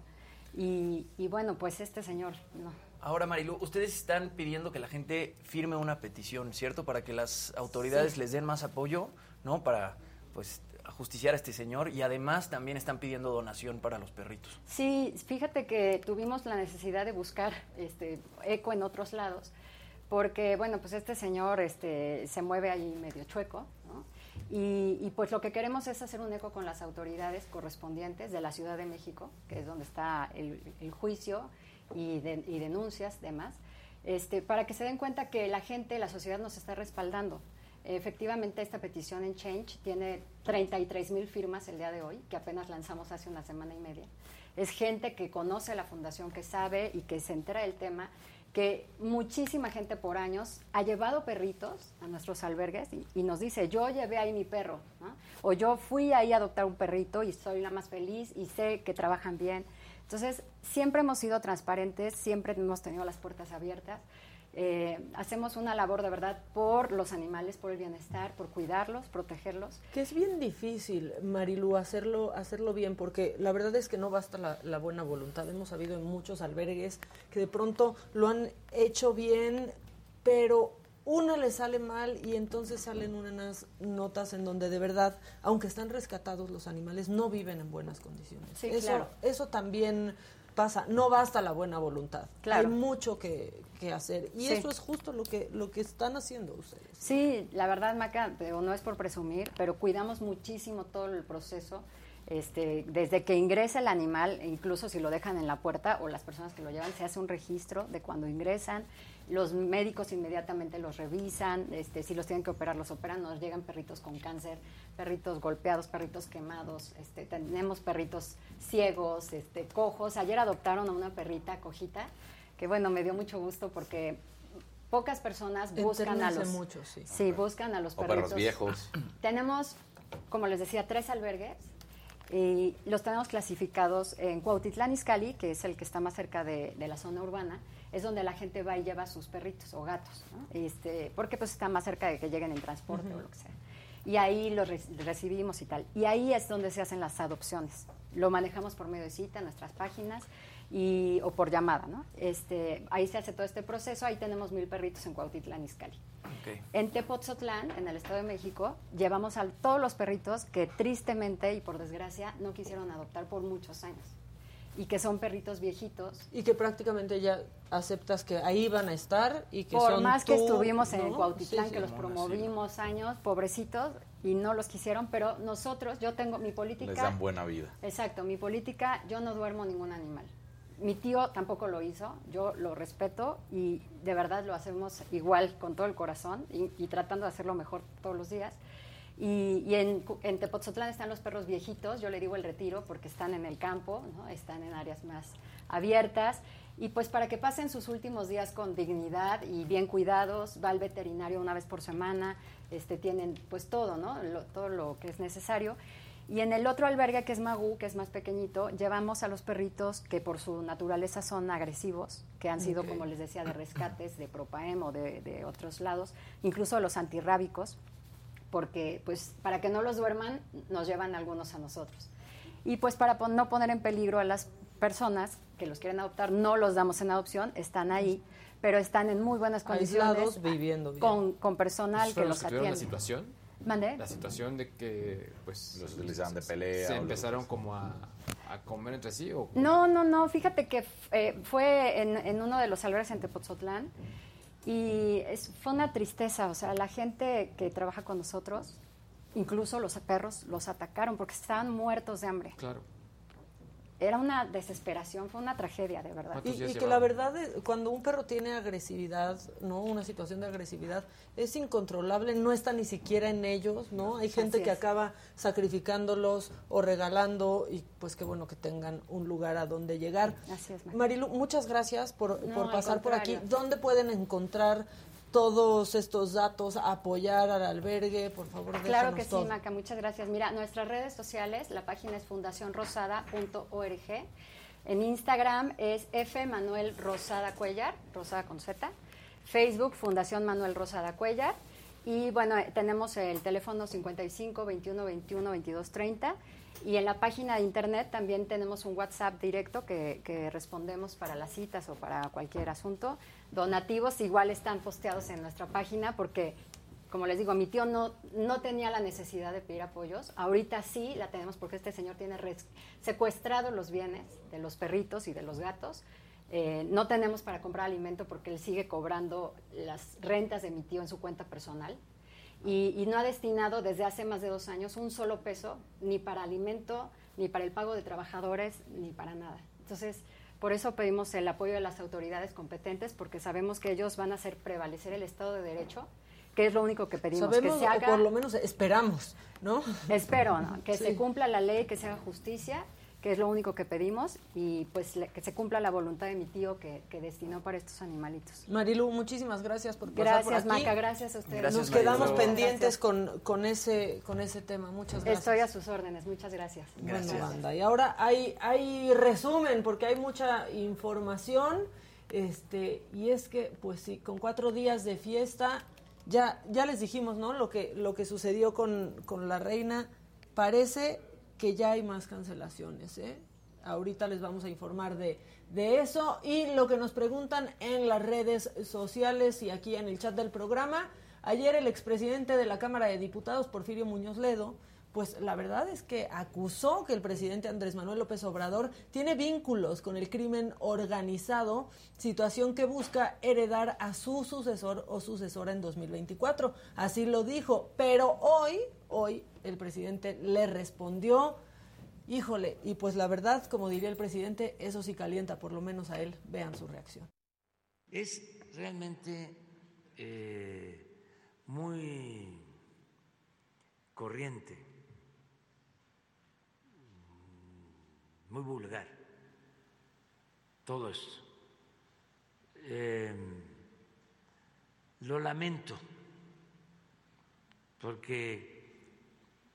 Y, y bueno, pues este señor, no, Ahora, Marilu, ustedes están pidiendo que la gente firme una petición, ¿cierto? Para que las autoridades Sí. les den más apoyo, ¿no? Para, pues, justiciar a este señor. Y además también están pidiendo donación para los perritos. Sí, fíjate que tuvimos la necesidad de buscar este eco en otros lados, porque bueno, pues este señor este, se mueve ahí medio chueco. Y, pues lo que queremos es hacer un eco con las autoridades correspondientes de la Ciudad de México, que es donde está el, juicio y denuncias, demás, este, para que se den cuenta que la gente, la sociedad nos está respaldando. Efectivamente, esta petición en Change tiene 33 mil firmas el día de hoy, que apenas lanzamos hace una semana y media. Es gente que conoce la fundación, que sabe y que se entera del tema, que muchísima gente por años ha llevado perritos a nuestros albergues y, nos dice, yo llevé ahí mi perro, o yo fui ahí a adoptar un perrito y soy la más feliz y sé que trabajan bien. Entonces, siempre hemos sido transparentes, siempre hemos tenido las puertas abiertas. Eh, hacemos una labor de verdad por los animales, por el bienestar, por cuidarlos, protegerlos. Que es bien difícil, Marilu, hacerlo, hacerlo bien, porque la verdad es que no basta la, la buena voluntad. Hemos sabido en muchos albergues que de pronto lo han hecho bien, pero una le sale mal y entonces salen unas notas en donde de verdad, aunque están rescatados los animales, no viven en buenas condiciones. Sí, eso, claro. eso también pasa. No basta la buena voluntad. Claro. Hay mucho que, que hacer. Y Sí. eso es justo lo que, lo que están haciendo ustedes. Sí, la verdad, Maca, no es por presumir, pero cuidamos muchísimo todo el proceso. Este, desde que ingresa el animal, incluso si lo dejan en la puerta o las personas que lo llevan, se hace un registro de cuando ingresan. Los médicos inmediatamente los revisan, este, si los tienen que operar, los operan. Nos llegan perritos con cáncer, perritos golpeados, perritos quemados. Este, tenemos perritos ciegos, este, cojos. Ayer adoptaron a una perrita cojita, que bueno, me dio mucho gusto porque pocas personas buscan a los mucho, sí. sí buscan a los O perritos perros viejos. <clears throat> tenemos como les decía tres albergues y los tenemos clasificados en Cuautitlán Izcalli que es el que está más cerca de, de la zona urbana es donde la gente va y lleva sus perritos o gatos ¿no? este porque pues está más cerca de que lleguen en transporte o lo que sea. Y ahí los re- recibimos y tal. Y ahí es donde se hacen las adopciones. Lo manejamos por medio de cita nuestras páginas y, o por llamada, ¿no? Este, ahí se hace todo este proceso, ahí tenemos mil perritos en Cuautitlán Izcalli. En Tepoztlán, en el Estado de México, llevamos a todos los perritos que tristemente y por desgracia no quisieron adoptar por muchos años y que son perritos viejitos. Y que prácticamente ya aceptas que ahí van a estar y que Por son más que tú, estuvimos en ¿no? Cuautitlán, Sí, sí. que los promovimos años, pobrecitos, y no los quisieron, pero nosotros, yo tengo mi política... Les dan buena vida. Exacto, mi política, yo no duermo ningún animal. Mi tío tampoco lo hizo, yo lo respeto y de verdad lo hacemos igual con todo el corazón y, y tratando de hacerlo mejor todos los días. Y, y en, en están los perros viejitos, yo le digo el retiro porque están en el campo, ¿no? están en áreas más abiertas y pues para que pasen sus últimos días con dignidad y bien cuidados, va al veterinario una vez por semana, este, tienen pues todo, ¿no? Lo- todo lo que es necesario. Y en el otro albergue, que es Magú, que es más pequeñito, llevamos a los perritos que por su naturaleza son agresivos, que han sido, como les decía, de rescates de Propaem o de, de otros lados, incluso los antirrábicos, porque pues para que no los duerman, nos llevan algunos a nosotros. Y pues para pon- no poner en peligro a las personas que los quieren adoptar, no los damos en adopción, están ahí, pero están en muy buenas condiciones. Aislados, viviendo bien. Con, con personal ¿Esos que los que tuvieron la atiende. situación? ¿Mande? La situación de que, pues... Los utilizaban de pelea Se empezaron como a, a comer entre sí o... No, no, no. Fíjate que eh, fue en, en uno de los albergues en Tepoztlán y es- fue una tristeza. O sea, la gente que trabaja con nosotros, incluso los perros, los atacaron porque estaban muertos de hambre. Claro. Era una desesperación, fue una tragedia, de verdad. Y, y que la verdad, es, cuando un perro tiene agresividad, ¿no? Una situación de agresividad, es incontrolable, no está ni siquiera en ellos, ¿no? Hay gente Así que es. acaba sacrificándolos o regalando y pues qué bueno que tengan un lugar a donde llegar. Así es. Marilu, muchas gracias por, No, por pasar por aquí. ¿Dónde pueden encontrar todos estos datos, apoyar al albergue? Por favor, Claro que sí, todo. Maca, muchas gracias. Mira, nuestras redes sociales, la página es fundacionrosada.org. En Instagram es F Manuel Rosada Cuellar, Rosada con Z. Facebook, Fundación Manuel Rosada Cuellar. Y bueno, eh, tenemos el teléfono 55 21 21 22 30. Y en la página de internet también tenemos un WhatsApp directo que, que respondemos para las citas o para cualquier asunto. Donativos igual están posteados en nuestra página porque como les digo, mi tío no, no tenía la necesidad de pedir apoyos. Ahorita sí la tenemos porque este señor tiene secuestrados los bienes de los perritos y de los gatos. Eh, no tenemos para comprar alimento porque él sigue cobrando las rentas de mi tío en su cuenta personal. Y, y no ha destinado desde hace más de dos años un solo peso ni para alimento, ni para el pago de trabajadores, ni para nada. Entonces, por eso pedimos el apoyo de las autoridades competentes porque sabemos que ellos van a hacer prevalecer el Estado de Derecho, que es lo único que pedimos. Sabemos, que se haga, o por lo menos esperamos, ¿no? Espero, ¿no? Que <laughs> Sí. se cumpla la ley, que se haga justicia, que es lo único que pedimos, y pues le- que se cumpla la voluntad de mi tío que, que destinó para estos animalitos. Marilu, muchísimas gracias por pasar Gracias, por aquí. Maca, gracias a ustedes. Nos Gracias, quedamos Marilu. pendientes Gracias. con, con, ese, con ese tema. Muchas gracias. Estoy a sus órdenes, muchas gracias. Bueno, banda, y ahora hay, hay resumen porque hay mucha información. Este, y es que, pues sí, con cuatro días de fiesta, ya, ya les dijimos, ¿no? Lo que, lo que sucedió con, con la reina. Parece que ya hay más cancelaciones, ¿eh? Ahorita les vamos a informar de, de eso y lo que nos preguntan en las redes sociales y aquí en el chat del programa. Ayer el expresidente de la Cámara de Diputados, Porfirio Muñoz Ledo, pues la verdad es que acusó que el presidente Andrés Manuel López Obrador tiene vínculos con el crimen organizado, situación que busca heredar a su sucesor o sucesora en 2024. Así lo dijo, pero hoy, hoy el presidente le respondió, híjole, y pues la verdad, como diría el presidente, eso sí calienta por lo menos a él. Vean su reacción. Es realmente eh, muy corriente, muy vulgar todo esto. Eh, lo lamento, porque,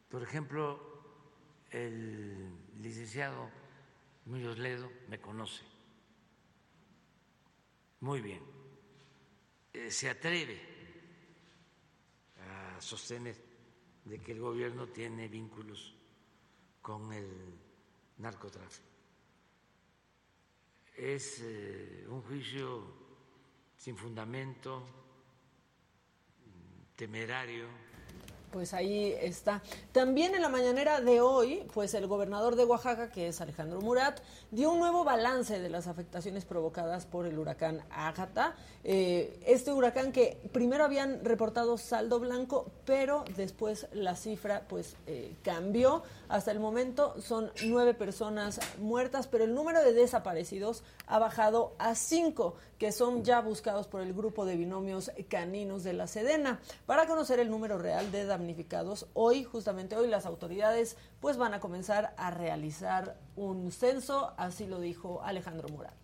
por ejemplo, el licenciado Muñoz Ledo me conoce muy bien, Eh, se atreve a sostener de que el gobierno tiene vínculos con el narcotráfico. Es eh, un juicio sin fundamento, temerario. Pues ahí está. También en la mañanera de hoy, pues el gobernador de Oaxaca, que es Alejandro Murat, dio un nuevo balance de las afectaciones provocadas por el huracán Ágata. Eh, este huracán que primero habían reportado saldo blanco, pero después la cifra pues eh, cambió. Hasta el momento son nueve personas muertas, pero el número de desaparecidos ha bajado a cinco, que son ya buscados por el grupo de binomios caninos de la Sedena. Para conocer el número real de hoy, justamente hoy, las autoridades pues van a comenzar a realizar un censo, así lo dijo Alejandro Murat.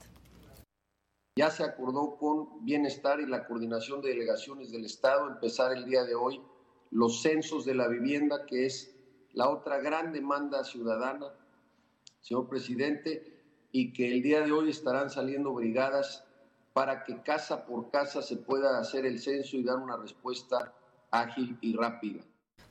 Ya se acordó con Bienestar y la coordinación de delegaciones del Estado empezar el día de hoy los censos de la vivienda, que es la otra gran demanda ciudadana, señor presidente, y que el día de hoy estarán saliendo brigadas para que casa por casa se pueda hacer el censo y dar una respuesta ágil y rápida.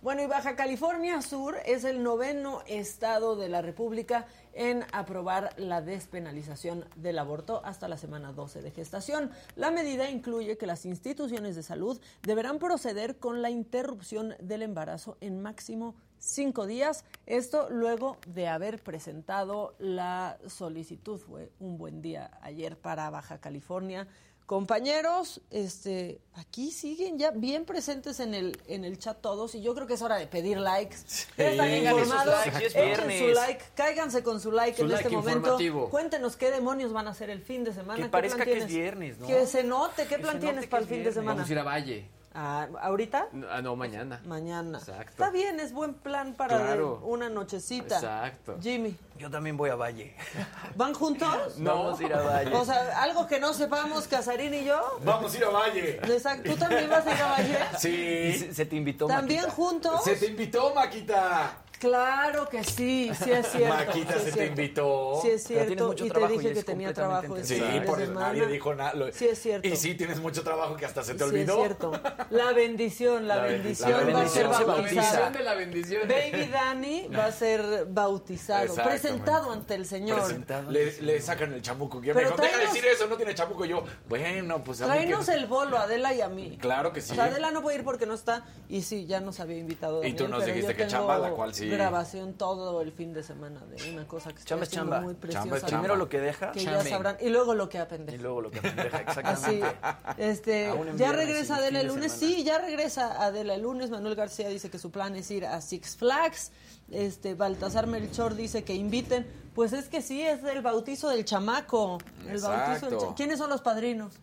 Bueno, y Baja California Sur es el noveno estado de la República en aprobar la despenalización del aborto hasta la semana 12 de gestación. La medida incluye que las instituciones de salud deberán proceder con la interrupción del embarazo en máximo cinco días. Esto luego de haber presentado la solicitud. Fue un buen día ayer para Baja California. Compañeros, este, aquí siguen ya bien presentes en el en el chat todos y yo creo que es hora de pedir likes. Están informados, es echen viernes. su like, cáiganse con su like Su en like este momento. Cuéntenos qué demonios van a hacer el fin de semana. Que ¿Qué parezca plan que es tienes? viernes, ¿no? Que se note, ¿qué Que plan tienes para el fin de semana? Vamos a ir a Valle. Ah, ¿Ahorita? Ah, no, mañana. Mañana. Exacto. Está bien, es buen plan para Claro. una nochecita. Exacto. Jimmy, Yo también voy a Valle. <laughs> ¿van juntos? <laughs> Vamos a ir a Valle. O sea, algo que no sepamos, Casarín y yo. Vamos a ir a Valle. Exacto. ¿Tú también vas a ir a Valle? Sí. Se, se te invitó, ¿También Maquita. juntos? Se te invitó, Maquita. Claro que sí, sí es <laughs> cierto. Maquita sí se te cierto. invitó. Sí es Pero cierto. mucho Y te y dije que tenía trabajo Sí, de por eso nadie dijo nada. Sí es cierto. Y sí, tienes mucho trabajo que hasta se te Sí, olvidó. es cierto. La bendición, la, La bendición, bendición. va a ser La bendición de la bendición. Baby Dani <laughs> va a ser bautizado, presentado ante el Señor. Le, le sacan el chamuco. Que me Pero dijo, deja de tráenos- decir eso, no tiene chamuco. Y yo, bueno, pues a Tráenos que- el bolo, Adela y a mí. Claro que sí. O sea, Adela no puede ir porque no está. Y sí, ya nos había invitado. Y tú nos pero dijiste que chamba, la cual sí. Grabación todo el fin de semana de una cosa que está Chamba chamba. muy Chamba preciosa. es chamba. Primero lo que deja. Que ya sabrán. Y luego lo que apendeja. Y luego lo que pendeja, Así, exactamente. este, Aún en ya regresa Adela el lunes, sí, ya regresa Adela el lunes. Manuel García dice que su plan es ir a Six Flags. Este, Baltasar Melchor dice que inviten. Pues es que sí, es el bautizo del chamaco. El bautizo del Exacto. cha- ¿Quiénes son los padrinos?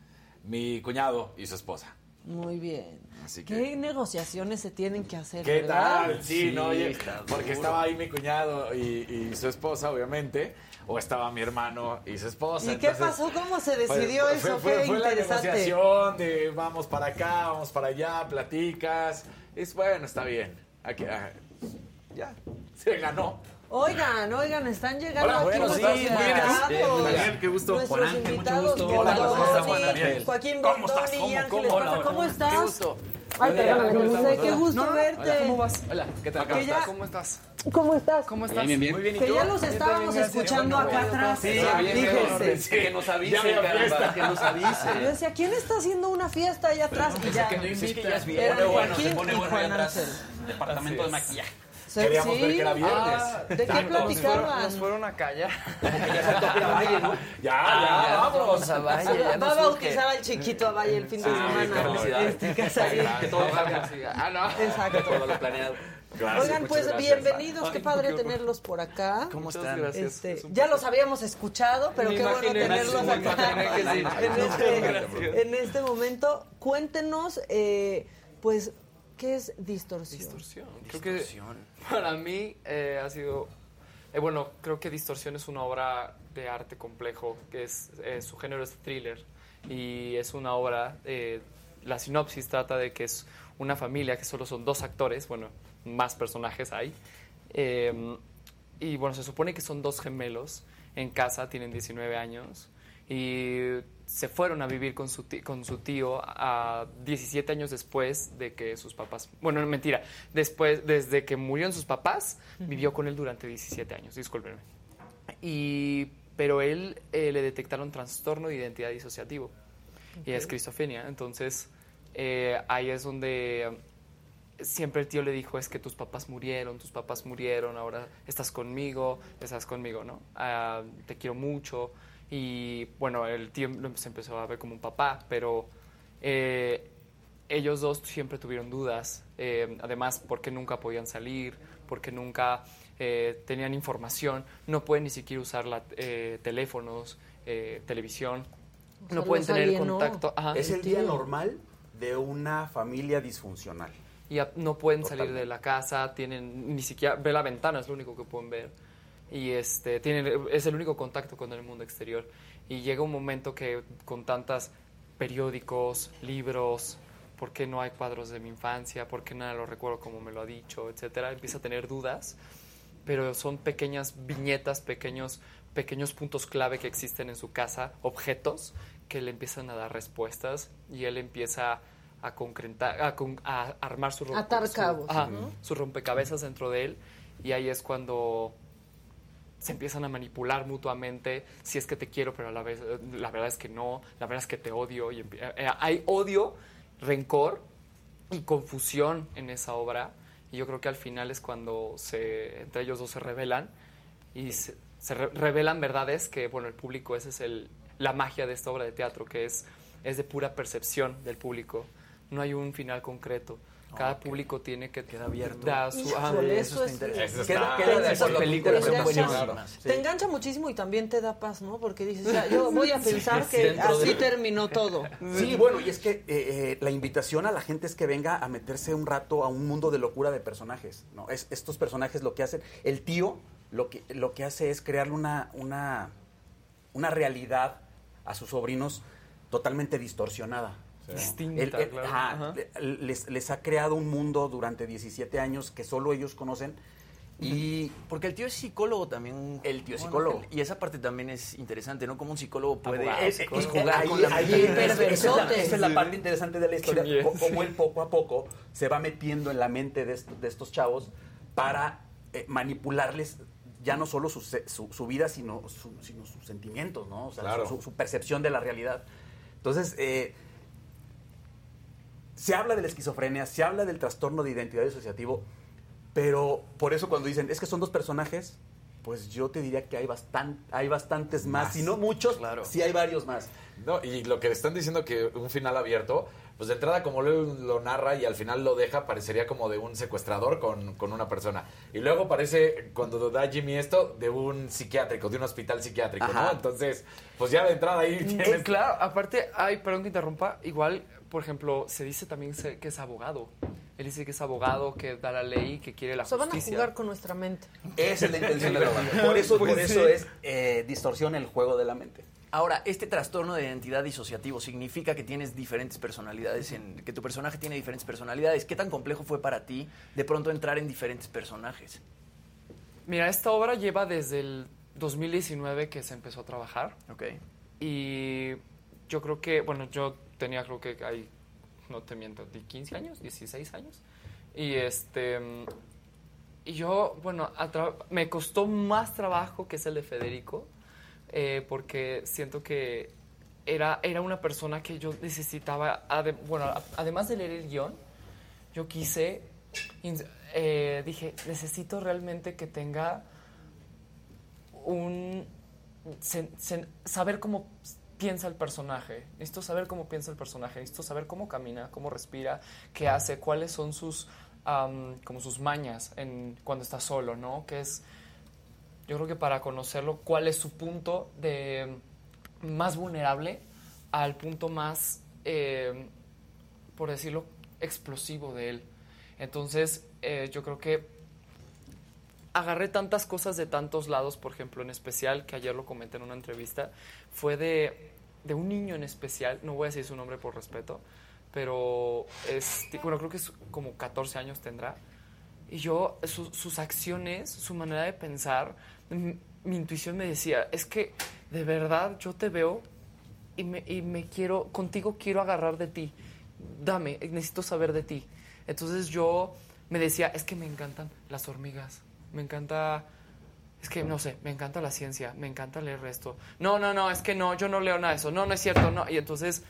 Mi cuñado y su esposa. Muy bien. Así ¿Qué que. negociaciones se tienen que hacer? ¿Qué verdad? tal? Sí, no, oye, está porque duro. estaba ahí mi cuñado y, y su esposa, obviamente, o estaba mi hermano y su esposa. ¿Y qué pasó? ¿Cómo se fue- decidió eso? Fue, Qué fue la interesante. negociación de vamos para acá, vamos para allá, platicas. Es bueno, está bien. Aquí, ah, ya, se ganó. Oigan, oigan, están llegando Hola, aquí bueno, nuestros sí, muy bien, invitados. bien, Daniel, qué gusto. Nuestros Juan Ángel, mucho invitados, gusto. Joaquín Hola, ¿cómo estás, Juan Ángel? Joaquín ¿Cómo estás? ¿Cómo, Ángeles cómo? Paja, Hola, ¿cómo estás? Qué gusto. Ay, verte. hola, ¿cómo vas? Hola, ¿qué tal? ¿Cómo ya- estás? ¿Cómo estás? ¿Cómo estás? ¿Cómo estás? Bien, bien, bien. Que ya los estábamos escuchando acá atrás. Sí, bien, Fíjense. sí, que nos había caramba, que nos avisen. Yo decía, ¿quién está haciendo una fiesta allá atrás? Y ya, que no es que invita. ya es Se viernes. pone bueno, Joaquín se pone y bueno Juan ahí atrás. Ángel. Departamento de maquillaje. Sí, Queríamos sí. ver que era viernes. Ah, ¿De qué platicaban? Nos fueron a callar. Como <laughs> que ya se toca Valle, ¿no? Ya, Ah, ya, vamos. a Valle. ya <laughs> Va a bautizar al chiquito a Valle el fin de Sí, semana. felicidades. Este. Que todo. Ah, no. Exacto. Todo lo planeado. Gracias, Oigan, pues gracias. bienvenidos, qué Ay, padre qué tenerlos por acá. ¿Cómo están? gracias. Este, Es ya los habíamos escuchado, pero Me qué bueno tenerlos acá en, <laughs> este, en este momento. Cuéntenos, eh, pues, ¿qué es distorsión? Distorsión. Creo que para mí eh, ha sido... eh, bueno, creo que Distorsión es una obra de arte complejo, que es eh, su género es thriller y es una obra eh, la sinopsis trata de que es una familia que solo son dos actores, bueno, más personajes hay. Eh, y bueno, se supone que son dos gemelos en casa, tienen 19 años y se fueron a vivir con su, ti- con su tío a 17 años después de que sus papás, bueno, no, mentira, después, desde que murieron sus papás, vivió con él durante 17 años, discúlpenme. Y, pero él eh, le detectaron trastorno de identidad disociativo y Ok. esquizofrenia, entonces eh, ahí es donde siempre el tío le dijo, es que tus papás murieron, tus papás murieron, ahora estás conmigo, estás conmigo, ¿no? Ah, te quiero mucho. Y bueno, el tío se empezó a ver como un papá, pero eh, ellos dos siempre tuvieron dudas. eh, además, porque nunca podían salir, porque nunca eh, tenían información, no pueden ni siquiera usar la, eh, teléfonos, eh, televisión, O sea, no pueden tener alienó. contacto. Ajá. es el día normal de una familia disfuncional. y a- no pueden salir de la casa, tienen ni siquiera ver la ventana es lo único que pueden ver y este tienen es el único contacto con el mundo exterior y llega un momento que con tantas periódicos, libros, ¿por qué no hay cuadros de mi infancia? ¿Por qué nada lo recuerdo como me lo ha dicho? etcétera, empieza a tener dudas, pero son pequeñas viñetas, pequeños pequeños puntos clave que existen en su casa, objetos que le empiezan a dar respuestas y él empieza a concretar, a, armar su, rom- Atar su- cabos, ajá, ¿no? su rompecabezas dentro de él y ahí es cuando se empiezan a manipular mutuamente, si es que te quiero, pero a la vez eh, la verdad es que no, la verdad es que te odio y empie- eh, hay odio, rencor y confusión en esa obra y yo creo que al final es cuando se entre ellos dos se revelan y se, se re- revelan verdades que bueno el público esa es el la magia de esta obra de teatro que es es de pura percepción del público. No hay un final concreto cada público tiene que quedar abierto. Da su, ah, eso es- Eso Queda- está- queda de esas películas Te engancha, buenísimas. te engancha muchísimo y también te da paz, ¿no? Porque dices, ya, yo voy a pensar Sí, que así de- terminó <laughs> todo. Sí, bueno, y es que eh, eh, la invitación a la gente es que venga a meterse un rato a un mundo de locura de personajes. ¿no? Es, estos personajes lo que hacen, el tío lo que, lo que hace es crearle una, una, una realidad a sus sobrinos totalmente distorsionada. Distinta, El- el- claro. ajá, Ajá. le- les, les ha creado un mundo durante 17 años que solo ellos conocen y... Porque el tío es psicólogo también. El tío es psicólogo. Y esa parte también es interesante, ¿no? Como un psicólogo puede psicólogo. es jugar Ahí- con la esa es la- parte interesante de la historia, Qué miedo. co- cómo él poco a poco se va metiendo en la mente de, est- de estos chavos para eh, manipularles ya no solo su, su- su vida, sino, su- sino sus sentimientos, ¿no? O sea, Claro. su percepción de la realidad. Entonces, eh, se habla de la esquizofrenia, se habla del trastorno de identidad disociativo, pero por eso cuando dicen, es que son dos personajes, pues yo te diría que hay, bastan- hay bastantes más, Más. si no muchos, sí hay varios más. No, y lo que están diciendo que un final abierto, pues de entrada como lo, lo narra y al final lo deja, parecería como de un secuestrador con, con una persona. Y luego parece, cuando da Jimmy esto, de un psiquiátrico, de un hospital psiquiátrico, ¿no? Entonces, pues ya de entrada ahí Eh, tienes... claro, aparte, ay, perdón que interrumpa, igual, por ejemplo, se dice también que es abogado. Él dice que es abogado, que da la ley, que quiere la O sea, van a jugar con nuestra mente. Esa es la intención de la. Por eso, Pues por sí. eso es eh, distorsión el juego de la mente. Ahora, este trastorno de identidad disociativo significa que tienes diferentes personalidades, en, que tu personaje tiene diferentes personalidades. ¿Qué tan complejo fue para ti de pronto entrar en diferentes personajes? Mira, esta obra lleva desde el 2019 que se empezó a trabajar. Ok. Y yo creo que, bueno, yo tenía creo que hay, no te miento, de 15 años, 16 años. Y este y yo, bueno, me costó más trabajo que es el de Federico, eh, porque siento que era, era una persona que yo necesitaba, bueno, además de leer el guion, yo quise, eh, dije, necesito realmente que tenga un saber cómo piensa el personaje. Necesito saber cómo piensa el personaje. Necesito saber cómo camina, cómo respira, qué hace, cuáles son sus como sus mañas en cuando está solo, ¿no? Que es yo creo que para conocerlo cuál es su punto de más vulnerable al punto más eh, por decirlo explosivo de él. Entonces, eh, yo creo que agarré tantas cosas de tantos lados, por ejemplo, en especial, que ayer lo comenté en una entrevista, fue de, de un niño en especial, no voy a decir su nombre por respeto, pero es, bueno, creo que es como 14 años tendrá. Y yo, su- sus acciones, su manera de pensar, m- mi intuición me decía, es que de verdad yo te veo y me, y me quiero, contigo quiero agarrar de ti. Dame, necesito saber de ti. Entonces yo me decía, es que me encantan las hormigas, me encanta, es que no sé, me encanta la ciencia, me encanta leer esto. No, no, no, es que no, yo no leo nada de eso, no, no es cierto, no. Y entonces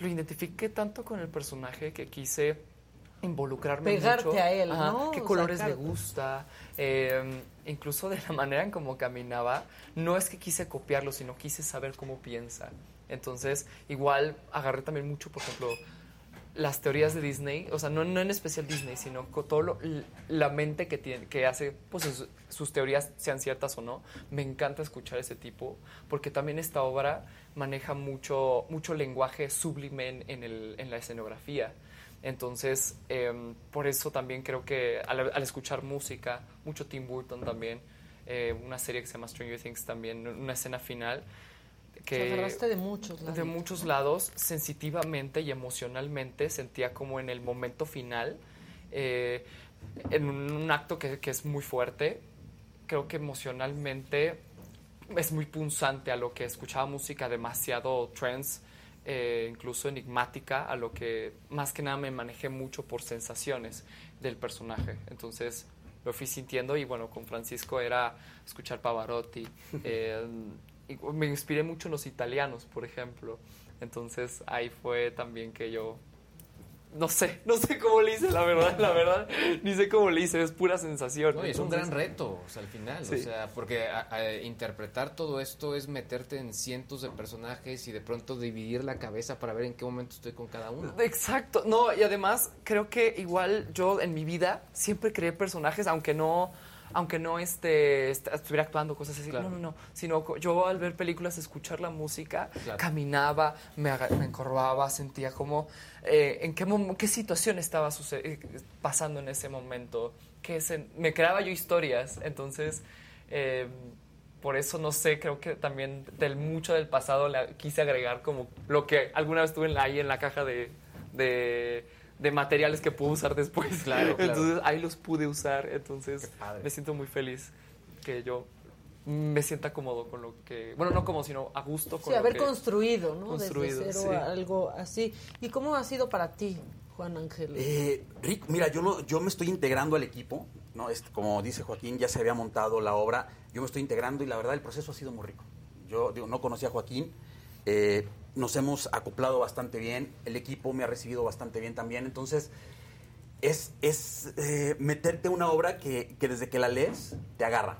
lo identifiqué tanto con el personaje que quise involucrarme Pegarte mucho. a él, Ajá, ¿no? ¿Qué colores le gusta? Eh, incluso de la <laughs> manera en cómo caminaba. No es que quise copiarlo, sino quise saber cómo piensa. Entonces, igual agarré también mucho, por ejemplo, las teorías de Disney, o sea, no, no en especial Disney, sino todo lo- la mente que tiene, que hace, pues sus, sus teorías sean ciertas o no. Me encanta escuchar ese tipo, porque también esta obra maneja mucho, mucho lenguaje sublime en, en el- en la escenografía. Entonces, em, por eso también creo que al, al escuchar música, mucho Tim Burton también, eh, una serie que se llama Stranger Things también, una escena final que Te agarraste de muchos lados. de muchos lados, sensitivamente y emocionalmente, sentía como en el momento final, eh, en un, un acto que, que es muy fuerte, creo que emocionalmente es muy punzante a lo que escuchaba música demasiado trance, eh, incluso enigmática, a lo que más que nada me manejé mucho por sensaciones del personaje. Entonces lo fui sintiendo y bueno, con Francisco era escuchar Pavarotti. <laughs> eh, y me inspiré mucho en los italianos, por ejemplo. Entonces ahí fue también que yo no sé, <laughs> no sé cómo le hice, la verdad, la verdad, ni sé cómo le hice, es pura sensación. No, y es un gran reto, o sea, al final, Sí. o sea, porque a- a interpretar todo esto es meterte en cientos de personajes y de pronto dividir la cabeza para ver en qué momento estoy con cada uno. Exacto, no, y además creo que igual yo en mi vida siempre creé personajes, aunque no, aunque no este, est- estuviera actuando cosas así, Claro. no, no, no, sino yo al ver películas, escuchar la música, Claro. caminaba, me, me encorvaba, sentía como eh, en qué, qué situación estaba eh, pasando en ese momento, que se- me creaba yo historias, entonces... eh, por eso no sé, creo que también del mucho del pasado quise agregar como lo que alguna vez tuve en la- ahí en la caja de, de, de materiales que puedo usar después. <laughs> Claro, claro. Entonces ahí los pude usar, entonces me siento muy feliz que yo me sienta cómodo con lo que, bueno, no como, sino a gusto con Sí, lo haber que- construido, ¿no? construido, Desde cero sí. algo así. ¿Y cómo ha sido para ti, Juan Ángel? Eh, Rick, mira, yo no, yo me estoy integrando al equipo, ¿no? Este, como dice Joaquín, ya se había montado la obra, yo me estoy integrando y la verdad el proceso ha sido muy rico. Yo digo, no conocía a Joaquín, eh, nos hemos acoplado bastante bien, el equipo me ha recibido bastante bien también, entonces es, es eh, meterte una obra que, que desde que la lees te agarra.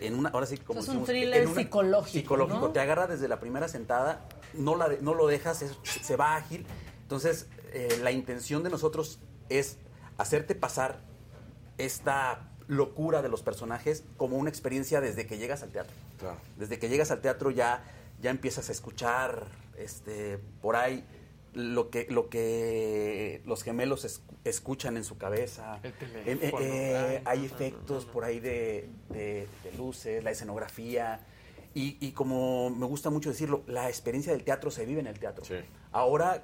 En una, ahora sí, como Es un decimos, thriller en una- psicológico, Psicológico, ¿no? te agarra desde la primera sentada, no, la no lo dejas, es- se va ágil. Entonces, eh, la intención de nosotros es hacerte pasar esta locura de los personajes como una experiencia desde que llegas al teatro. Desde que llegas al teatro ya, ya empiezas a escuchar este, por ahí lo que, lo que los gemelos es- escuchan en su cabeza. El Eh, teléfono. eh, Ay, hay efectos por ahí de, de- de luces, la escenografía. Y, y como me gusta mucho decirlo, la experiencia del teatro se vive en el teatro. Ahora,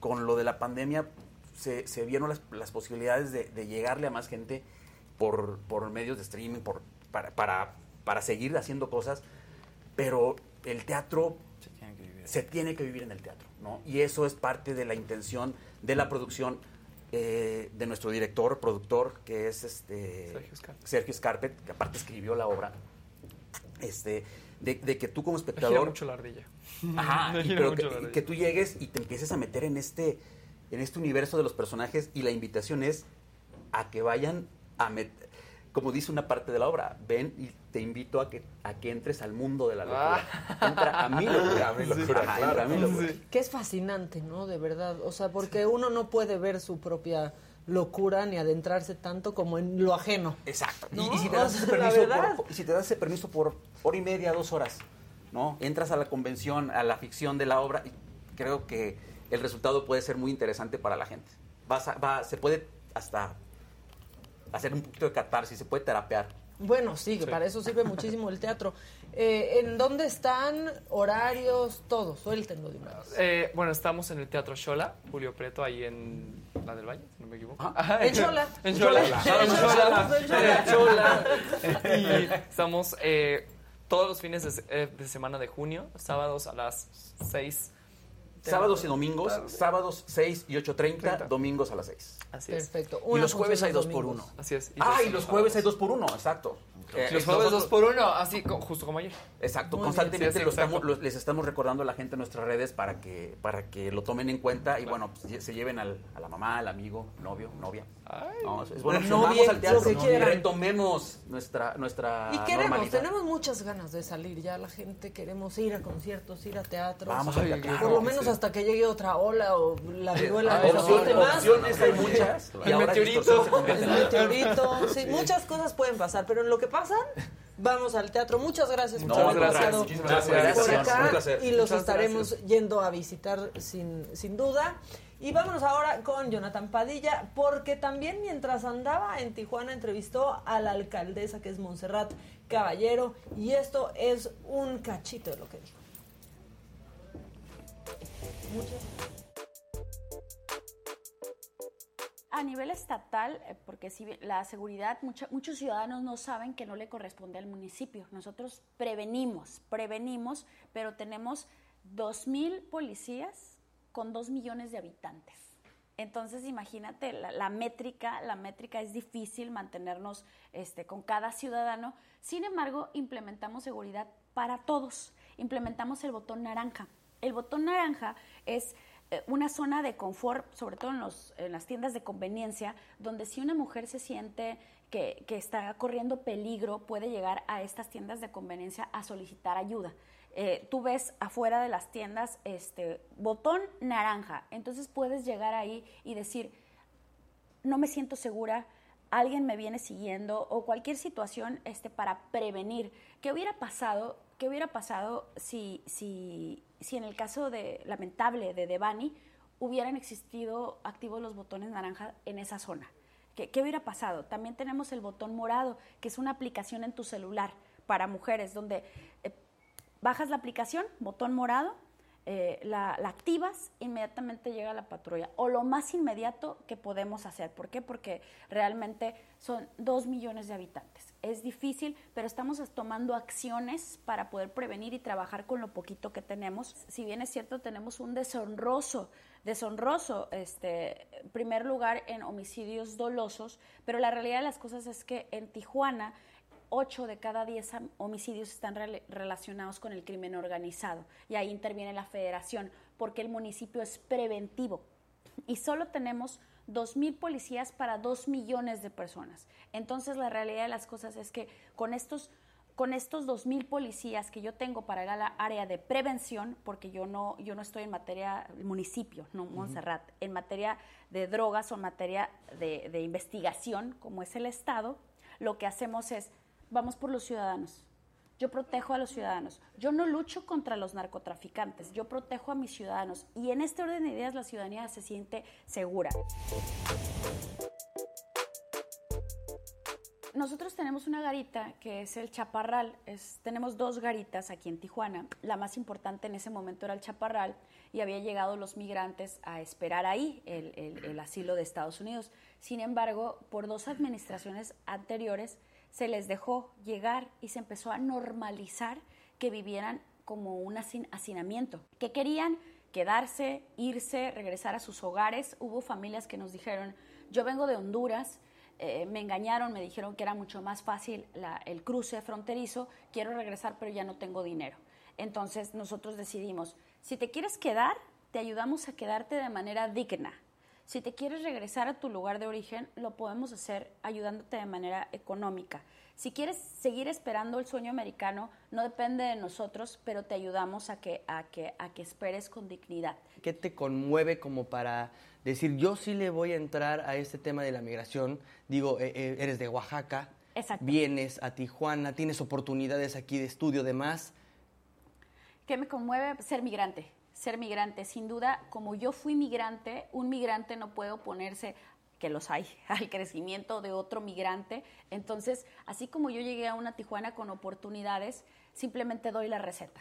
con lo de la pandemia, se, se vieron las, las posibilidades de, de llegarle a más gente por, por medios de streaming, por, para, para, para seguir haciendo cosas, pero el teatro se tiene que vivir en el teatro, ¿no? Y eso es parte de la intención de la producción eh, de nuestro director, productor, que es este Sergio Scarpet. Sergio Scarpet, que aparte escribió la obra, este, de, de que tú como Me gira espectador... mucho la ardilla. Ajá, <laughs> y pero ardilla. que tú llegues y te empieces a meter en este, en este universo de los personajes y la invitación es a que vayan a meter, como dice una parte de la obra, ven y te invito a que, a que entres al mundo de la locura. Entra a mi locura. A mi <laughs> locura, Ajá, claro. entra a mi locura. Que es fascinante, ¿no? De verdad. O sea, porque uno no puede ver su propia locura ni adentrarse tanto como en lo ajeno. Exacto. Y- ¿No? Y, si te O das sea, ese la permiso verdad. por, y si te das ese permiso por hora y media, dos horas, ¿no? Entras a la convención, a la ficción de la obra y creo que el resultado puede ser muy interesante para la gente. Vas a- va, se puede hasta hacer un poquito de catarsis, se puede terapear Bueno, sí, Sí. para eso sirve muchísimo el teatro. Eh, ¿En dónde están? Horarios, todo. Suéltenlo de una vez. Eh, bueno, estamos en el Teatro Shola, Julio Preto, ahí en la del Valle, si no me equivoco. <laughs> en Xola. En Xola. En Xola. En Xola. En. Y estamos eh, todos los fines de, eh, de semana de junio, sábados a las 6. Sábados y domingos, sábados 6 y 8.30, 30. domingos a las 6. Así es. Perfecto. Y los jueves hay dos por uno. Así es. Ah, y los jueves hay dos por uno, exacto. Eh, los jueves dos por uno, así justo como ayer. Exacto, Muy constantemente bien, sí, sí, lo estamos- lo- les estamos recordando a la gente en nuestras redes para que, para que lo tomen en cuenta y bueno, pues, se lleven al- a la mamá, al amigo, novio, novia. No, es, bueno sumamos al teatro ¿no? retomemos nuestra, nuestra Y queremos, normalidad. tenemos muchas ganas de salir ya la gente, queremos ir a conciertos, ir a teatro. Vamos al teatro, Por claro lo menos sí. hasta que llegue otra ola o la viruela Ay, nos opciones- opciones hay <laughs> muchas, y El meteorito. El meteorito, sí, Sí. muchas cosas pueden pasar, pero en lo que pasan, vamos al teatro. Muchas gracias No, por gracias. acá Un placer. y los Muchas estaremos gracias. yendo a visitar sin, sin duda. Y vámonos ahora con Jonathan Padilla, porque también mientras andaba en Tijuana entrevistó a la alcaldesa que es Montserrat Caballero, y esto es un cachito de lo que dijo. Muchas A nivel estatal, eh, porque si la seguridad, muchos ciudadanos no saben que no le corresponde al municipio. Nosotros prevenimos, prevenimos, pero tenemos 2.000 policías con 2 millones de habitantes. Entonces, imagínate, la, la métrica, la métrica es difícil mantenernos este, con cada ciudadano. Sin embargo, implementamos seguridad para todos. Implementamos el botón naranja. El botón naranja es una zona de confort, sobre todo en, las tiendas de conveniencia, donde si una mujer se siente que, que está corriendo peligro, puede llegar a estas tiendas de conveniencia a solicitar ayuda. Eh, tú ves afuera de las tiendas este botón naranja, entonces puedes llegar ahí y decir, no me siento segura, alguien me viene siguiendo o cualquier situación este, para prevenir. ¿Qué hubiera pasado? ¿Qué hubiera pasado si, si, si en el caso de lamentable de Devani hubieran existido activos los botones naranja en esa zona? ¿Qué, qué hubiera pasado? También tenemos el botón morado, que es una aplicación en tu celular para mujeres, donde eh, bajas la aplicación, botón morado, eh, la, la activas, inmediatamente llega la patrulla. O lo más inmediato que podemos hacer. ¿Por qué? Porque realmente son dos millones de habitantes. Es difícil, pero estamos tomando acciones para poder prevenir y trabajar con lo poquito que tenemos. Si bien es cierto, tenemos un deshonroso, deshonroso este, primer lugar en homicidios dolosos, pero la realidad de las cosas es que en Tijuana 8 de cada 10 am- homicidios están rela- relacionados con el crimen organizado. Y ahí interviene la federación, porque el municipio es preventivo. Y solo tenemos 2.000 policías para 2 millones de personas. Entonces la realidad de las cosas es que con estos, con estos 2.000 policías que yo tengo para el área de prevención, porque yo no, yo no estoy en materia, el municipio, no Montserrat, en materia de drogas o en materia de, de investigación, como es el Estado, lo que hacemos es, vamos por los ciudadanos. Yo protejo a los ciudadanos. Yo no lucho contra los narcotraficantes. Yo protejo a mis ciudadanos. Y en este orden de ideas la ciudadanía se siente segura. Nosotros tenemos una garita que es el Chaparral. Tenemos dos garitas aquí en Tijuana. La más importante en ese momento era el Chaparral y había llegado los migrantes a esperar ahí el asilo de Estados Unidos. Sin embargo, por dos administraciones anteriores se les dejó llegar y se empezó a normalizar que vivieran como un hacin- hacinamiento, que querían quedarse, irse, regresar a sus hogares. Hubo familias que nos dijeron, yo vengo de Honduras, eh, me engañaron, me dijeron que era mucho más fácil el cruce fronterizo, quiero regresar pero ya no tengo dinero. Entonces nosotros decidimos, si te quieres quedar, te ayudamos a quedarte de manera digna. Si te quieres regresar a tu lugar de origen, lo podemos hacer ayudándote de manera económica. Si quieres seguir esperando el sueño americano, no depende de nosotros, pero te ayudamos a que, a que, a que esperes con dignidad. ¿Qué te conmueve como para decir, yo sí le voy a entrar a este tema de la migración? Digo, eh, eh, eres de Oaxaca, Exacto. vienes a Tijuana, tienes oportunidades aquí de estudio, demás. ¿Qué me conmueve? Ser migrante. Ser migrante. Sin duda, como yo fui migrante, un migrante no puede oponerse que los hay, <laughs> al crecimiento de otro migrante. Entonces, así como yo llegué a una Tijuana con oportunidades, simplemente doy la receta.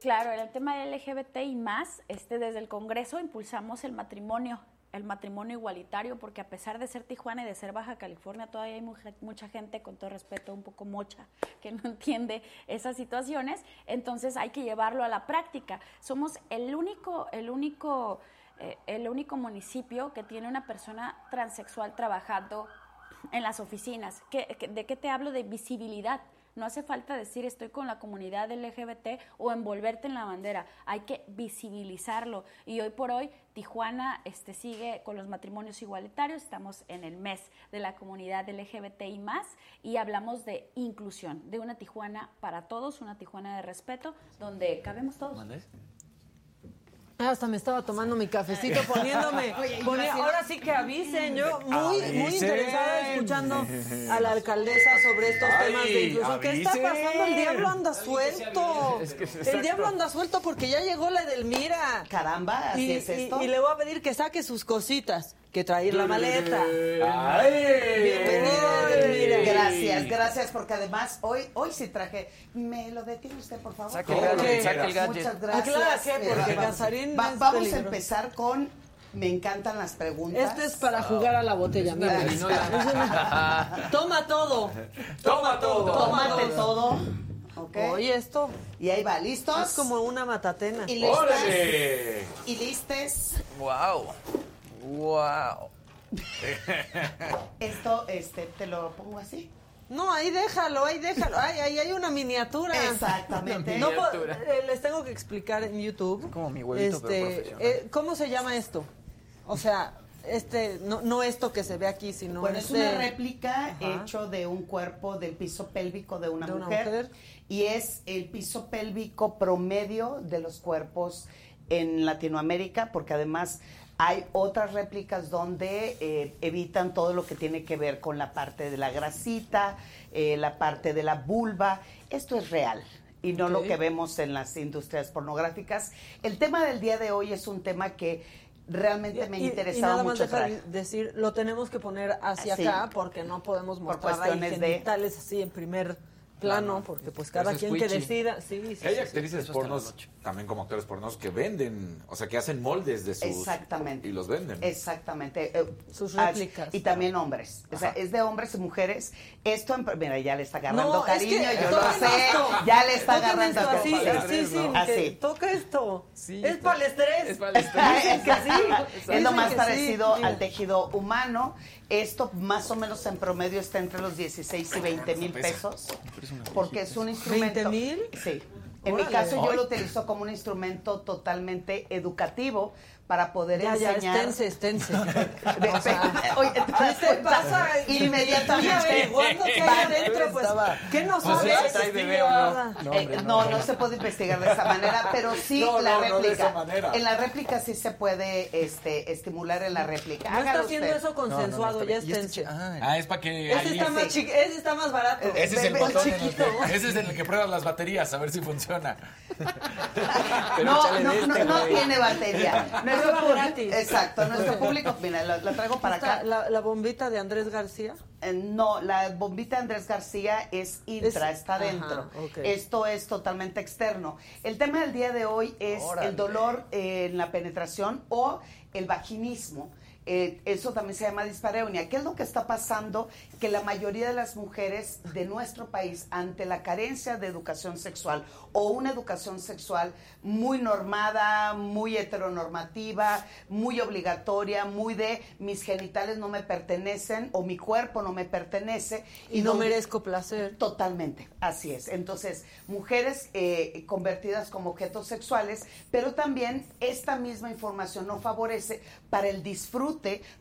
Claro, en el tema del LGBT y más, este, desde el Congreso impulsamos el matrimonio, el matrimonio igualitario, porque a pesar de ser Tijuana y de ser Baja California, todavía hay mucha, mucha gente, con todo respeto, un poco mocha, que no <laughs> entiende esas situaciones. Entonces hay que llevarlo a la práctica. Somos el único, el único, eh, el único municipio que tiene una persona transexual trabajando en las oficinas. ¿Qué- qué- ¿De qué te hablo? De visibilidad. No hace falta decir estoy con la comunidad LGBT o envolverte en la bandera. Hay que visibilizarlo. Y hoy por hoy Tijuana este, sigue con los matrimonios igualitarios. Estamos en el mes de la comunidad LGBT y más. Y hablamos de inclusión, de una Tijuana para todos, una Tijuana de respeto, donde cabemos todos. Hasta me estaba tomando mi cafecito, poniéndome. <laughs> Oye, ponía- imagínate. ahora sí que avisen. Yo muy, muy Avisen. interesada escuchando a la alcaldesa sobre estos Ay, temas de inclusión. ¿Qué está pasando? El diablo anda suelto. Es que- El diablo anda suelto porque ya llegó la Edelmira. Caramba, así y, es esto. Y, y le voy a pedir que saque sus cositas, que traer la maleta. Ay. Bienvenida, Edelmira. Gracias, gracias, porque además hoy, hoy sí traje. ¿Me lo detiene usted, por favor? Saque el gadget. Muchas gracias. Porque vamos- va- a empezar con. Me encantan las preguntas. Este es para jugar a la botella, mira. <laughs> Toma todo. Toma todo. Tómate todo. Ok. Oye, esto. Y ahí va, ¿listos? Es como una matatena. ¿Y listas? ¡Órale! ¿Y listes? Wow. Wow. <laughs> Esto, este, te lo pongo así. No, ahí déjalo, ahí déjalo. Ay, ahí hay una miniatura. Exactamente. <laughs> No, po- Miniatura. eh, les tengo que explicar en YouTube. Como mi huevito, pero este, profesional. eh, ¿Cómo se llama esto? O sea, este, no, no esto que se ve aquí, sino Bueno, es este- una réplica Ajá. hecho de un cuerpo del piso pélvico de una, De una mujer, mujer. y es el piso pélvico promedio de los cuerpos en Latinoamérica, porque además hay otras réplicas donde eh, evitan todo lo que tiene que ver con la parte de la grasita, eh, la parte de la vulva. Esto es real y no lo que vemos en las industrias pornográficas. El tema del día de hoy es un tema que realmente me Y- y interesaba nada más mucho deja traer. decir, lo tenemos que poner hacia Sí. acá porque no podemos Por mostrar ahí cuestiones de- genitales así en primer plano, porque pues cada quien que decida, sí, sí, Hay sí. actrices pornos, también como actores pornos, que venden, o sea, que hacen moldes de sus... Exactamente. Y los venden. Exactamente. eh, Sus ah, réplicas. Y también hombres. O sea, es de hombres y mujeres. Esto, en- mira, ya le está agarrando No, es cariño, que yo lo sé. esto. Ya le está Toquen agarrando esto así, así, sí, Así. toca esto. Sí, es para el estrés. Es para el estrés. es que sí, es lo más parecido al tejido humano. Esto más o menos en promedio está entre los 16 y 20 mil pesos, porque es un instrumento. ¿20 mil? Sí. En mi caso yo lo utilizo como un instrumento totalmente educativo para poder Ya, ya, enseñar. esténse, estense. <laughs> O sea, oye, ¿te das ¿Qué <laughs> te pasa? Inmediatamente. Averiguando qué hay adentro, pues. ¿Qué no Pues sabes? sí, trae bebé o no? No, no, no se puede investigar de esa manera, pero sí No, la no, no de réplica. esa manera. En la réplica sí se puede este, estimular en la réplica. No está haciendo usted. eso consensuado, ya este esténse. Ah, es para que... Ese está, más chiqui- ese está más barato. Ese es el Bebé botón en el chiquito. que, ese es el que pruebas las baterías, a ver si funciona. <laughs> no, no, no, este, no tiene batería. Nuestro Prueba público, gratis. exacto, nuestro público, <laughs> mira, la, la traigo para acá. La, la bombita de Andrés García. Eh, No, la bombita de Andrés García es intra, Es- está ajá, dentro. Esto es totalmente externo. El tema del día de hoy es Órale. el dolor eh, en la penetración o el vaginismo. Eh, eso también se llama dispareunia. ¿Qué es lo que está pasando? Que la mayoría de las mujeres de nuestro país, ante la carencia de educación sexual o una educación sexual muy normada, muy heteronormativa, muy obligatoria, muy de mis genitales no me pertenecen o mi cuerpo no me pertenece. Y no donde- merezco placer. Totalmente, así es. Entonces, mujeres eh, convertidas como objetos sexuales, pero también esta misma información no favorece para el disfrute,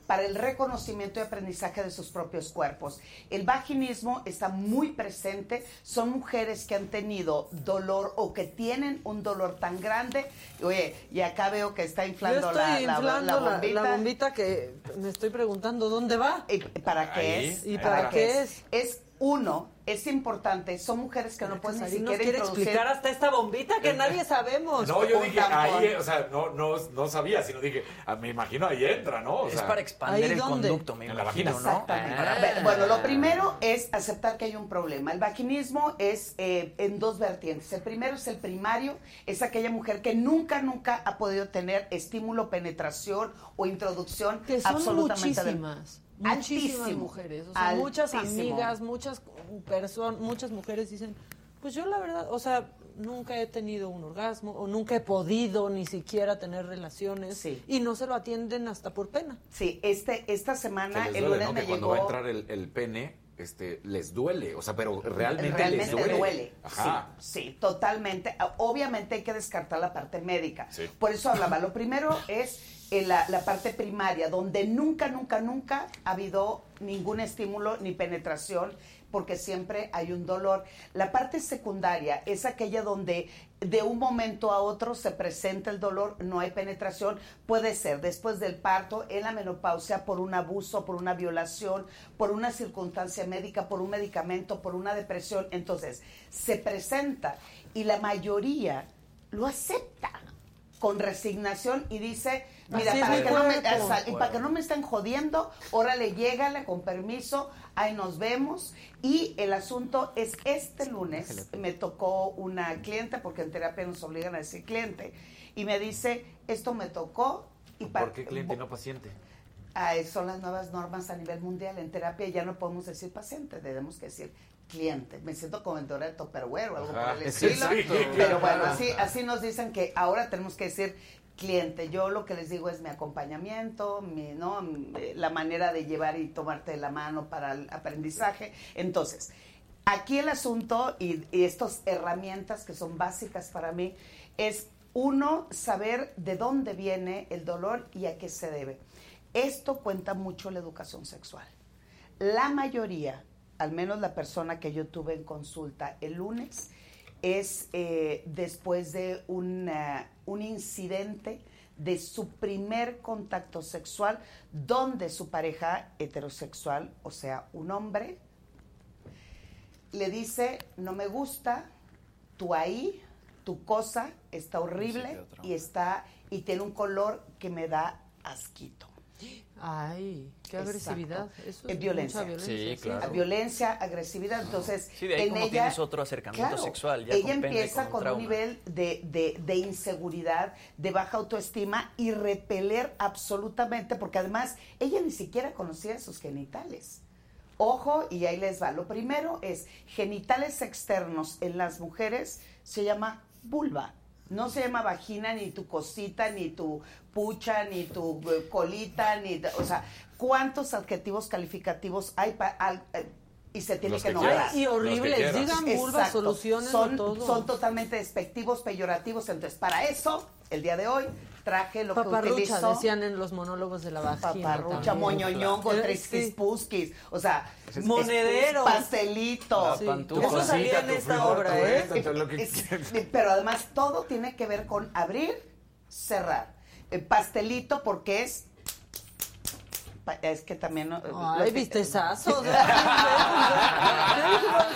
para el reconocimiento y aprendizaje de sus propios cuerpos. El vaginismo está muy presente, son mujeres que han tenido dolor o que tienen un dolor tan grande. Oye, y acá veo que está Yo inflando estoy la, la- inflando la la, bombita. la bombita que me estoy preguntando dónde va. ¿Y ¿Para qué Ahí, es? ¿Y para qué Es, Uno, es importante, son mujeres que no pueden ni siquiera quiere introducir... explicar hasta esta bombita que nadie sabemos. No, yo dije, tampón. ahí, o sea, no, no, no sabía, sino dije, ah, me imagino ahí entra, ¿no? O Es para expandir ¿Ahí el dónde? conducto, me En la imagino, vagina. ¿no? Exactamente. Ah. Bueno, lo primero es aceptar que hay un problema. El vaginismo es eh, en dos vertientes. El primero es el primario, es aquella mujer que nunca, nunca ha podido tener estímulo, penetración o introducción Que son absolutamente muchísimas. Muchísimas Altísimo, mujeres. O sea, muchas amigas, muchas personas, muchas mujeres dicen, pues yo la verdad, o sea, nunca he tenido un orgasmo o nunca he podido ni siquiera tener relaciones y no se lo atienden hasta por pena. Sí, este, esta semana, el lunes ¿no? me Que cuando llegó... va a entrar el, el pene, este, les duele, o sea, pero realmente, Realmente les duele. duele. Ajá. Sí, sí, totalmente. Obviamente hay que descartar la parte médica. Sí. Por eso hablaba. Lo primero es la parte primaria, donde nunca, nunca, nunca ha habido ningún estímulo ni penetración, porque siempre hay un dolor. La parte secundaria es aquella donde de un momento a otro se presenta el dolor, no hay penetración, puede ser después del parto, en la menopausia, por un abuso, por una violación, por una circunstancia médica, por un medicamento, por una depresión. Entonces, se presenta y la mayoría lo acepta con resignación y dice, mira, es para que, no me, y para que no me estén jodiendo, órale, llégale con permiso, ahí nos vemos. Y el asunto es, este lunes me tocó una cliente, porque en terapia nos obligan a decir cliente, y me dice, esto me tocó. Y ¿Por qué cliente y no paciente? Son las nuevas normas a nivel mundial. En terapia ya no podemos decir paciente, tenemos que decir cliente. Me siento como vendedora de Tupperware o algo Ajá, por el <laughs> estilo. Pero bueno, así, así nos dicen que ahora tenemos que decir cliente. Yo lo que les digo es mi acompañamiento, mi, ¿no? Mi- la manera de llevar y tomarte la mano para el aprendizaje. Entonces, aquí el asunto y, y estas herramientas que son básicas para mí es uno saber de dónde viene el dolor y a qué se debe. Esto cuenta mucho la educación sexual. La mayoría, al menos la persona que yo tuve en consulta el lunes, es eh, después de una- un incidente de su primer contacto sexual donde su pareja heterosexual, o sea, un hombre, le dice, no me gusta, tú ahí, tu cosa está horrible y está y tiene un color que me da asquito. Ay, qué agresividad. Eso Es violencia. mucha violencia. Sí, claro. Violencia, agresividad. Entonces, Sí, de ahí en como ella, tienes otro acercamiento claro, sexual, ya ella empieza con con, un nivel de, de- de inseguridad, de baja autoestima y repeler absolutamente, porque además ella ni siquiera conocía sus genitales. Ojo, y ahí les va. Lo primero es genitales externos en las mujeres se llama vulva. No se llama vagina, ni tu cosita, ni tu pucha, ni tu eh, colita, ni. O sea, ¿cuántos adjetivos calificativos hay pa- al- eh, y se tiene Los que que nombrar? y horribles, digan solucionenlo son, todo. Son totalmente despectivos, peyorativos. Entonces, para eso, el día de hoy, traje lo que Paparrucha, utilizo. decían en los monólogos de la vagina. Paparrucha, moñoñongo, Eh, trisquis, sí. pusquis, o sea, Monederos. pastelito. Sí. Eso salía en esta obra, ¿eh? Es- pero además todo tiene que ver con abrir, cerrar. El pastelito porque es es que también no- Ay, lo que- vistezazos. <laughs> ¿Por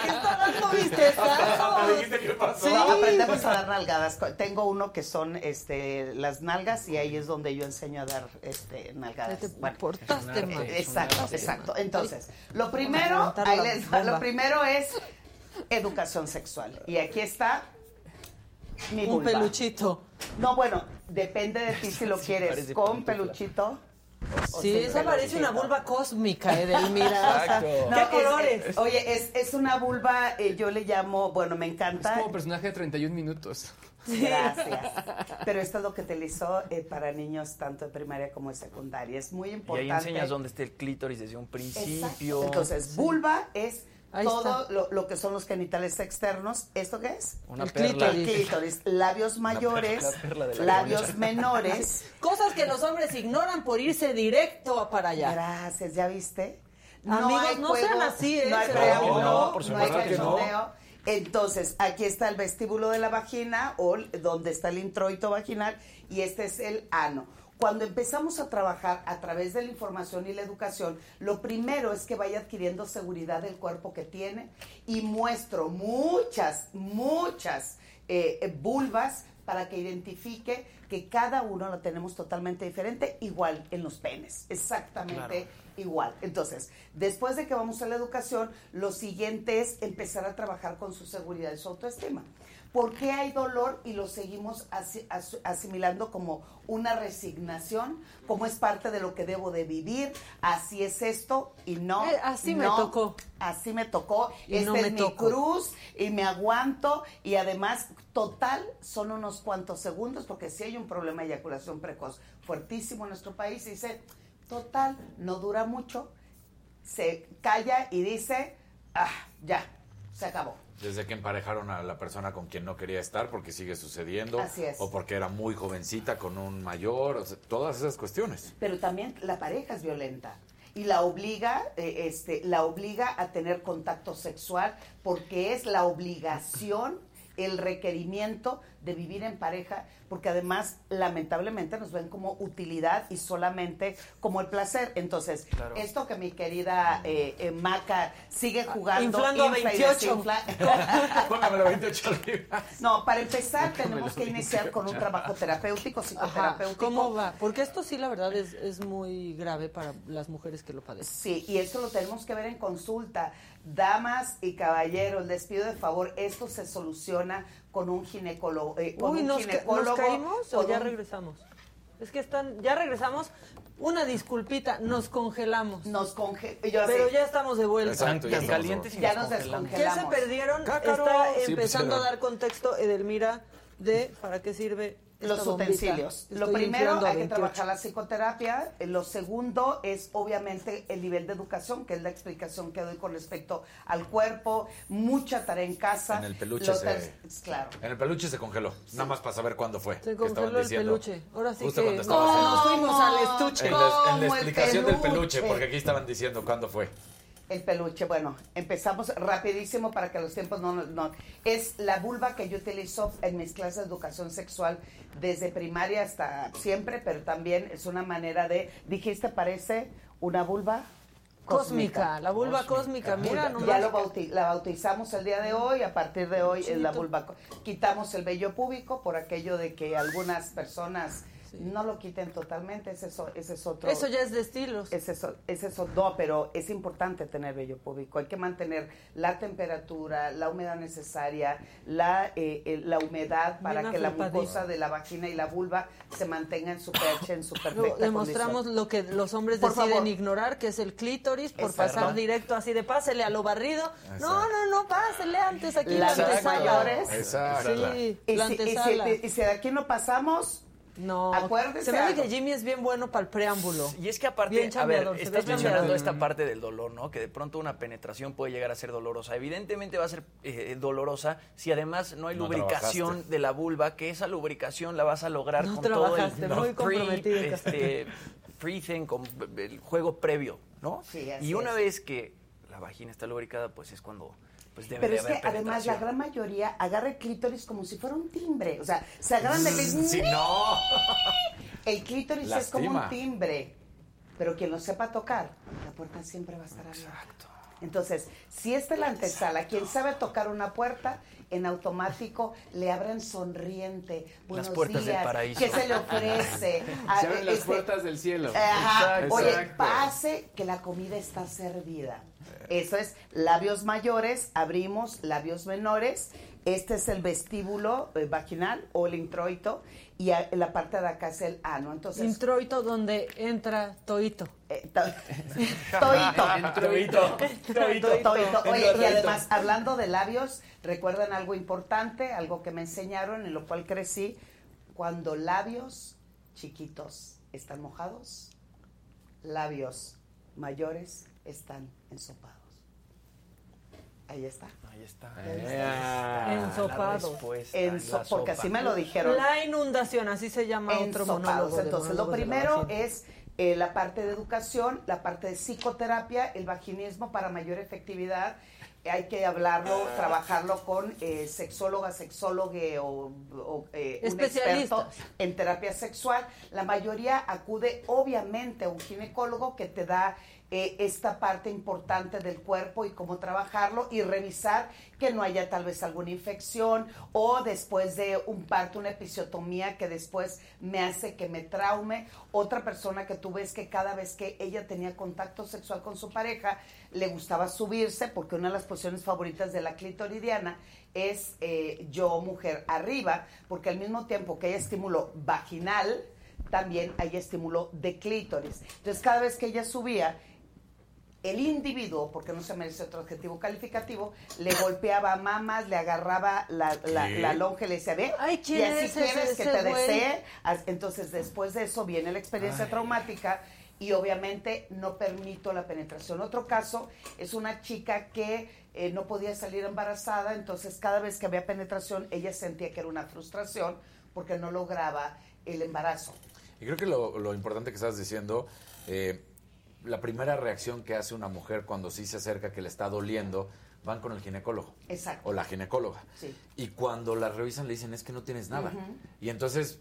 qué está dando vistezazos? Sí. No, aprendemos a dar nalgadas. Tengo uno que son este las nalgas y ahí es donde yo enseño a dar este nalgadas. Te Bueno, portaste eh, mal. Exacto, exacto. Entonces, lo primero, ahí les lo primero es educación sexual. Y aquí está mi Un vulva. peluchito. No, bueno, depende de ti si lo quieres con peluchito. O Sí, esa parece una vulva cósmica, Edelmira. O sea, No, ¿Qué es- colores? oye, es, es una vulva, eh, yo le llamo, bueno, me Es encanta. como personaje de 31 minutos. Gracias. Pero esto es lo que utilizó eh, para niños tanto de primaria como de secundaria. Es muy Y ahí importante. enseñas dónde está el clítoris desde un principio. Exacto. Entonces, vulva es Ahí todo está. lo, lo que son los genitales externos. ¿Esto qué es? Una el perla. clítoris. El clítoris. Labios mayores, la perla de la labios menores. <laughs> Cosas que los hombres ignoran por irse directo para allá. Gracias, ¿ya viste? Amigos, hay no sean juego, así, ¿eh? No hay preámbulo, no, por hay no. cachondeo. Entonces, aquí está el vestíbulo de la vagina o donde está el introito vaginal y este es el ano. Cuando empezamos a trabajar a través de la información y la educación, lo primero es que vaya adquiriendo seguridad del cuerpo que tiene y muestro muchas, muchas eh, eh, vulvas para que identifique que cada uno lo tenemos totalmente diferente, igual en los penes, exactamente igual. Entonces, después de que vamos a la educación, lo siguiente es empezar a trabajar con su seguridad y su autoestima. ¿Por qué hay dolor y lo seguimos asi- as- asimilando como una resignación, como es parte de lo que debo de vivir? Así es esto y no. Eh, así me tocó. Así me tocó. Y Esta no es mi cruz y me aguanto y además total son unos cuantos segundos porque si hay un problema de eyaculación precoz fuertísimo en nuestro país dice total no dura mucho se calla y dice ah ya se acabó Desde que emparejaron a la persona con quien no quería estar, porque sigue sucediendo. Así es. O porque era muy jovencita con un mayor, o sea, todas esas cuestiones. pero también la pareja es violenta y la obliga eh, este la obliga a tener contacto sexual porque es la obligación el requerimiento de vivir en pareja porque además lamentablemente nos ven como utilidad y solamente como el placer entonces Claro. esto que mi querida eh, eh, Maca sigue jugando Inflando a infla y 28. desinfla. Póngamelo 28 libras. no para empezar tenemos que iniciar con un 28. trabajo terapéutico Ajá, psicoterapéutico ¿Cómo va? Porque esto sí, la verdad, es, es muy grave para las mujeres que lo padecen. Sí, y esto lo tenemos que ver en consulta. Damas y caballeros, les pido de favor, esto se soluciona con un ginecólogo. eh, con Uy, un ¿nos, ca- ginecólogo. ¿nos caímos o ya un- regresamos? Es que están, ya regresamos. Una disculpita, nos congelamos. Nos congelamos. Pero ya estamos de vuelta. Exacto, ya de vuelta. Ya nos ¿Qué descongelamos. se perdieron? Cácaro. Está Sí, empezando pues, a dar contexto Edelmira de para qué sirve Los utensilios. Lo primero, hay que 28. trabajar la psicoterapia. Eh, Lo segundo es, obviamente, el nivel de educación, que es la explicación que doy con respecto al cuerpo. Mucha tarea en casa. En el peluche Lo se- Claro. En el peluche se congeló. Nada más para saber cuándo fue. Se congeló el diciendo. peluche. Ahora sí Justo que cuando estabas no, en- nos fuimos al estuche. En la, en la ¿Cómo el explicación del peluche? porque aquí estaban diciendo cuándo fue. El peluche, bueno, empezamos rapidísimo para que los tiempos no, no... Es la vulva que yo utilizo en mis clases de educación sexual desde primaria hasta siempre, pero también es una manera de... Dijiste, parece una vulva Cósmica, la vulva cósmica, mira nomás. Ya lo bauti- la bautizamos el día de hoy, a partir de hoy es la vulva. Quitamos el vello púbico por aquello de que algunas personas no lo quiten totalmente, ese es, ese es otro... Eso ya es de estilos. Es eso, es eso, no, pero es importante tener vello púbico. Hay que mantener la temperatura, la humedad necesaria, la, eh, eh, la humedad para Bien que la mucosa de la vagina y la vulva se mantenga en su pH, en su perfecta Luego demostramos condición. lo que los hombres Por deciden favor. ignorar, que es el clítoris, por Exacto. pasar directo así de pásele a lo barrido. No, no, no, pásele antes aquí Las la antesala. mayores. Exacto. Sí, Y la si, y si- antesala. y si de aquí no pasamos, no. acuérdese Se me hace que Jimmy es bien bueno para el preámbulo. Y es que aparte, Bien a ver, estás mencionando esta parte del dolor, ¿no? Que de pronto una penetración puede llegar a ser dolorosa. Evidentemente va a ser eh, dolorosa si además no hay No lubricación trabajaste. de la vulva, que esa lubricación la vas a lograr No con todo el muy comprometida. este, pre-thing, con el juego previo, ¿no? Sí, así y una es. vez que la vagina está lubricada, pues es cuando pues debe Pero de es que además la gran mayoría agarra el clítoris como si fuera un timbre. O sea, se agarran del Si no. El clítoris es como un timbre. Pero quien lo sepa tocar, la puerta siempre va a estar abierta. Entonces, si esta es la antesala, quien sabe tocar una puerta, en automático le abren sonriente. Buenos puertas del días. paraíso. ¿Qué se le ofrece? Ah, <laughs> Se abren las este, puertas del cielo. Ajá. Exacto. Oye, Exacto. pase que la comida está servida. Eso es labios mayores, abrimos labios menores. Este es el vestíbulo eh, vaginal o el introito y a- la parte de acá es el ano. Entonces, Introito donde entra Toito. Eh, <laughs> Toito. <laughs> Introito. Toito, toito. Oye, y además, hablando de labios, recuerdan algo importante, algo que me enseñaron, en lo cual crecí. Cuando labios chiquitos están mojados, labios mayores están ensopados. Ahí está. Ahí está. Ensopados. Enso- porque así me lo dijeron. La inundación, así se llama otro Ensopados. monólogo. Entonces, lo primero es eh, la parte de educación, la parte de psicoterapia, el vaginismo para mayor efectividad. hay que hablarlo, trabajarlo con eh, sexóloga, sexólogo o, o, eh, un experto Especialistas. en terapia sexual. La mayoría acude obviamente a un ginecólogo que te da eh, esta parte importante del cuerpo y cómo trabajarlo y revisar que no haya tal vez alguna infección o después de un parto, una episiotomía que después me hace que me traume. Otra persona que tú ves que cada vez que ella tenía contacto sexual con su pareja, le gustaba subirse porque una de las posiciones favoritas de la clitoridiana es eh, yo, mujer, arriba, porque al mismo tiempo que hay estímulo vaginal, también hay estímulo de clítoris. Entonces, cada vez que ella subía, el individuo, porque no se merece otro adjetivo calificativo, le golpeaba mamas, le agarraba la, la, la lonja y le decía, ve, Ay, ¿quién y así es ese- quieres que ese te güey? desee. Entonces, después de eso viene la experiencia Ay. traumática y obviamente no permito la penetración. Otro caso es una chica que eh, no podía salir embarazada, entonces cada vez que había penetración ella sentía que era una frustración porque no lograba el embarazo. Y creo que lo, lo importante que estás diciendo, eh, la primera reacción que hace una mujer cuando sí se acerca que le está doliendo, van con el ginecólogo. Exacto. O la ginecóloga. Sí. Y cuando la revisan le dicen, es que no tienes nada. Y entonces,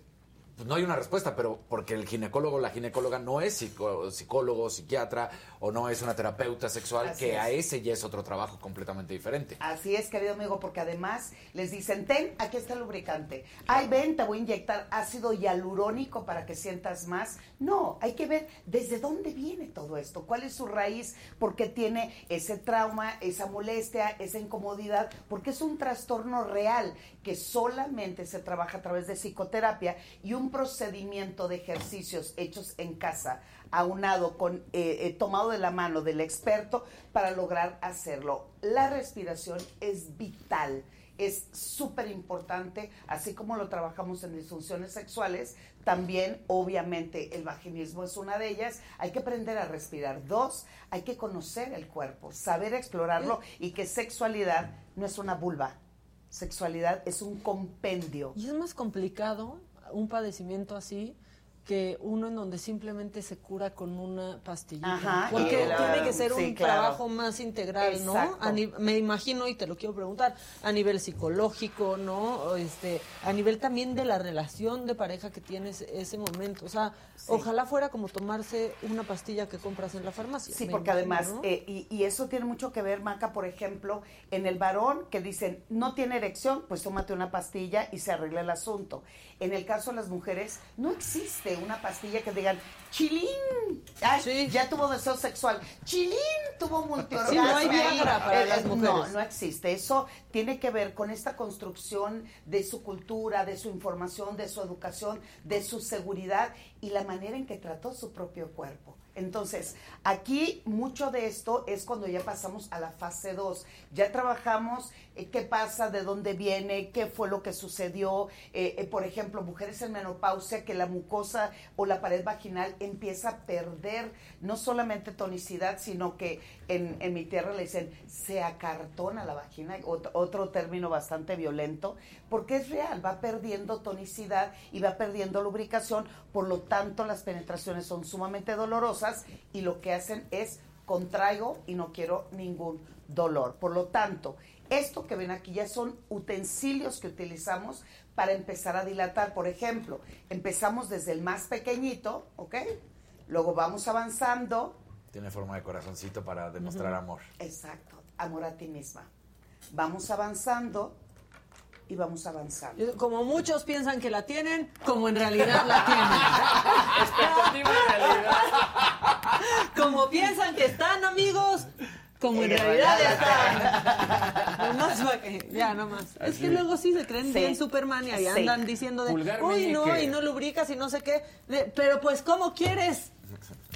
pues no hay una respuesta, pero porque el ginecólogo o la ginecóloga no es psicólogo, psiquiatra o no es una terapeuta sexual, Así que es. a ese ya es otro trabajo completamente diferente. Así es, querido amigo, porque además les dicen, ten, aquí está el lubricante. Ay, ven, te voy a inyectar ácido hialurónico para que sientas más. No, hay que ver desde dónde viene todo esto, cuál es su raíz, por qué tiene ese trauma, esa molestia, esa incomodidad, porque es un trastorno real que solamente se trabaja a través de psicoterapia y un procedimiento de ejercicios hechos en casa aunado con eh, eh, tomado de la mano del experto para lograr hacerlo. La respiración es vital, es súper importante, así como lo trabajamos en disfunciones sexuales, también obviamente el vaginismo es una de ellas. Hay que aprender a respirar. Dos, hay que conocer el cuerpo, saber explorarlo y que sexualidad no es una vulva, sexualidad es un compendio. Y es más complicado un padecimiento así que uno en donde simplemente se cura con una pastillita. Ajá, Porque claro, tiene que ser sí, un claro. trabajo más integral, ¿no? Exacto. A ni- me imagino, y te lo quiero preguntar, a nivel psicológico, ¿no? Este, a nivel también de la relación de pareja que tienes ese momento. O sea, ojalá fuera como tomarse una pastilla que compras en la farmacia. Sí, porque imagino, además, ¿no? eh, y, y eso tiene mucho que ver, Maca, por ejemplo, en el varón que dicen, no tiene erección, pues tómate una pastilla y se arregla el asunto. En el caso de las mujeres, no existe una pastilla que digan, chilín, ay, ya tuvo deseo sexual, chilín, tuvo <laughs> multiorgasmo. Sí, no hay Viagra para Eh, las eh, No, no existe. Eso tiene que ver con esta construcción de su cultura, de su información, de su educación, de su seguridad y la manera en que trató su propio cuerpo. Entonces, aquí mucho de esto es cuando ya pasamos a la fase 2. Ya trabajamos eh, qué pasa, de dónde viene, qué fue lo que sucedió. Eh, eh, por ejemplo, mujeres en menopausia, que la mucosa o la pared vaginal empieza a perder no solamente tonicidad, sino que en, mi tierra le dicen se acartona la vagina, ot- otro término bastante violento, porque es real, va perdiendo tonicidad y va perdiendo lubricación, por lo tanto las penetraciones son sumamente dolorosas y lo que hacen es contraigo y no quiero ningún dolor. Por lo tanto, esto que ven aquí ya son utensilios que utilizamos para empezar a dilatar. Por ejemplo, empezamos desde el más pequeñito, ¿ok? Luego vamos avanzando. Tiene forma de corazoncito para demostrar amor. Exacto, amor a ti misma. Vamos avanzando y vamos avanzando. Como muchos piensan que la tienen, como en realidad la tienen. <laughs> Expectativa y realidad. Como piensan que están, amigos, como en En realidad realidad están. Nomás pa' que- ya, nomás. Es que luego sí se creen Sí. bien Superman y ahí Sí. andan diciendo de, uy, no, meñique". y no lubricas y no sé qué. De- pero pues, ¿cómo quieres?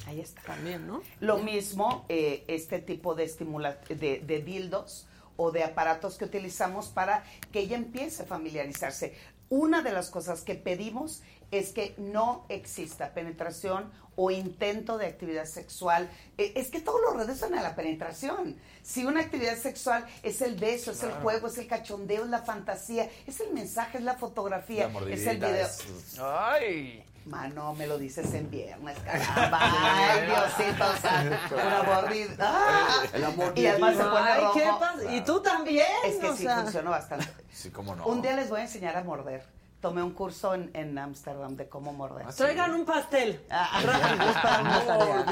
Ahí está. También, ¿no? Lo mismo, eh, este tipo de, estimula de, de dildos o de aparatos que utilizamos para que ella empiece a familiarizarse. Una de las cosas que pedimos es que no exista penetración o intento de actividad sexual. Eh, es que todo lo reducen a la penetración. Si una actividad sexual es el beso, es el juego, es el cachondeo, es la fantasía, es el mensaje, es la fotografía, La es el video. es- Ay. Mano, me lo dices en viernes, caramba. <laughs> Ay, Diosito, o sea, pura mordida. ¡Ah! El amor Y además se pone Ay, rojo. ¿qué pasa? Y tú también. Es que o sí, sea. funcionó bastante. Sí, cómo no. Un día les voy a enseñar a morder. Tomé un curso en en Ámsterdam de cómo morder. Traigan un pastel. Ah, <laughs> una tarea.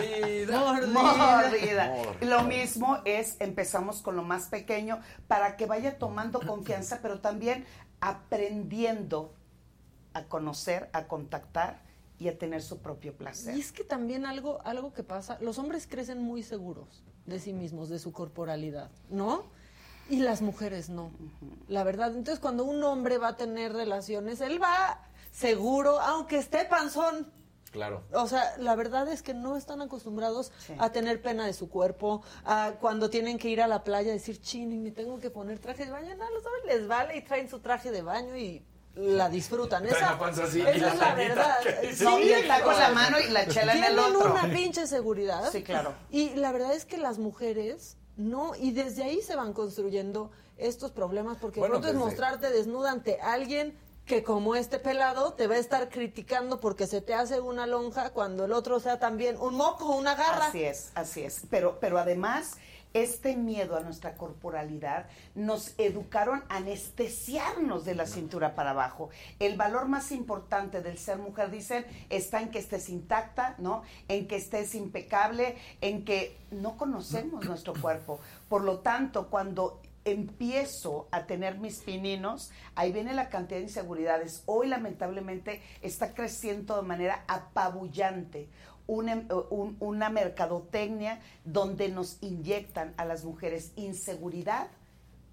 Mordida. Lo mismo es, empezamos con lo más pequeño para que vaya tomando confianza, pero también aprendiendo a conocer, a contactar y a tener su propio placer. Y es que también algo, algo que pasa, los hombres crecen muy seguros de sí mismos, de su corporalidad, ¿no? Y las mujeres no, la verdad. Entonces cuando un hombre va a tener relaciones, él va seguro, aunque esté panzón. Claro. O sea, la verdad es que no están acostumbrados a tener pena de su cuerpo, a cuando tienen que ir a la playa decir, chini, me tengo que poner traje de baño. No, a los hombres les vale y traen su traje de baño y la disfrutan. Traen Esa, la panza así esa y la es la verdad. No, y el taco en la mano y la chela en el Tienen otro. una pinche seguridad. Sí, claro. Y la verdad es que las mujeres no, y desde ahí se van construyendo estos problemas, porque Bueno, pronto es mostrarte desnuda ante alguien que como este pelado te va a estar criticando porque se te hace una lonja cuando el otro sea también un moco, una garra. Así es, así es. Pero, pero además, este miedo a nuestra corporalidad nos educaron a anestesiarnos de la cintura para abajo. El valor más importante del ser mujer, dicen, está en que estés intacta, ¿no? En que estés impecable, en que no conocemos nuestro cuerpo. Por lo tanto, cuando empiezo a tener mis pininos, ahí viene la cantidad de inseguridades. Hoy lamentablemente está creciendo de manera apabullante una, un- una mercadotecnia donde nos inyectan a las mujeres inseguridad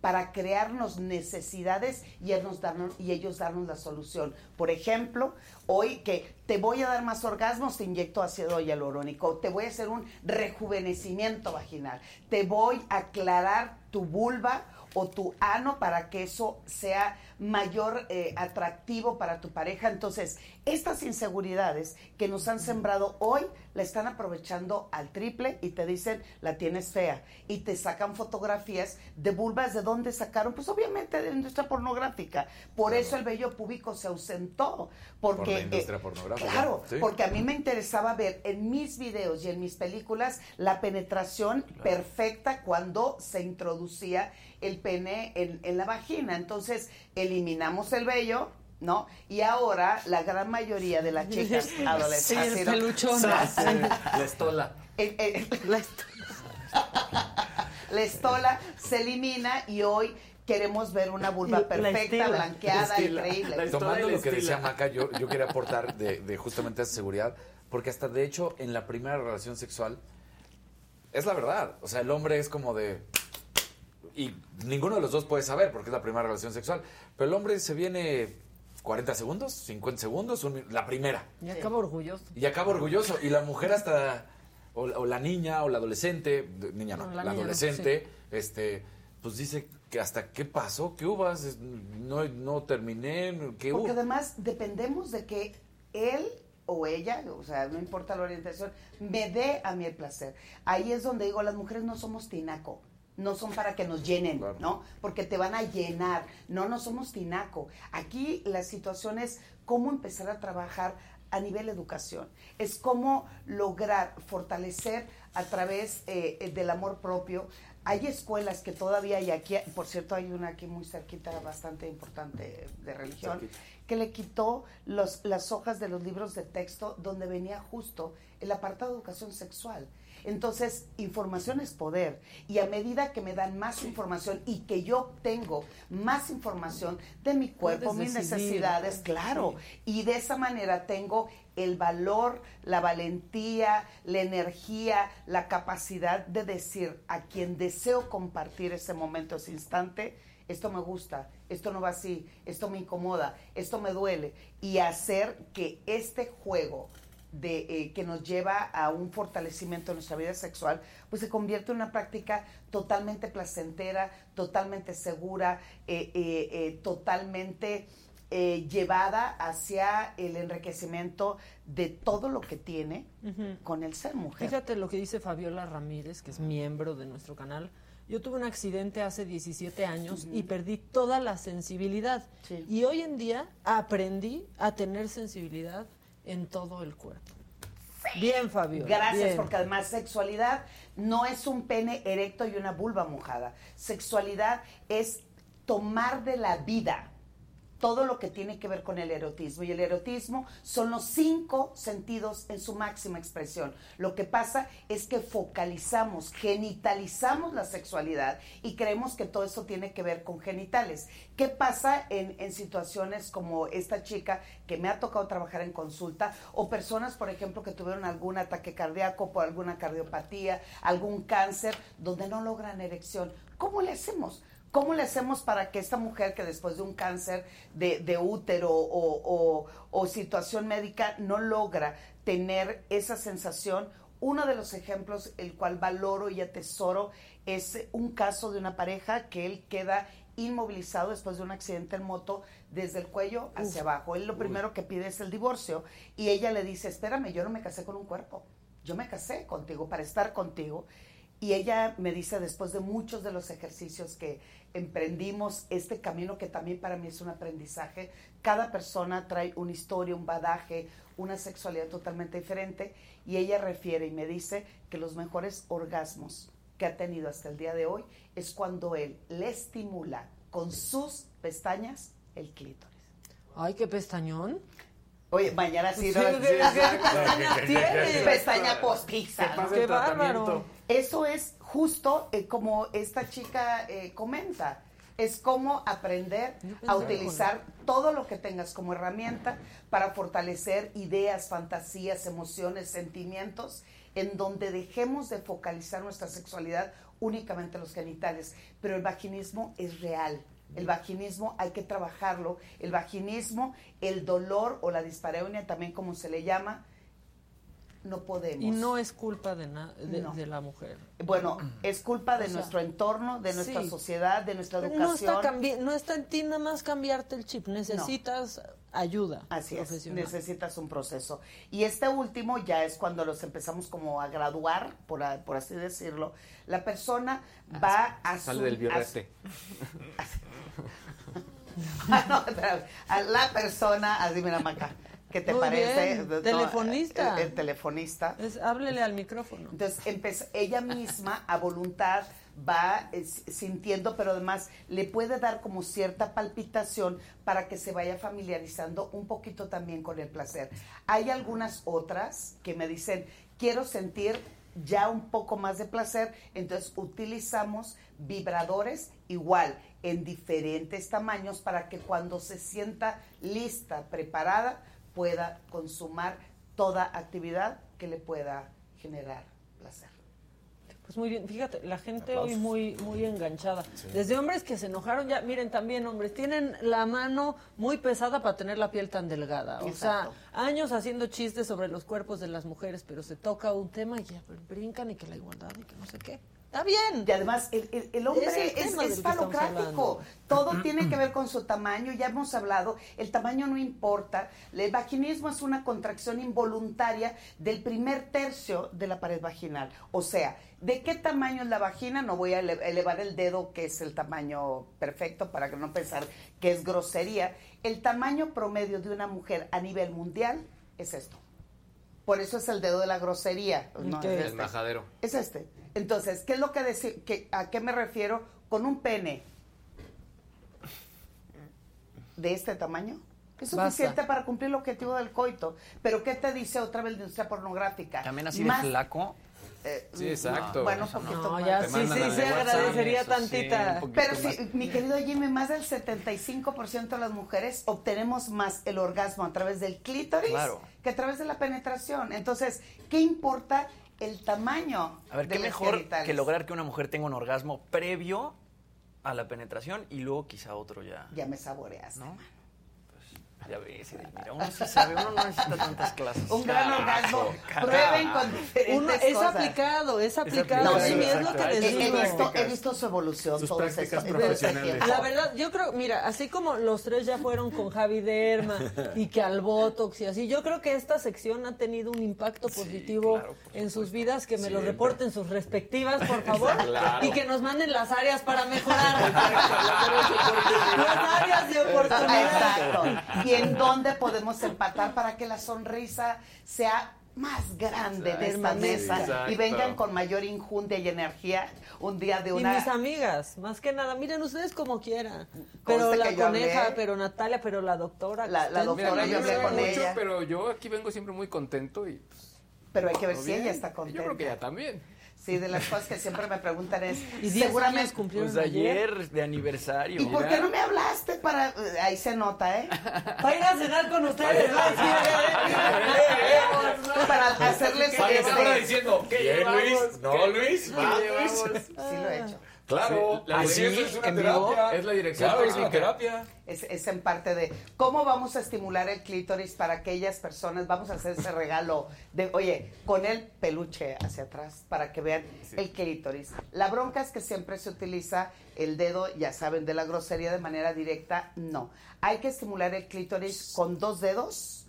para crearnos necesidades y ellos, darnos, y ellos darnos la solución. Por ejemplo, hoy que te voy a dar más orgasmos, te inyecto ácido hialurónico, te voy a hacer un rejuvenecimiento vaginal, te voy a aclarar tu vulva o tu ano para que eso sea mayor eh, atractivo para tu pareja. Entonces, estas inseguridades que nos han sembrado hoy la están aprovechando al triple y te dicen, la tienes fea. Y te sacan fotografías de vulvas de dónde sacaron, pues obviamente de la industria pornográfica. Por eso el vello púbico se ausentó. Porque, Por la industria eh, pornográfica, Claro, sí. porque a mí me interesaba ver en mis videos y en mis películas la penetración perfecta cuando se introducía el pene en, en la vagina. Entonces, eliminamos el vello, ¿no? Y ahora la gran mayoría de las chicas <laughs> Sí, adolescentes... el peluchón. La estola. Eh, eh, la, estola. <laughs> La estola se elimina y hoy queremos ver una vulva perfecta, blanqueada, increíble. Tomando lo que decía Maca, yo, yo quería aportar de, de justamente esa seguridad, porque hasta de hecho en la primera relación sexual es la verdad. O sea, el hombre es como de. Y ninguno de los dos puede saber porque es la primera relación sexual. Pero el hombre se viene 40 segundos, 50 segundos, un la primera. Y acaba orgulloso. Y acaba orgulloso. Y la mujer hasta, o, o la niña, o la adolescente, niña no, No, la, la niña no, adolescente, este, pues dice que hasta qué pasó, qué hubo, Es- no, no terminé, qué hubo. Porque además dependemos de que él o ella, o sea, no importa la orientación, me dé a mí el placer. Ahí es donde digo, las mujeres no somos tinaco. No son para que nos llenen, ¿no? Porque te van a llenar. No, no somos tinaco. Aquí la situación es cómo empezar a trabajar a nivel educación. Es cómo lograr fortalecer a través eh, del amor propio. Hay escuelas que todavía hay aquí, por cierto, hay una aquí muy cerquita, bastante importante de religión, Cerquita. que le quitó los, las hojas de los libros de texto donde venía justo el apartado de educación sexual. Entonces, información es poder. Y a medida que me dan más información y que yo tengo más información de mi cuerpo, mis necesidades, claro. Y de esa manera tengo el valor, la valentía, la energía, la capacidad de decir a quien deseo compartir ese momento, ese instante, esto me gusta, esto no va así, esto me incomoda, esto me duele. Y hacer que este juego de, eh, que nos lleva a un fortalecimiento de nuestra vida sexual, pues se convierte en una práctica totalmente placentera, totalmente segura, eh, eh, totalmente llevada hacia el enriquecimiento de todo lo que tiene con el ser mujer. Fíjate lo que dice Fabiola Ramírez, que es miembro de nuestro canal. Yo tuve un accidente hace 17 años y perdí toda la sensibilidad. Y hoy en día aprendí a tener sensibilidad en todo el cuerpo. Bien, Fabio. Gracias, bien. porque además sexualidad no es un pene erecto y una vulva mojada. Sexualidad es tomar de la vida todo lo que tiene que ver con el erotismo. Y el erotismo son los cinco sentidos en su máxima expresión. Lo que pasa es que focalizamos, genitalizamos la sexualidad y creemos que todo eso tiene que ver con genitales. ¿Qué pasa en, en situaciones como esta chica que me ha tocado trabajar en consulta o personas, por ejemplo, que tuvieron algún ataque cardíaco por alguna cardiopatía, algún cáncer, donde no logran erección? ¿Cómo le hacemos? ¿Cómo le hacemos para que esta mujer que después de un cáncer de, de útero o, o- o situación médica no logra tener esa sensación? Uno de los ejemplos, el cual valoro y atesoro, es un caso de una pareja que él queda inmovilizado después de un accidente en moto desde el cuello hacia abajo. Él lo primero que pide es el divorcio y ella le dice, espérame, yo no me casé con un cuerpo, yo me casé contigo para estar contigo. Y ella me dice, después de muchos de los ejercicios que emprendimos, este camino que también para mí es un aprendizaje, cada persona trae una historia, un badaje, una sexualidad totalmente diferente. Y ella refiere y me dice que los mejores orgasmos que ha tenido hasta el día de hoy es cuando él le estimula con sus pestañas el clítoris. Ay, qué pestañón. Oye, mañana sí. Sí, ¿no? <laughs> ¿qué- qué pestañas tiene? Pestaña postiza. Qué bárbaro. Eso es justo eh, como esta chica eh, comenta. Es como aprender a utilizar todo lo que tengas como herramienta para fortalecer ideas, fantasías, emociones, sentimientos, en donde dejemos de focalizar nuestra sexualidad únicamente en los genitales. Pero el vaginismo es real. El vaginismo hay que trabajarlo. El vaginismo, el dolor o la dispareunia, también como se le llama, no podemos. Y no es culpa de, na- de, No. de la mujer. Bueno, es culpa de O sea, nuestro entorno, de nuestra sí. sociedad, de nuestra No educación. está, cambi- no está en ti nada más cambiarte el chip, necesitas ayuda Así es, necesitas un proceso. Y este último ya es cuando los empezamos como a graduar, por, a- por así decirlo. La persona va a Sale su- del a biorrete. <laughs> Ah, no, a la persona, así mira Maca, ¿qué te Muy parece? bien, No, telefonista. El, el telefonista. Es- háblele al micrófono. Entonces, empezó, ella misma a voluntad va sintiendo, pero además le puede dar como cierta palpitación para que se vaya familiarizando un poquito también con el placer. Hay algunas otras que me dicen, quiero sentir ya un poco más de placer, entonces utilizamos vibradores igual en diferentes tamaños para que cuando se sienta lista, preparada, pueda consumar toda actividad que le pueda generar placer. Pues muy bien, fíjate, la gente Aplausos. hoy muy muy enganchada. Desde hombres que se enojaron ya, miren también hombres, tienen la mano muy pesada para tener la piel tan delgada. O sea, años haciendo chistes sobre los cuerpos de las mujeres, pero se toca un tema y ya brincan y que la igualdad y que no sé qué. Está bien. Y además, el, el- el hombre Es el es, es falocrático. Todo <clears throat> tiene que ver con su tamaño. Ya hemos hablado, el tamaño no importa. El vaginismo es una contracción involuntaria del primer tercio de la pared vaginal. O sea, ¿de qué tamaño es la vagina? No voy a ele- elevar el dedo, que es el tamaño perfecto, para que no pensar que es grosería. El tamaño promedio de una mujer a nivel mundial es esto. Por eso es el dedo de la grosería. no es El este. majadero. Es este. Entonces, ¿qué es lo que decir? Que, ¿A qué me refiero? Con un pene de este tamaño. Es Basta. suficiente para cumplir el objetivo del coito. Pero ¿qué te dice otra vez la industria pornográfica? También así Más- de flaco. Eh, Sí, exacto. Bueno, poquito No, más. ya sí, sí, se agradecería eso tantita. Pero más. sí, mi querido Jimmy, más del 75% de las mujeres obtenemos más el orgasmo a través del clítoris Claro. que a través de la penetración. Entonces, ¿qué importa el tamaño A ver, de qué los mejor genitales? que lograr que una mujer tenga un orgasmo previo a la penetración y luego quizá otro ya. Ya me saboreas. ¿No? Pues ya ves, mira, uno sí sabe, uno no necesita tantas clases. Un gran orgasmo. Prueben con diferentes Uno, es cosas. aplicado, es aplicado. No, sí, sí, es lo que les He, visto, he visto su evolución. Sus todos prácticas este profesionales. La verdad, yo creo, mira, así como los tres ya fueron con Javi Derma <laughs> y que al Botox y así, yo creo que esta sección ha tenido un impacto positivo en sus vidas, que me lo reporten sus respectivas, por favor, <laughs> Claro. y que nos manden las áreas para mejorar. <laughs> las áreas de oportunidad. Exacto. Y en dónde podemos empatar para que la sonrisa sea más grande de esta Exacto. mesa y Exacto. vengan con mayor injundia y energía un día de Y una mis amigas, más que nada, miren ustedes como quieran. Pero la coneja, hablé. pero Natalia, pero la doctora. La- doctora, Mira, yo hablé con mucho, ella. pero yo aquí vengo siempre muy contento y pues, pero hay que ver si bien. ella está contenta. Yo creo que ella también. Sí, de las cosas que siempre me preguntan es, <laughs> Y 10 seguramente cumplieron Pues ayer de aniversario. ¿Y por qué no me hablaste para ahí se nota, eh? <laughs> Para ir a cenar con ustedes. para hacerles Para este- fuera diciendo, ¿Qué. Luis? No, ¿Qué Luis, va, llevamos? Luis. Sí lo he hecho. Claro, la así dirección es una en vivo terapia. es la dirección Claro, es una técnica. terapia. Es, es en parte de cómo vamos a estimular el clítoris para aquellas personas, vamos a hacer ese regalo de, oye, con el peluche hacia atrás para que vean el clítoris. La bronca es que siempre se utiliza el dedo, ya saben, de la grosería de manera directa, no. Hay que estimular el clítoris con dos dedos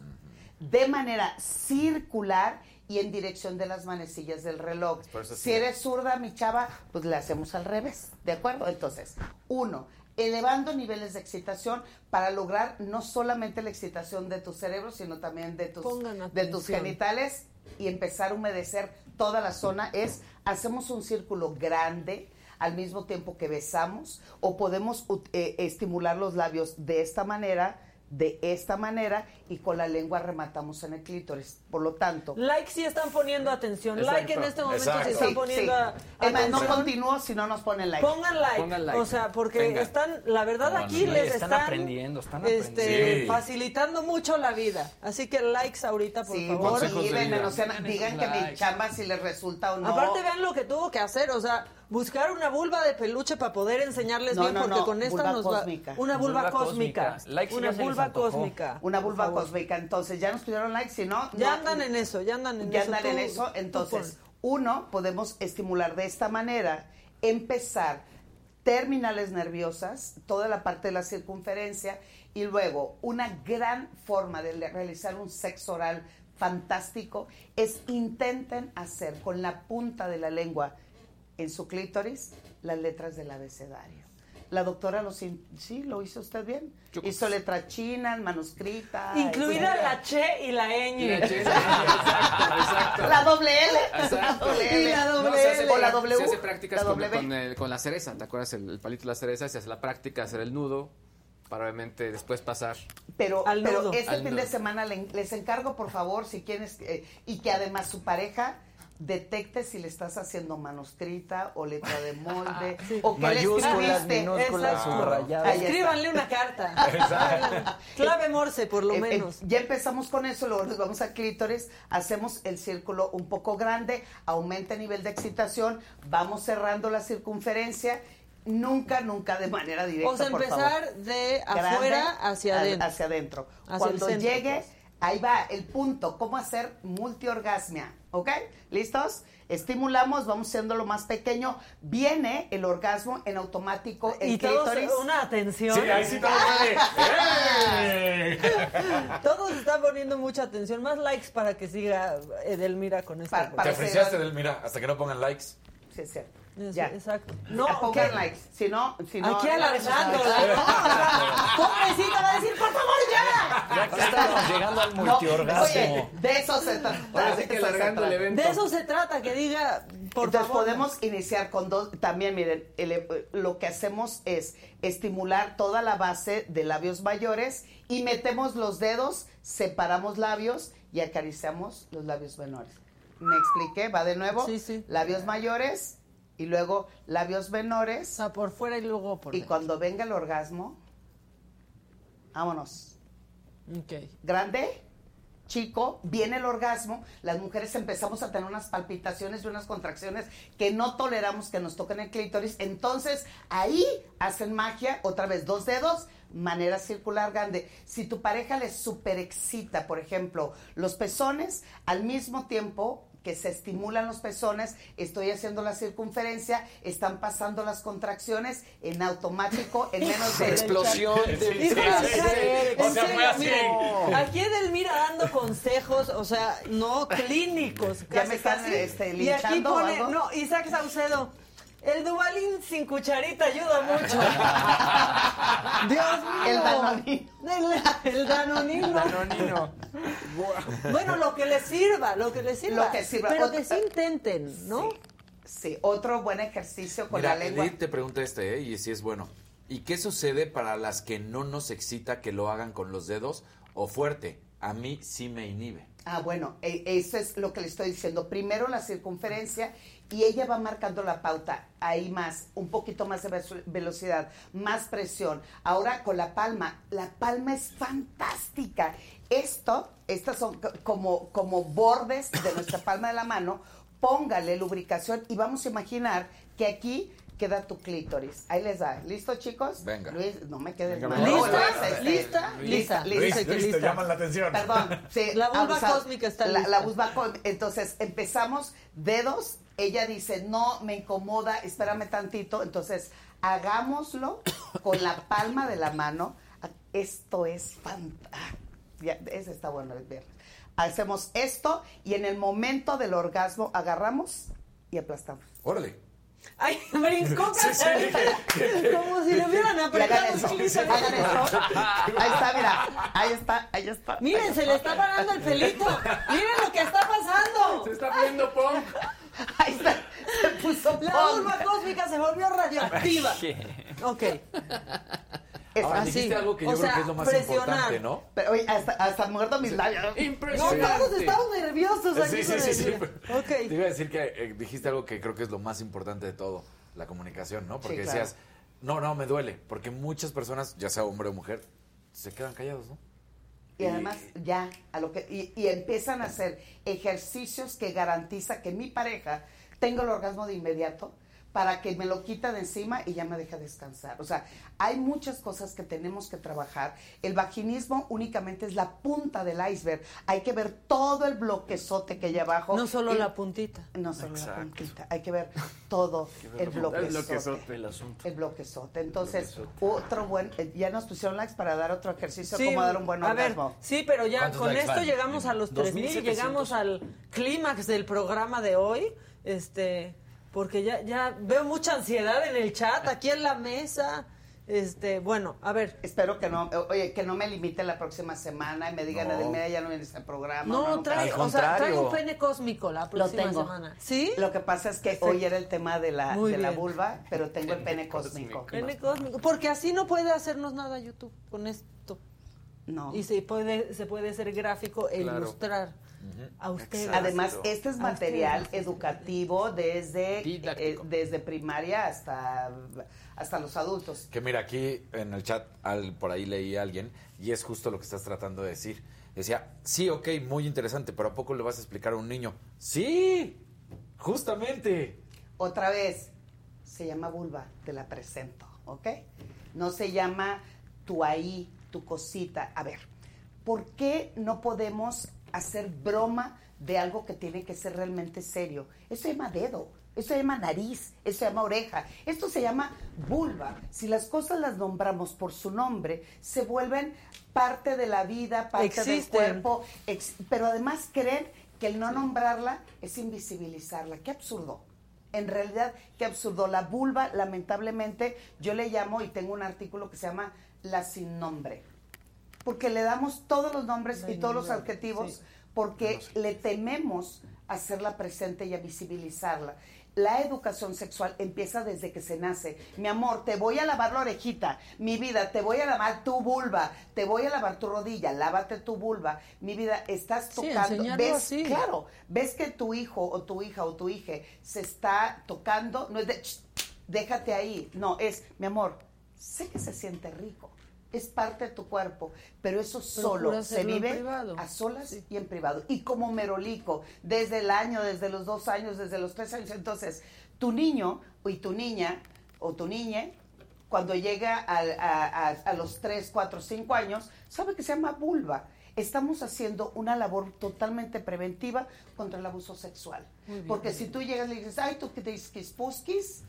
de manera circular y en dirección de las manecillas del reloj. Sí. Si eres zurda, mi chava, pues le hacemos al revés, ¿de acuerdo? Entonces, uno, elevando niveles de excitación para lograr no solamente la excitación de tu cerebro, sino también de tus, de tus genitales y empezar a humedecer toda la zona es, hacemos un círculo grande al mismo tiempo que besamos o podemos eh, estimular los labios de esta manera, de esta manera y con la lengua rematamos en el clítoris. Por lo tanto, Like si están poniendo atención. Like en este momento si están Sí, poniendo sí. a- no continúo si no nos ponen like. Pongan like. O sea, porque Venga. están, la verdad Pongan aquí like. les Están están, aprendiendo, están este, aprendiendo. Sí. facilitando mucho la vida. Así que likes ahorita, por Sí, favor. motiven, no sean- digan que mi chamba si les resulta o no. Aparte vean lo que tuvo que hacer, o sea, buscar una vulva de peluche para poder enseñarles No, bien, no, porque no, con esta vulva nos va cósmica. una vulva, Vulva cósmica, cósmica. Likes una ya vulva cósmica, Una vulva cósmica. Entonces, ya nos pidieron like, si no... Ya no- andan en eso, ya andan en ya eso. andan tú- en eso. Entonces, uno, podemos estimular de esta manera, empezar terminales nerviosas, toda la parte de la circunferencia, y luego una gran forma de realizar un sexo oral fantástico es intenten hacer con la punta de la lengua en su clítoris las letras del abecedario. La doctora lo sí, lo hizo usted bien. hizo letras chinas, manuscritas. <laughs> Incluida la che y la ñ. La che, exacto, exacto. La doble L. <laughs> Exacto. La doble L. La doble No, se hace- L. O la W. Se hace prácticas la con, con el- con la cereza, ¿te acuerdas? El, el palito de la cereza, se hace la práctica, hacer el nudo, para obviamente después pasar. Pero, Al pero nudo. este Al fin nudo. de semana le- les encargo, por favor, si quieres, eh, y que además su pareja detecte si le estás haciendo manuscrita o letra de molde <laughs> o que le Mayúsculas, escribiste. minúsculas, Exacto. subrayadas. Escríbanle una carta. Exacto. Clave Morse, por lo Eh, eh, menos. ya empezamos con eso, luego nos vamos a clítoris, hacemos el círculo un poco grande, aumenta el nivel de excitación, vamos cerrando la circunferencia, nunca, nunca de manera directa. O sea, por empezar favor. de Grande afuera hacia adentro. Hacia adentro. Hacia Cuando llegue, pues. Ahí va el punto, cómo hacer multiorgasmia, ¿ok? ¿Listos? Estimulamos, vamos siendo lo más pequeño, viene el orgasmo en automático, el Y todos, clítoris. una atención. Sí, ahí sí todos <laughs> ¡Eh! Todos están poniendo mucha atención. Más likes para que siga Edelmira con esta. Te apreciaste, Mira, hasta que no pongan likes. Sí, es cierto. Ya. Exacto. No, pongan ¿qué? likes. Si no, si no. Aquí alargándola, <laughs> ¿no? O sea, pobrecita va a decir, por favor, ya. Ya que estamos <laughs> llegando al No, multiorgasmo. oye, de eso se trata. Ahora sí de que se el evento. De eso se trata, que diga, por Entonces favor. podemos iniciar con dos. También, miren, el- lo que hacemos es estimular toda la base de labios mayores y metemos los dedos, separamos labios y acariciamos los labios menores. ¿Me expliqué? Va de nuevo. Sí, sí. Labios mayores y luego labios menores. O sea, por fuera y luego por Y dentro. cuando venga el orgasmo, vámonos. Grande, chico, viene el orgasmo, las mujeres empezamos a tener unas palpitaciones y unas contracciones que no toleramos que nos toquen el clítoris, entonces ahí hacen magia, otra vez dos dedos, manera circular grande. Si tu pareja le super excita, por ejemplo, los pezones, al mismo tiempo que se estimulan los pezones, estoy haciendo la circunferencia, están pasando las contracciones en automático en <laughs> menos de Explosión <laughs> de O sea, fue así. aquí Edelmira dando consejos, o sea, no clínicos. Ya casi, me están, este, Y aquí linchando o pone, algo. no, Isaac Saucedo, el Dubalín sin cucharita ayuda mucho. <laughs> Dios El mío. danonino. El, el danonino. Danonino. <laughs> Bueno, lo que les sirva, lo que les sirva. Lo que sirva. Pero Otra- que sí intenten, ¿no? Sí, otro buen ejercicio con Mira, la lengua. Edith te pregunta este, ¿eh? y si es bueno. ¿Y qué sucede para las que no nos excita que lo hagan con los dedos o fuerte? A mí sí me inhibe. Ah, bueno, e- eso es lo que le estoy diciendo. Primero la circunferencia y ella va marcando la pauta. Ahí más, un poquito más de velocidad, más presión. Ahora con la palma, la palma es fantástica. Esto, estas son co- como, como bordes de nuestra palma de la mano. Póngale lubricación y vamos a imaginar que aquí queda tu clítoris. Ahí les da. ¿Listo, chicos? Venga. Luis, no me quedes Venga, mal. ¿Lista? Luis, este, ¿Lista? Lista, Lista. lista. Dice que lista. llaman la atención. Perdón, sí, La vulva abusado. cósmica está la, lista. la vulva cósmica. Entonces empezamos dedos. Ella dice, no, me incomoda, espérame tantito. Entonces, hagámoslo con la palma de la mano. Esto es fantástico. Ese está bueno el viernes. Hacemos esto y en el momento del orgasmo agarramos y aplastamos. Órale. Ay, brincó Sí, sí. Como si le hubieran apretado eso. Ahí está, mira. Ahí está, ahí está. Miren, ahí se le está parando el pelito. Miren lo que está pasando. Se está poniendo punk. Ahí está. Se puso La punk. vulva cósmica se volvió radioactiva. Ok. Ahora, Así. dijiste algo que yo O creo sea, que es lo más importante, ¿no? Pero oye, hasta, hasta muerto mis labios. No, todos estamos nerviosos aquí. Sí, sí, sí, sí. Ok. Te iba a decir que eh, dijiste algo que creo que es lo más importante de todo, la comunicación, ¿no? Porque Sí, claro. decías, no, no, me duele, porque muchas personas, ya sea hombre o mujer, se quedan callados, ¿no? Y además, ya, a lo que, y, y empiezan a hacer ejercicios que garantiza que mi pareja tenga el orgasmo de inmediato para que me lo quita de encima y ya me deja descansar. O sea, hay muchas cosas que tenemos que trabajar. El vaginismo únicamente es la punta del iceberg. Hay que ver todo el bloquezote que hay abajo. No solo Y- la puntita. No solo la puntita. Hay que ver todo <laughs> el bloquezote. El bloquezote, el asunto. El bloquezote. Entonces, Bloquezote. otro buen... eh, Ya nos pusieron likes para dar otro ejercicio Sí, como dar un buen a ver, sí, pero ya ¿Cuántos con esto van? llegamos a los 3000, 2700. llegamos al clímax del programa de hoy, este, porque ya ya veo mucha ansiedad en el chat, aquí en la mesa. Este, bueno, a ver. Espero que no, oye, que no me limite la próxima semana y me digan, No. Ya no vienes al programa. No, no, trae, Al o sea, trae un pene cósmico la Lo próxima tengo. semana. ¿Sí? Lo que pasa es que Perfecto. hoy era el tema de la, Muy de la vulva, pero tengo el pene cósmico. Pene cósmico, porque así no puede hacernos nada YouTube con esto. No. Y se puede se puede hacer gráfico e Claro. ilustrar a ustedes. Además, este es material ustedes. educativo desde, eh, desde primaria hasta, hasta los adultos. Que mira, aquí en el chat, al, por ahí leí a alguien, y es justo lo que estás tratando de decir. Decía, sí, ok, muy interesante, pero ¿a poco le vas a explicar a un niño? Sí, justamente. Otra vez, se llama vulva, te la presento, ¿ok? No se llama tu ahí, tu cosita. A ver, ¿por qué no podemos hacer broma de algo que tiene que ser realmente serio? Eso se llama dedo, eso se llama nariz, eso se llama oreja, esto se llama vulva. Si las cosas las nombramos por su nombre, se vuelven parte de la vida, parte del cuerpo, ex- pero además creen que el no nombrarla es invisibilizarla. Qué absurdo. En realidad, qué absurdo. La vulva, lamentablemente, yo le llamo y tengo un artículo que se llama la sin nombre. Porque le damos todos los nombres La y todos los adjetivos sí. porque le tememos hacerla presente y a visibilizarla. La educación sexual empieza desde que se nace. Mi amor, te voy a lavar la orejita. Mi vida, te voy a lavar tu vulva. Te voy a lavar tu rodilla. Lávate tu vulva. Mi vida, estás tocando. ¿Ves? así. Claro, ves que tu hijo o tu hija o tu hija se está tocando. No es de, "Ch, déjate ahí. No, es, mi amor, sé que se siente rico. Es parte de tu cuerpo, pero eso solo se vive a solas y en privado. Y como merolico, desde el año, desde los dos años, desde los tres años. Entonces, tu niño y tu niña o tu niña, cuando llega al- a, a- a los tres, cuatro, cinco años, sabe que se llama vulva. Estamos haciendo una labor totalmente preventiva contra el abuso sexual. Porque si tú llegas y le dices, ay, tú que te dices pusquis,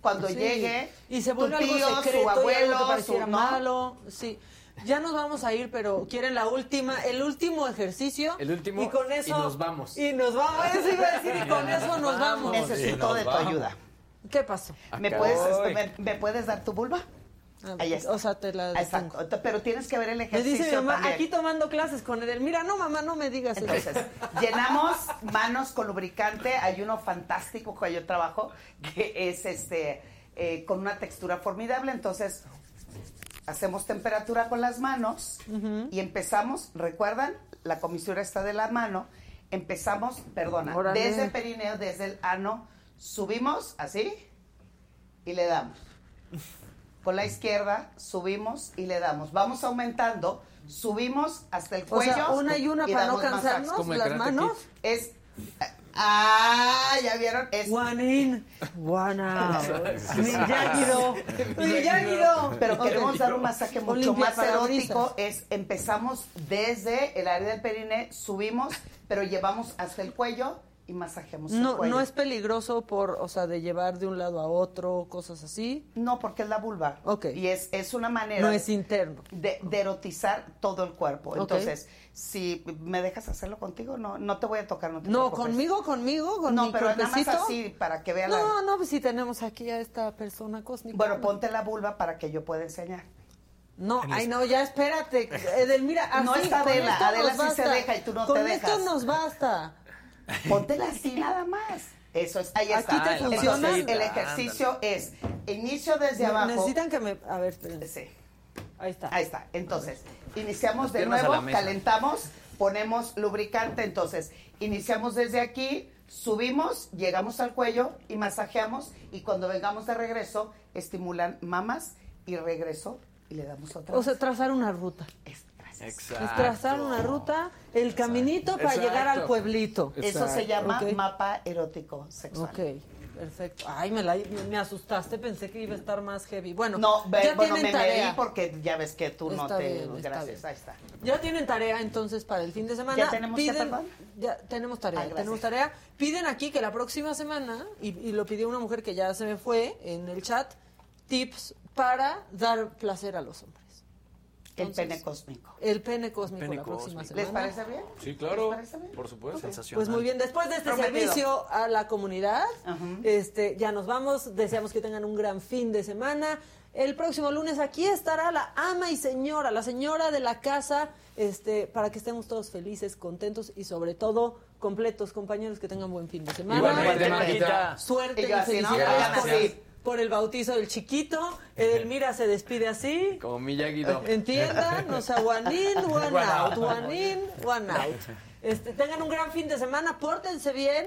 cuando Sí. llegue y se tu vuelve algo tío, secreto su abuelo, que pareciera su- ¿no? malo, sí. Ya nos vamos a ir, pero quieren la última, el último ejercicio. El último, y con eso y nos vamos. Y nos vamos, eso iba a decir, y con <laughs> eso nos vamos. Necesito de tu ayuda. ¿Qué pasó? ¿Me puedes, me, me puedes dar tu vulva? Ahí está. O sea, te la Exacto. Pero tienes que ver el Me ejercicio dice mi mamá, también. aquí tomando clases con Edel. Mira, no, mamá, no me digas eso. Entonces, llenamos manos con lubricante. Hay uno fantástico que yo trabajo, que es este eh, con una textura formidable. Entonces, hacemos temperatura con las manos y empezamos, ¿recuerdan? La comisura está de la mano. Empezamos, perdona, Órale. desde el perineo, desde el ano, subimos así y le damos. Con la izquierda subimos y le damos. Vamos aumentando, subimos hasta el O sea, cuello. una y una para no cansarnos, las manos. Es Ah, ya vieron. Es One in, one out. Miyagi-Do. Miyagi-Do. Pero queremos dar un masaje mucho Olimpia más erótico. Es empezamos desde el área del perine, subimos, pero llevamos hasta el cuello y masajeamos el No, cuello. no es peligroso por, o sea, de llevar de un lado a otro, cosas así. No, porque es la vulva. Ok. Y es, es una manera No de- es interno. de, de erotizar todo el cuerpo. Entonces, si me dejas hacerlo contigo, no, no te voy a tocar, no te No, preocupes. conmigo, conmigo, con No, mi pero nada más así, para que vea la... No, no, pues si tenemos aquí a esta persona cósmica. Bueno, ponte la vulva para que yo pueda enseñar. No, ay, no, ya espérate. <laughs> Edelmira, así, No está con Adela, esto Adela sí se deja y tú no con te esto dejas. nos basta. <laughs> Póntela así nada más. Eso es, ahí Aquí está. te funciona. Entonces, el ejercicio es inicio desde abajo. Necesitan que me... A ver, espérenme. Sí. Ahí está. Ahí está. Entonces, iniciamos de nuevo, calentamos, ponemos lubricante. Entonces, iniciamos desde aquí, subimos, llegamos al cuello y masajeamos. Y cuando vengamos de regreso, estimulan mamas y regreso y le damos otra O sea, trazar una ruta. Exacto. Es trazar una ruta, el caminito para Exacto. llegar al pueblito. Eso se llama mapa erótico sexual. Ok, perfecto. Ay, me, la, me asustaste, pensé que iba a estar más heavy. Bueno, No, ve- ya bueno, me tienen tarea. medí porque ya ves que tú no te... bien, gracias, ahí está. Ya tienen tarea entonces para el fin de semana. ¿Ya tenemos Piden? Ya tenemos tarea, tenemos tarea. Piden aquí que la próxima semana, y, y lo pidió una mujer que ya se me fue en el chat, tips para dar placer a los hombres. El pene cósmico. El pene cósmico Pene la próxima cósmico. semana. ¿Les parece bien? Sí, claro. ¿Les parece bien? Por supuesto. Pues muy bien, después de este Prometido. servicio a la comunidad, este, ya nos vamos. Deseamos que tengan un gran fin de semana. El próximo lunes aquí estará la ama y señora, la señora de la casa, este, para que estemos todos felices, contentos y sobre todo completos, compañeros, que tengan buen fin de semana. Igualmente. Suerte Y felicidades por, el, bautizo del chiquito. Edelmira se despide así. Como Miyagi-Do. Entiendan, o sea, one in, <laughs> one, One out, out. one in, one out. Este, tengan un gran fin de semana, pórtense bien,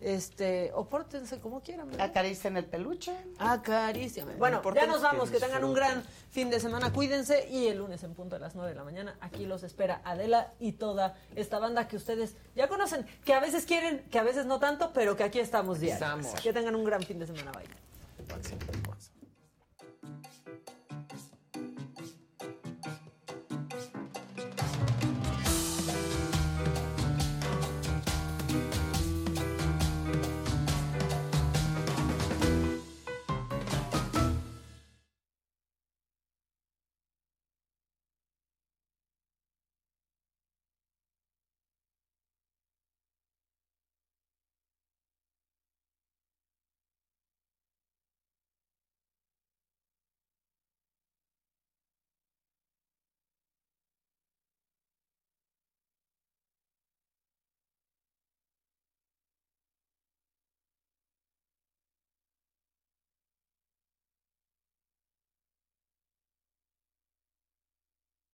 este, o pórtense como quieran. ¿verdad? Acaricien el peluche. Acaríciame. Bueno, ya nos vamos, que tengan un gran fin de semana, cuídense y el lunes en punto a las 9 de la mañana, aquí los espera Adela y toda esta banda que ustedes ya conocen, que a veces quieren, que a veces no tanto, pero que aquí estamos diarios. Estamos. Que tengan un gran fin de semana, bye. That's it.